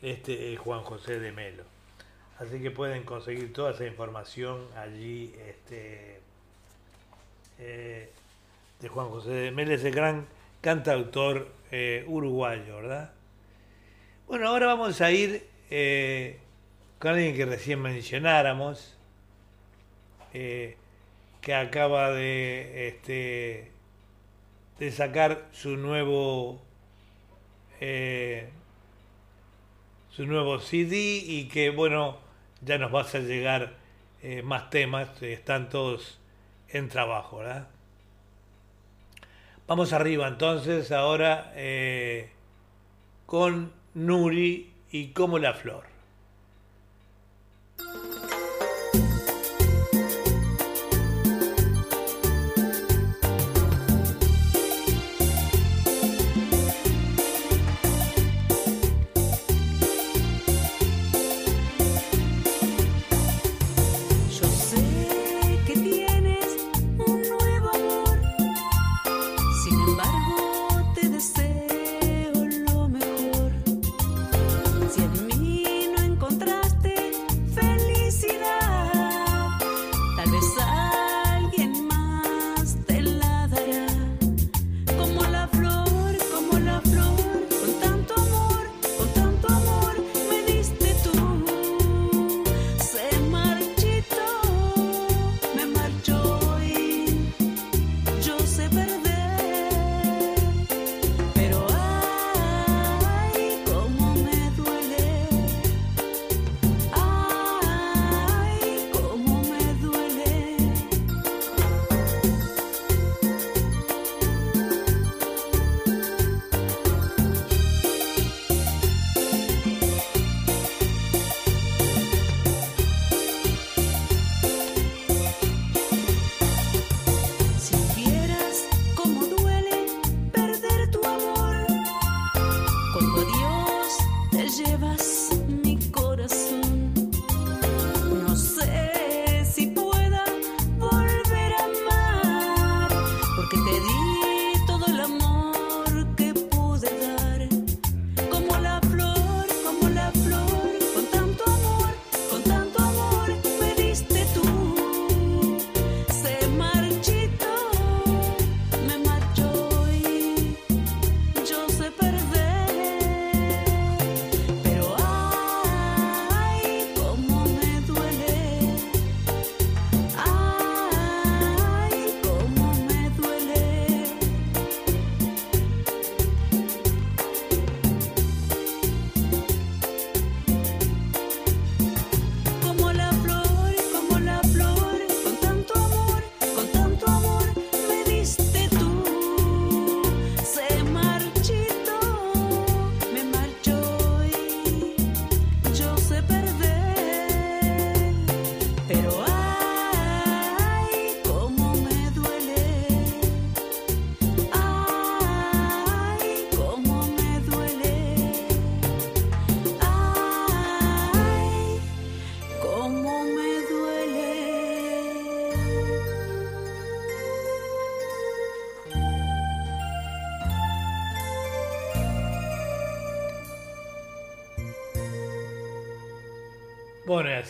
Este es Juan José de Melo. Así que pueden conseguir toda esa información allí este, eh, de Juan José de Melo, ese gran cantautor eh, uruguayo, ¿verdad? Bueno, ahora vamos a ir eh, con alguien que recién mencionáramos, que acaba de, este, de sacar su nuevo su nuevo CD y que bueno ya nos va a llegar eh, más temas, eh, están todos en trabajo, ¿verdad? Vamos arriba entonces ahora eh, con Nuri y como la flor.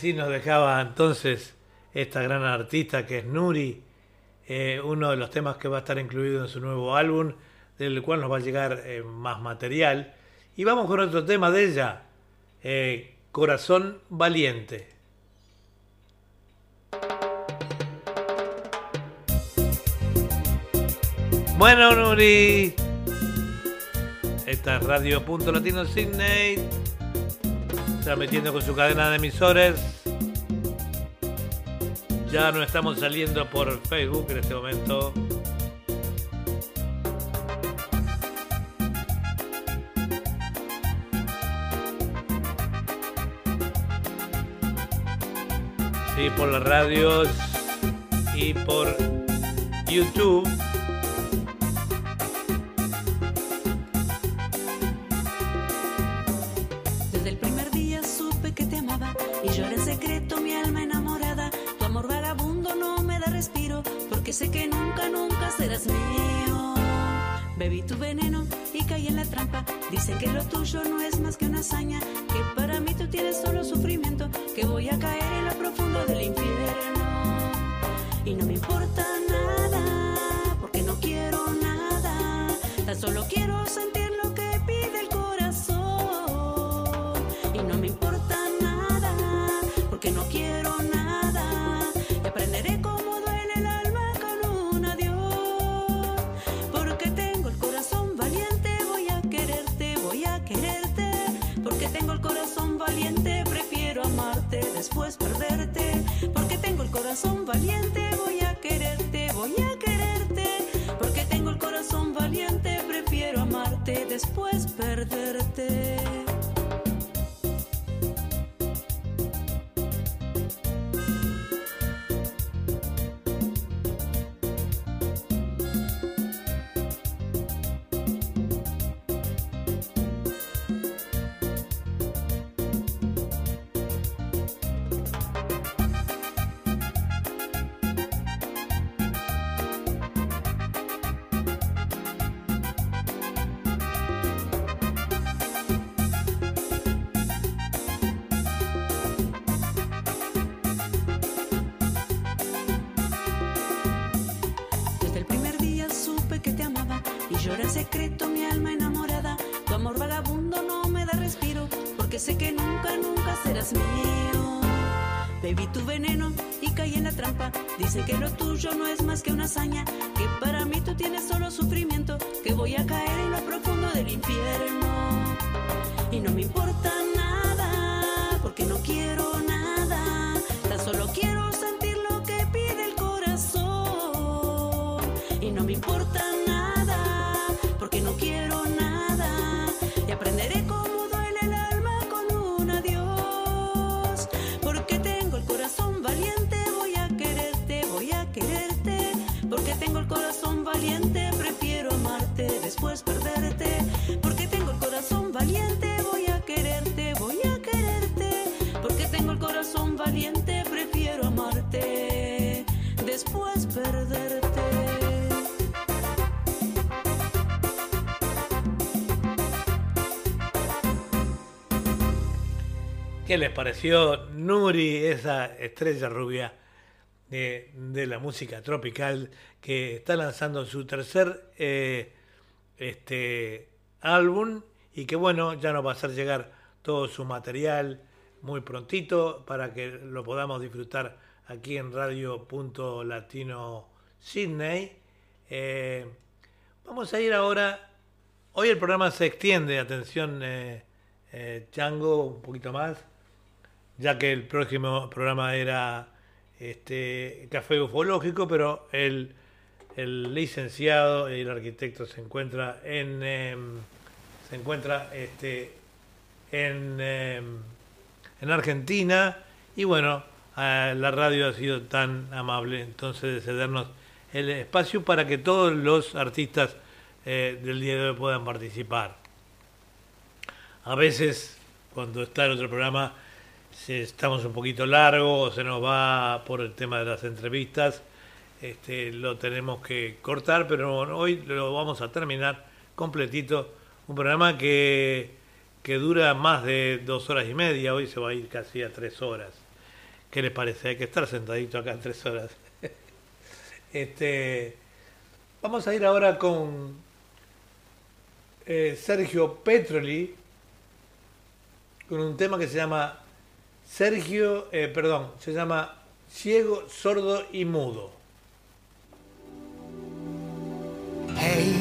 Así nos dejaba entonces esta gran artista que es Nuri, eh, uno de los temas que va a estar incluido en su nuevo álbum, del cual nos va a llegar eh, más material. Y vamos con otro tema de ella, eh, Corazón Valiente. Bueno, Nuri. Esta es Radio Punto Latino Sydney. Transmitiendo con su cadena de emisores. Ya no estamos saliendo por Facebook en este momento. Sí, por las radios y por YouTube. ¿Qué les pareció Nuri, esa estrella rubia de, de la música tropical que está lanzando su tercer eh, este, álbum y que bueno, ya nos va a hacer llegar todo su material muy prontito para que lo podamos disfrutar aquí en Radio Punto Latino Sydney. Eh, vamos a ir ahora. Hoy el programa se extiende, atención, eh, eh, Chango, un poquito más, ya que el próximo programa era este Café Ufológico, pero el, licenciado y el arquitecto se encuentra en em, se encuentra este en, em, en Argentina y bueno, eh, la radio ha sido tan amable entonces de cedernos el espacio para que todos los artistas eh, del día de hoy puedan participar. A veces, cuando está el otro programa, estamos un poquito largo o se nos va por el tema de las entrevistas, este, lo tenemos que cortar, pero hoy lo vamos a terminar completito. Un programa que,
que dura más de dos horas y media, hoy se va a ir casi a tres horas. ¿Qué les parece? Hay que estar sentadito acá tres horas. este, vamos a ir ahora con eh, Sergio Petroli, con un tema que se llama Sergio, eh, perdón, se llama Ciego, Sordo y Mudo.
Hey,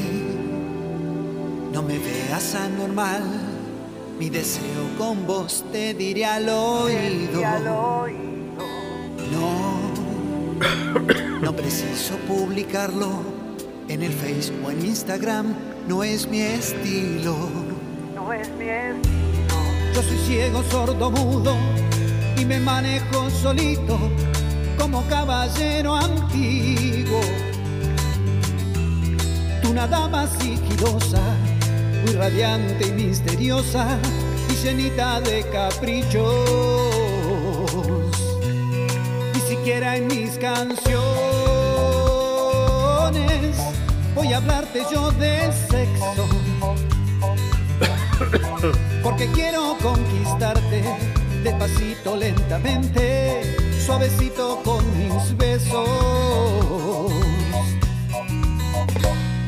no me veas anormal. Mi deseo con vos te diré al oído. No, no preciso publicarlo en el Facebook o en Instagram. No es mi estilo.
No es mi estilo.
Yo soy ciego, sordo, mudo me manejo solito como caballero antiguo. Tú una dama sigilosa, muy radiante y misteriosa y llenita de caprichos. Ni siquiera en mis canciones voy a hablarte yo de sexo. Porque quiero conquistarte despacito, lentamente, suavecito con mis besos.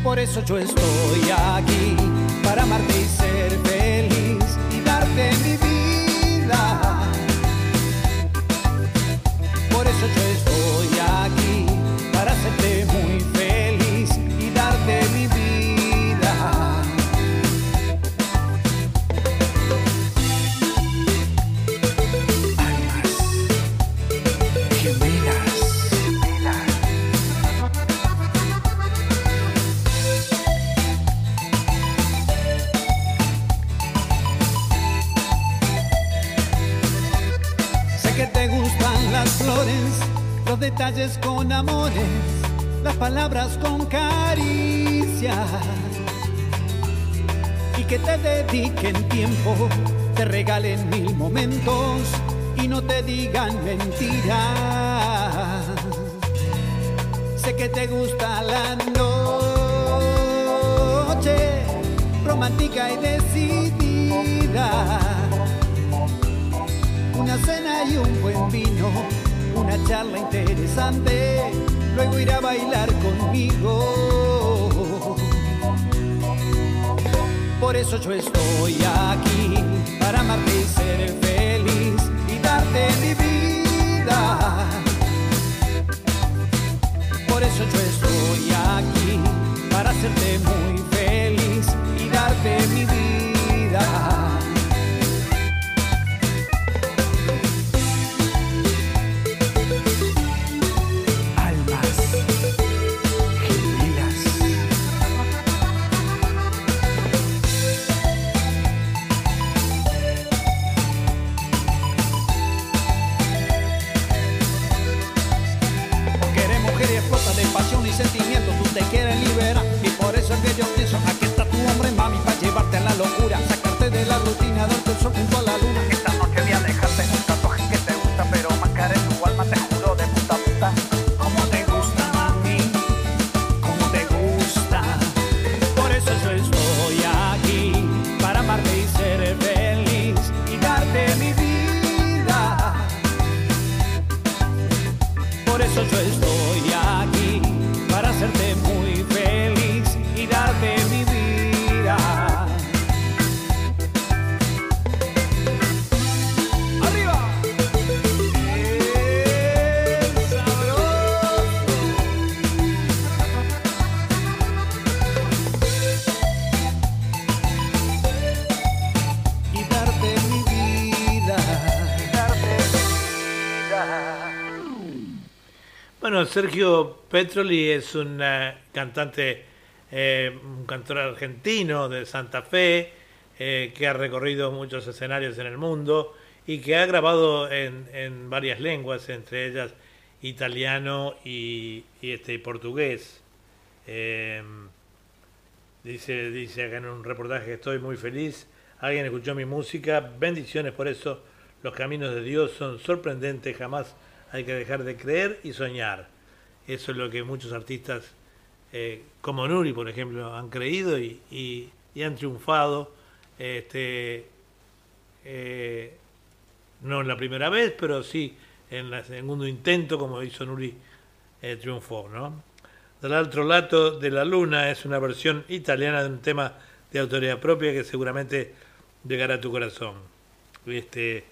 Por eso yo estoy aquí, para amarte y ser feliz y darte mi con amores, las palabras con caricias. Y que te dediquen tiempo, te regalen mil momentos y no te digan mentiras. Sé que te gusta la noche, romántica y decidida. Una cena y un buen vino, una charla interesante, luego ir a bailar conmigo. Por eso yo estoy aquí, para amarte y ser feliz y darte mi vida. Por eso yo estoy aquí, para hacerte muy feliz y darte mi vida.
Sergio Petroli es un eh, cantante, eh, un cantor argentino de Santa Fe, eh, que ha recorrido muchos escenarios en el mundo y que ha grabado en, varias lenguas, entre ellas italiano y, este, portugués. Eh, dice, dice acá en un reportaje que estoy muy feliz. Alguien escuchó mi música, bendiciones por eso. Los caminos de Dios son sorprendentes, jamás hay que dejar de creer y soñar. Eso es lo que muchos artistas, eh, como Nuri, por ejemplo, han creído y, y- han triunfado este, eh, no en la primera vez, pero sí en el segundo intento, como hizo Nuri, eh, triunfó, ¿no? Del otro lado de la luna es una versión italiana de un tema de autoridad propia que seguramente llegará a tu corazón. Este,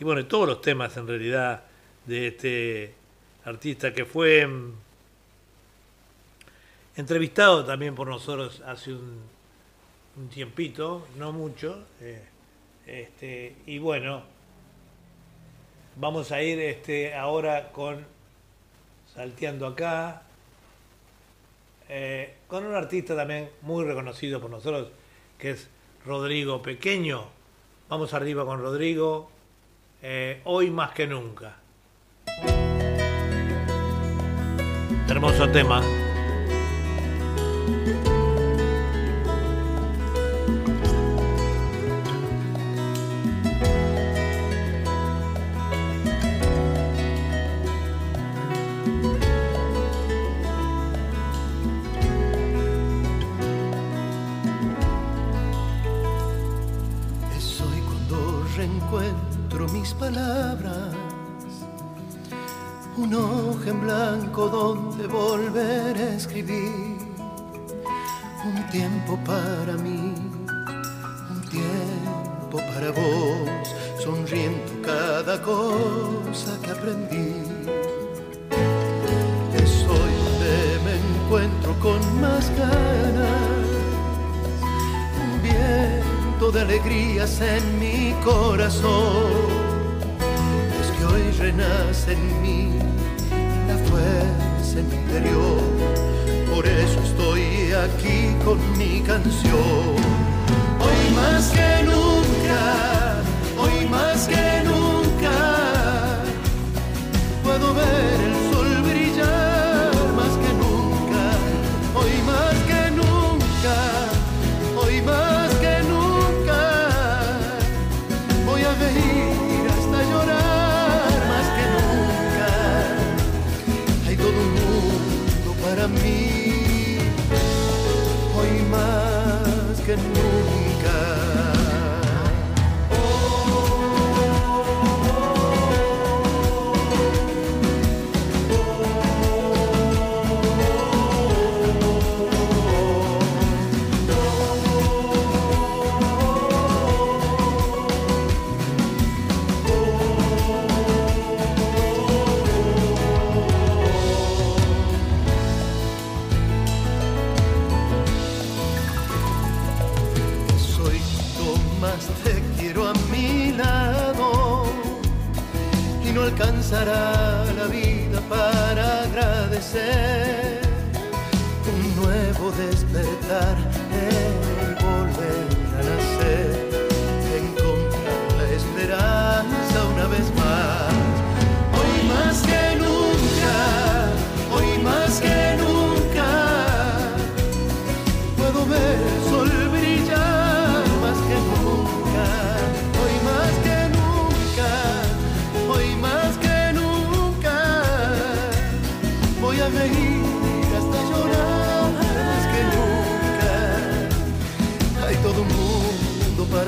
y bueno, todos los temas en realidad de este artista que fue mm, entrevistado también por nosotros hace un, tiempito, no mucho. eh, este, y bueno, vamos a ir este, ahora con Salteando acá, eh, con un artista también muy reconocido por nosotros, que es Rodrigo Pequeño. Vamos arriba con Rodrigo, eh, hoy más que nunca. Hermoso tema.
Es hoy cuando reencuentro mis palabras, un hoja en blanco donde volver a escribir, un tiempo para mí, un tiempo para vos, sonriendo cada cosa que aprendí. Es hoy donde me encuentro con más ganas un viento de alegrías en mi corazón. Renace en mí la fuerza interior. Por eso estoy aquí con mi canción. Hoy más que nunca, hoy más que nunca, puedo ver said.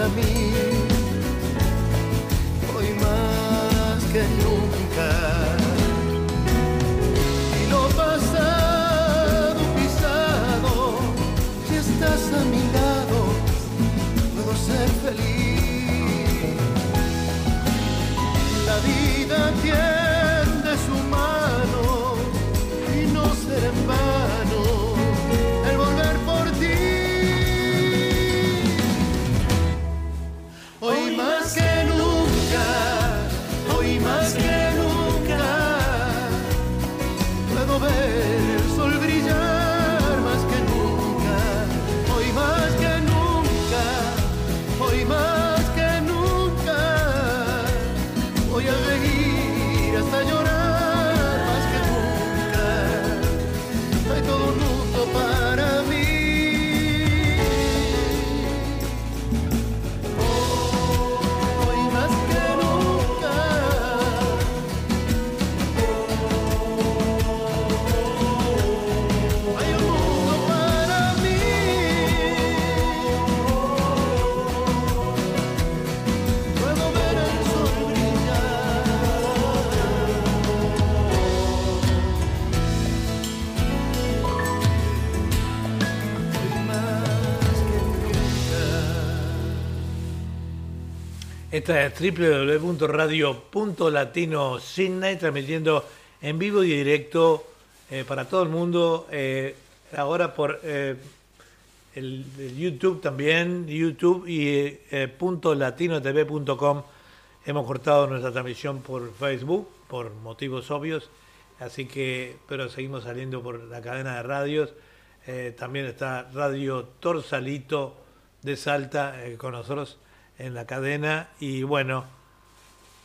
Of me.
Esta es transmitiendo en vivo y directo eh, para todo el mundo. eh, ahora por eh, el, el YouTube también, YouTube y punto latinotv.com. Hemos cortado nuestra transmisión por Facebook por motivos obvios, así que, pero seguimos saliendo por la cadena de radios. También está Radio Torsalito de Salta con nosotros en la cadena y bueno,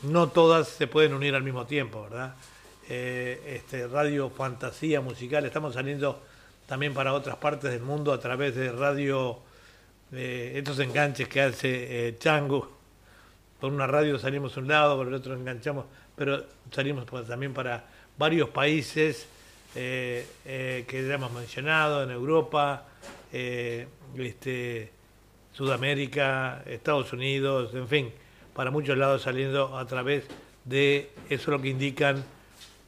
no todas se pueden unir al mismo tiempo, ¿verdad? Eh, este, Radio Fantasía Musical, estamos saliendo también para otras partes del mundo a través de radio, estos enganches que hace eh, Chango. Por una radio salimos un lado, por el otro enganchamos, pero salimos también para varios países eh, que ya hemos mencionado, en Europa, este, Sudamérica, Estados Unidos, en fin, para muchos lados saliendo a través de eso es lo que indican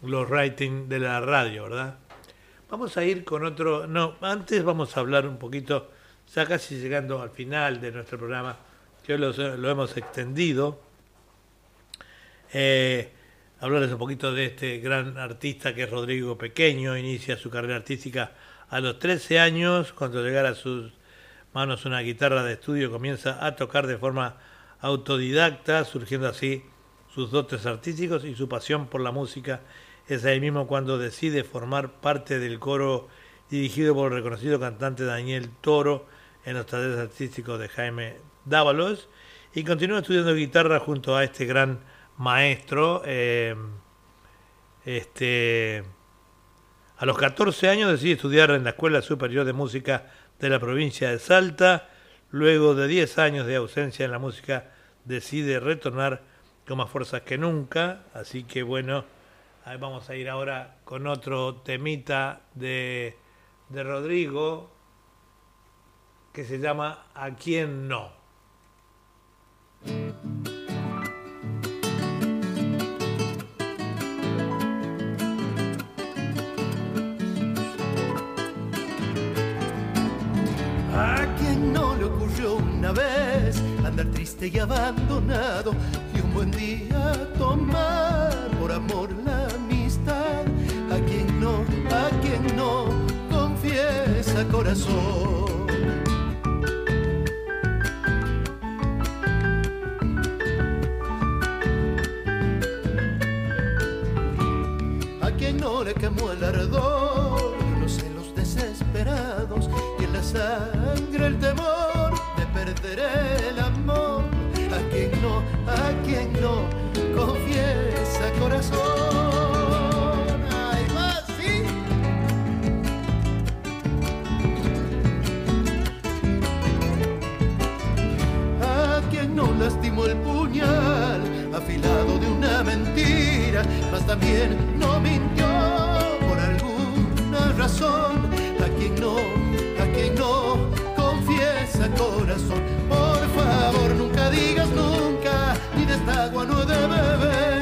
los ratings de la radio, ¿verdad? Vamos a ir con otro, no, antes vamos a hablar un poquito, ya casi llegando al final de nuestro programa, que hoy lo, lo hemos extendido, eh, hablarles un poquito de este gran artista que es Rodrigo Pequeño, inicia su carrera artística a los 13 años, cuando llegara a sus manos una guitarra de estudio, comienza a tocar de forma autodidacta, surgiendo así sus dotes artísticos y su pasión por la música. Es ahí mismo cuando decide formar parte del coro dirigido por el reconocido cantante Daniel Toro en los talleres artísticos de Jaime Dávalos y continúa estudiando guitarra junto a este gran maestro. eh, este, a los 14 años decide estudiar en la Escuela Superior de Música de la provincia de Salta. Luego de 10 años de ausencia en la música, decide retornar con más fuerzas que nunca. Así que bueno, ahí vamos a ir ahora con otro temita de, de Rodrigo que se llama ¿A quién no?
Y abandonado y un buen día tomar por amor la amistad? ¿A quien no, a quien no confiesa corazón? a quien no le quemó el ardor unos celos desesperados y en la sangre el temor de perder el amor. Lastimó el puñal afilado de una mentira, mas también no mintió por alguna razón. A quien no, a quien no confiesa corazón, por favor nunca digas nunca, ni de esta agua no he de beber,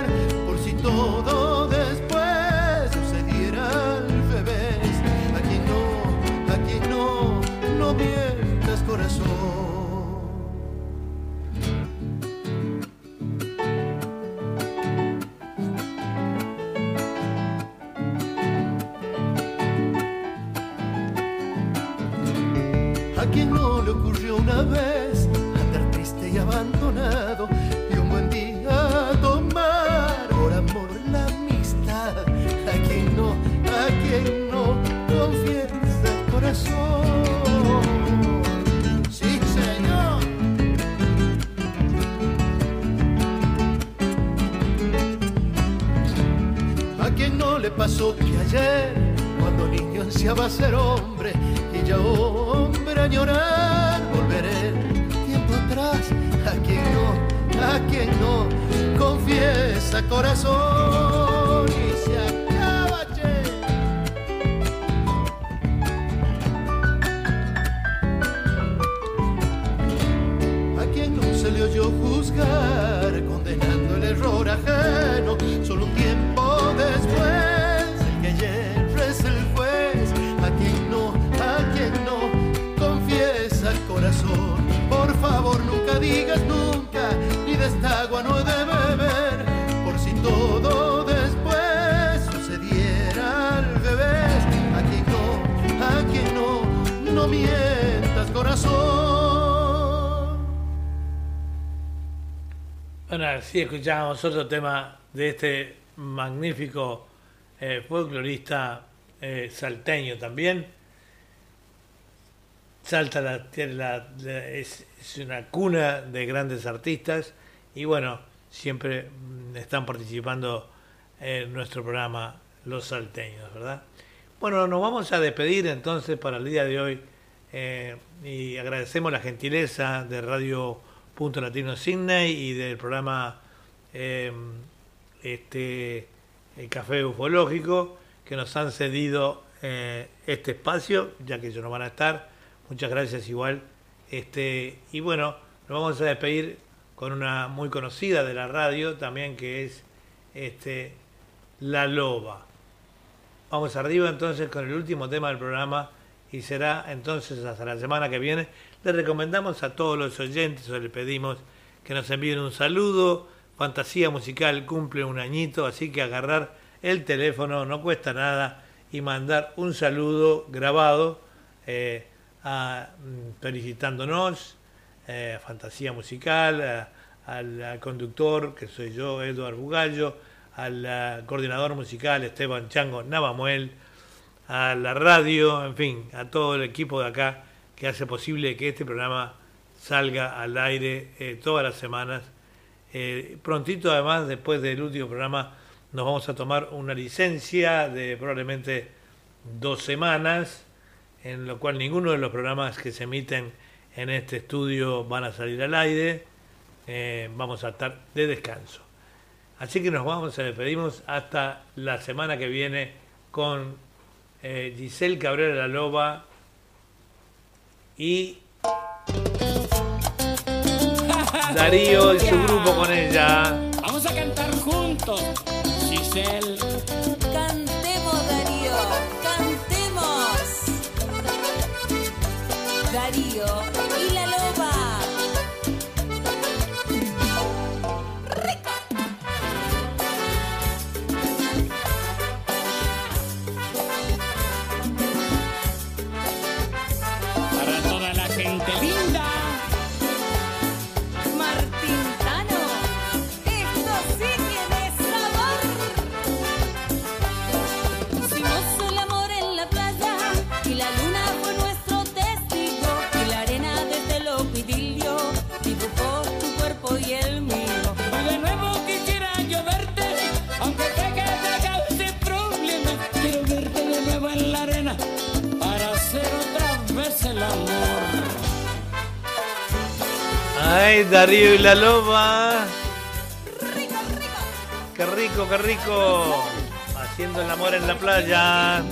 vez andar triste y abandonado y un buen día tomar por amor la amistad. A quien no, a quien no confiesa corazón. Sí, señor. A quien no le pasó que ayer, cuando niño ansiaba ser hombre y ya hombre a llorar, volveré tiempo atrás. A quien no, a quien no confiesa corazón y se digas nunca, ni de esta agua no he de beber, por si todo después sucediera al revés. Aquí no, aquí no, no mientas corazón.
Bueno, así escuchábamos otro tema de este magnífico eh, folclorista eh, salteño también. Salta la, la- es, una cuna de grandes artistas y bueno, siempre están participando en nuestro programa Los Salteños, ¿verdad? Bueno, nos vamos a despedir entonces para el día de hoy eh, y agradecemos la gentileza de Radio Punto Latino Sydney y del programa eh, este, el Café Ufológico que nos han cedido eh, este espacio, ya que ellos no van a estar. Muchas gracias igual. Este, y bueno, nos vamos a despedir con una muy conocida de la radio también que es este, La Loba. Vamos arriba entonces con el último tema del programa y será entonces hasta la semana que viene. Le recomendamos a todos los oyentes o le pedimos que nos envíen un saludo. Fantasía Musical cumple un añito, así que agarrar el teléfono no cuesta nada y mandar un saludo grabado eh, a- mm, felicitándonos, eh, Fantasía Musical, al, conductor que soy yo, Eduardo Bugallo, al coordinador musical Esteban Chango Navamuel, a la radio, en fin, a todo el equipo de acá que hace posible que este programa salga al aire eh, todas las semanas. Eh, prontito, además, después del último programa, nos vamos a tomar una licencia de probablemente dos semanas, en lo cual ninguno de los programas que se emiten en este estudio van a salir al aire. Eh, vamos a estar de descanso. Así que nos vamos a despedimos hasta la semana que viene con eh, Giselle Cabrera la Loba y Darío y su grupo con ella.
Vamos a cantar juntos, Giselle.
Darío y la Loba.
Qué rico, qué rico. Haciendo el amor en la playa.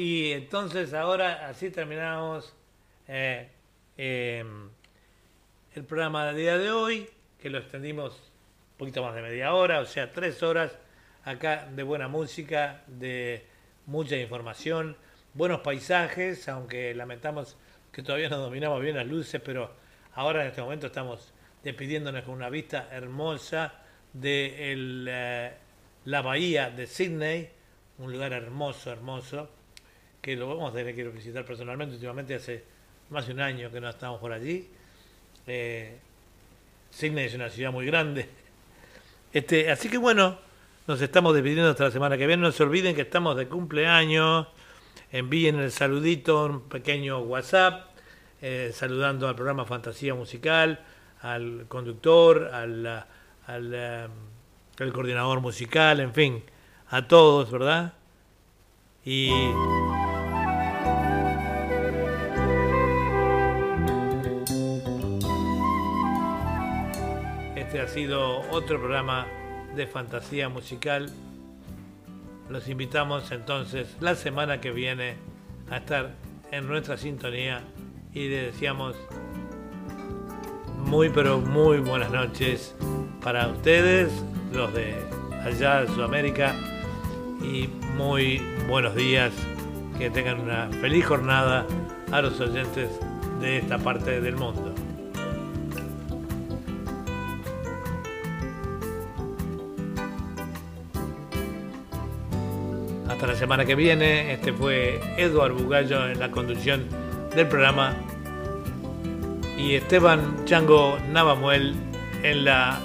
Y
entonces ahora así terminamos eh, eh, el programa del día de hoy, que lo extendimos un poquito más de media hora, o sea, tres horas acá de buena música, de mucha información, buenos paisajes, aunque lamentamos que todavía no dominamos bien las luces, pero ahora en este momento estamos despidiéndonos con una vista hermosa de eh, la bahía de Sydney, un lugar hermoso, hermoso, que lo vamos a tener que ir visitar personalmente. Últimamente hace más de un año que no estamos por allí. Eh, Sydney es una ciudad muy grande. Este, así que bueno, nos estamos despidiendo hasta la semana que viene. No se olviden que estamos de cumpleaños. Envíen el saludito, un pequeño WhatsApp, eh, saludando al programa Fantasía Musical, al conductor, al, al, eh, al coordinador musical, en fin, a todos, ¿verdad? Y sido otro programa de fantasía musical. Los invitamos entonces la semana que viene a estar en nuestra sintonía y les deseamos muy pero muy buenas noches para ustedes, los de allá de Sudamérica y muy buenos días, que tengan una feliz jornada a los oyentes de esta parte del mundo. Hasta la semana que viene, este fue Eduardo Bugallo en la conducción del programa y Esteban Chango Navamuel en la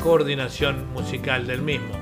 coordinación musical del mismo.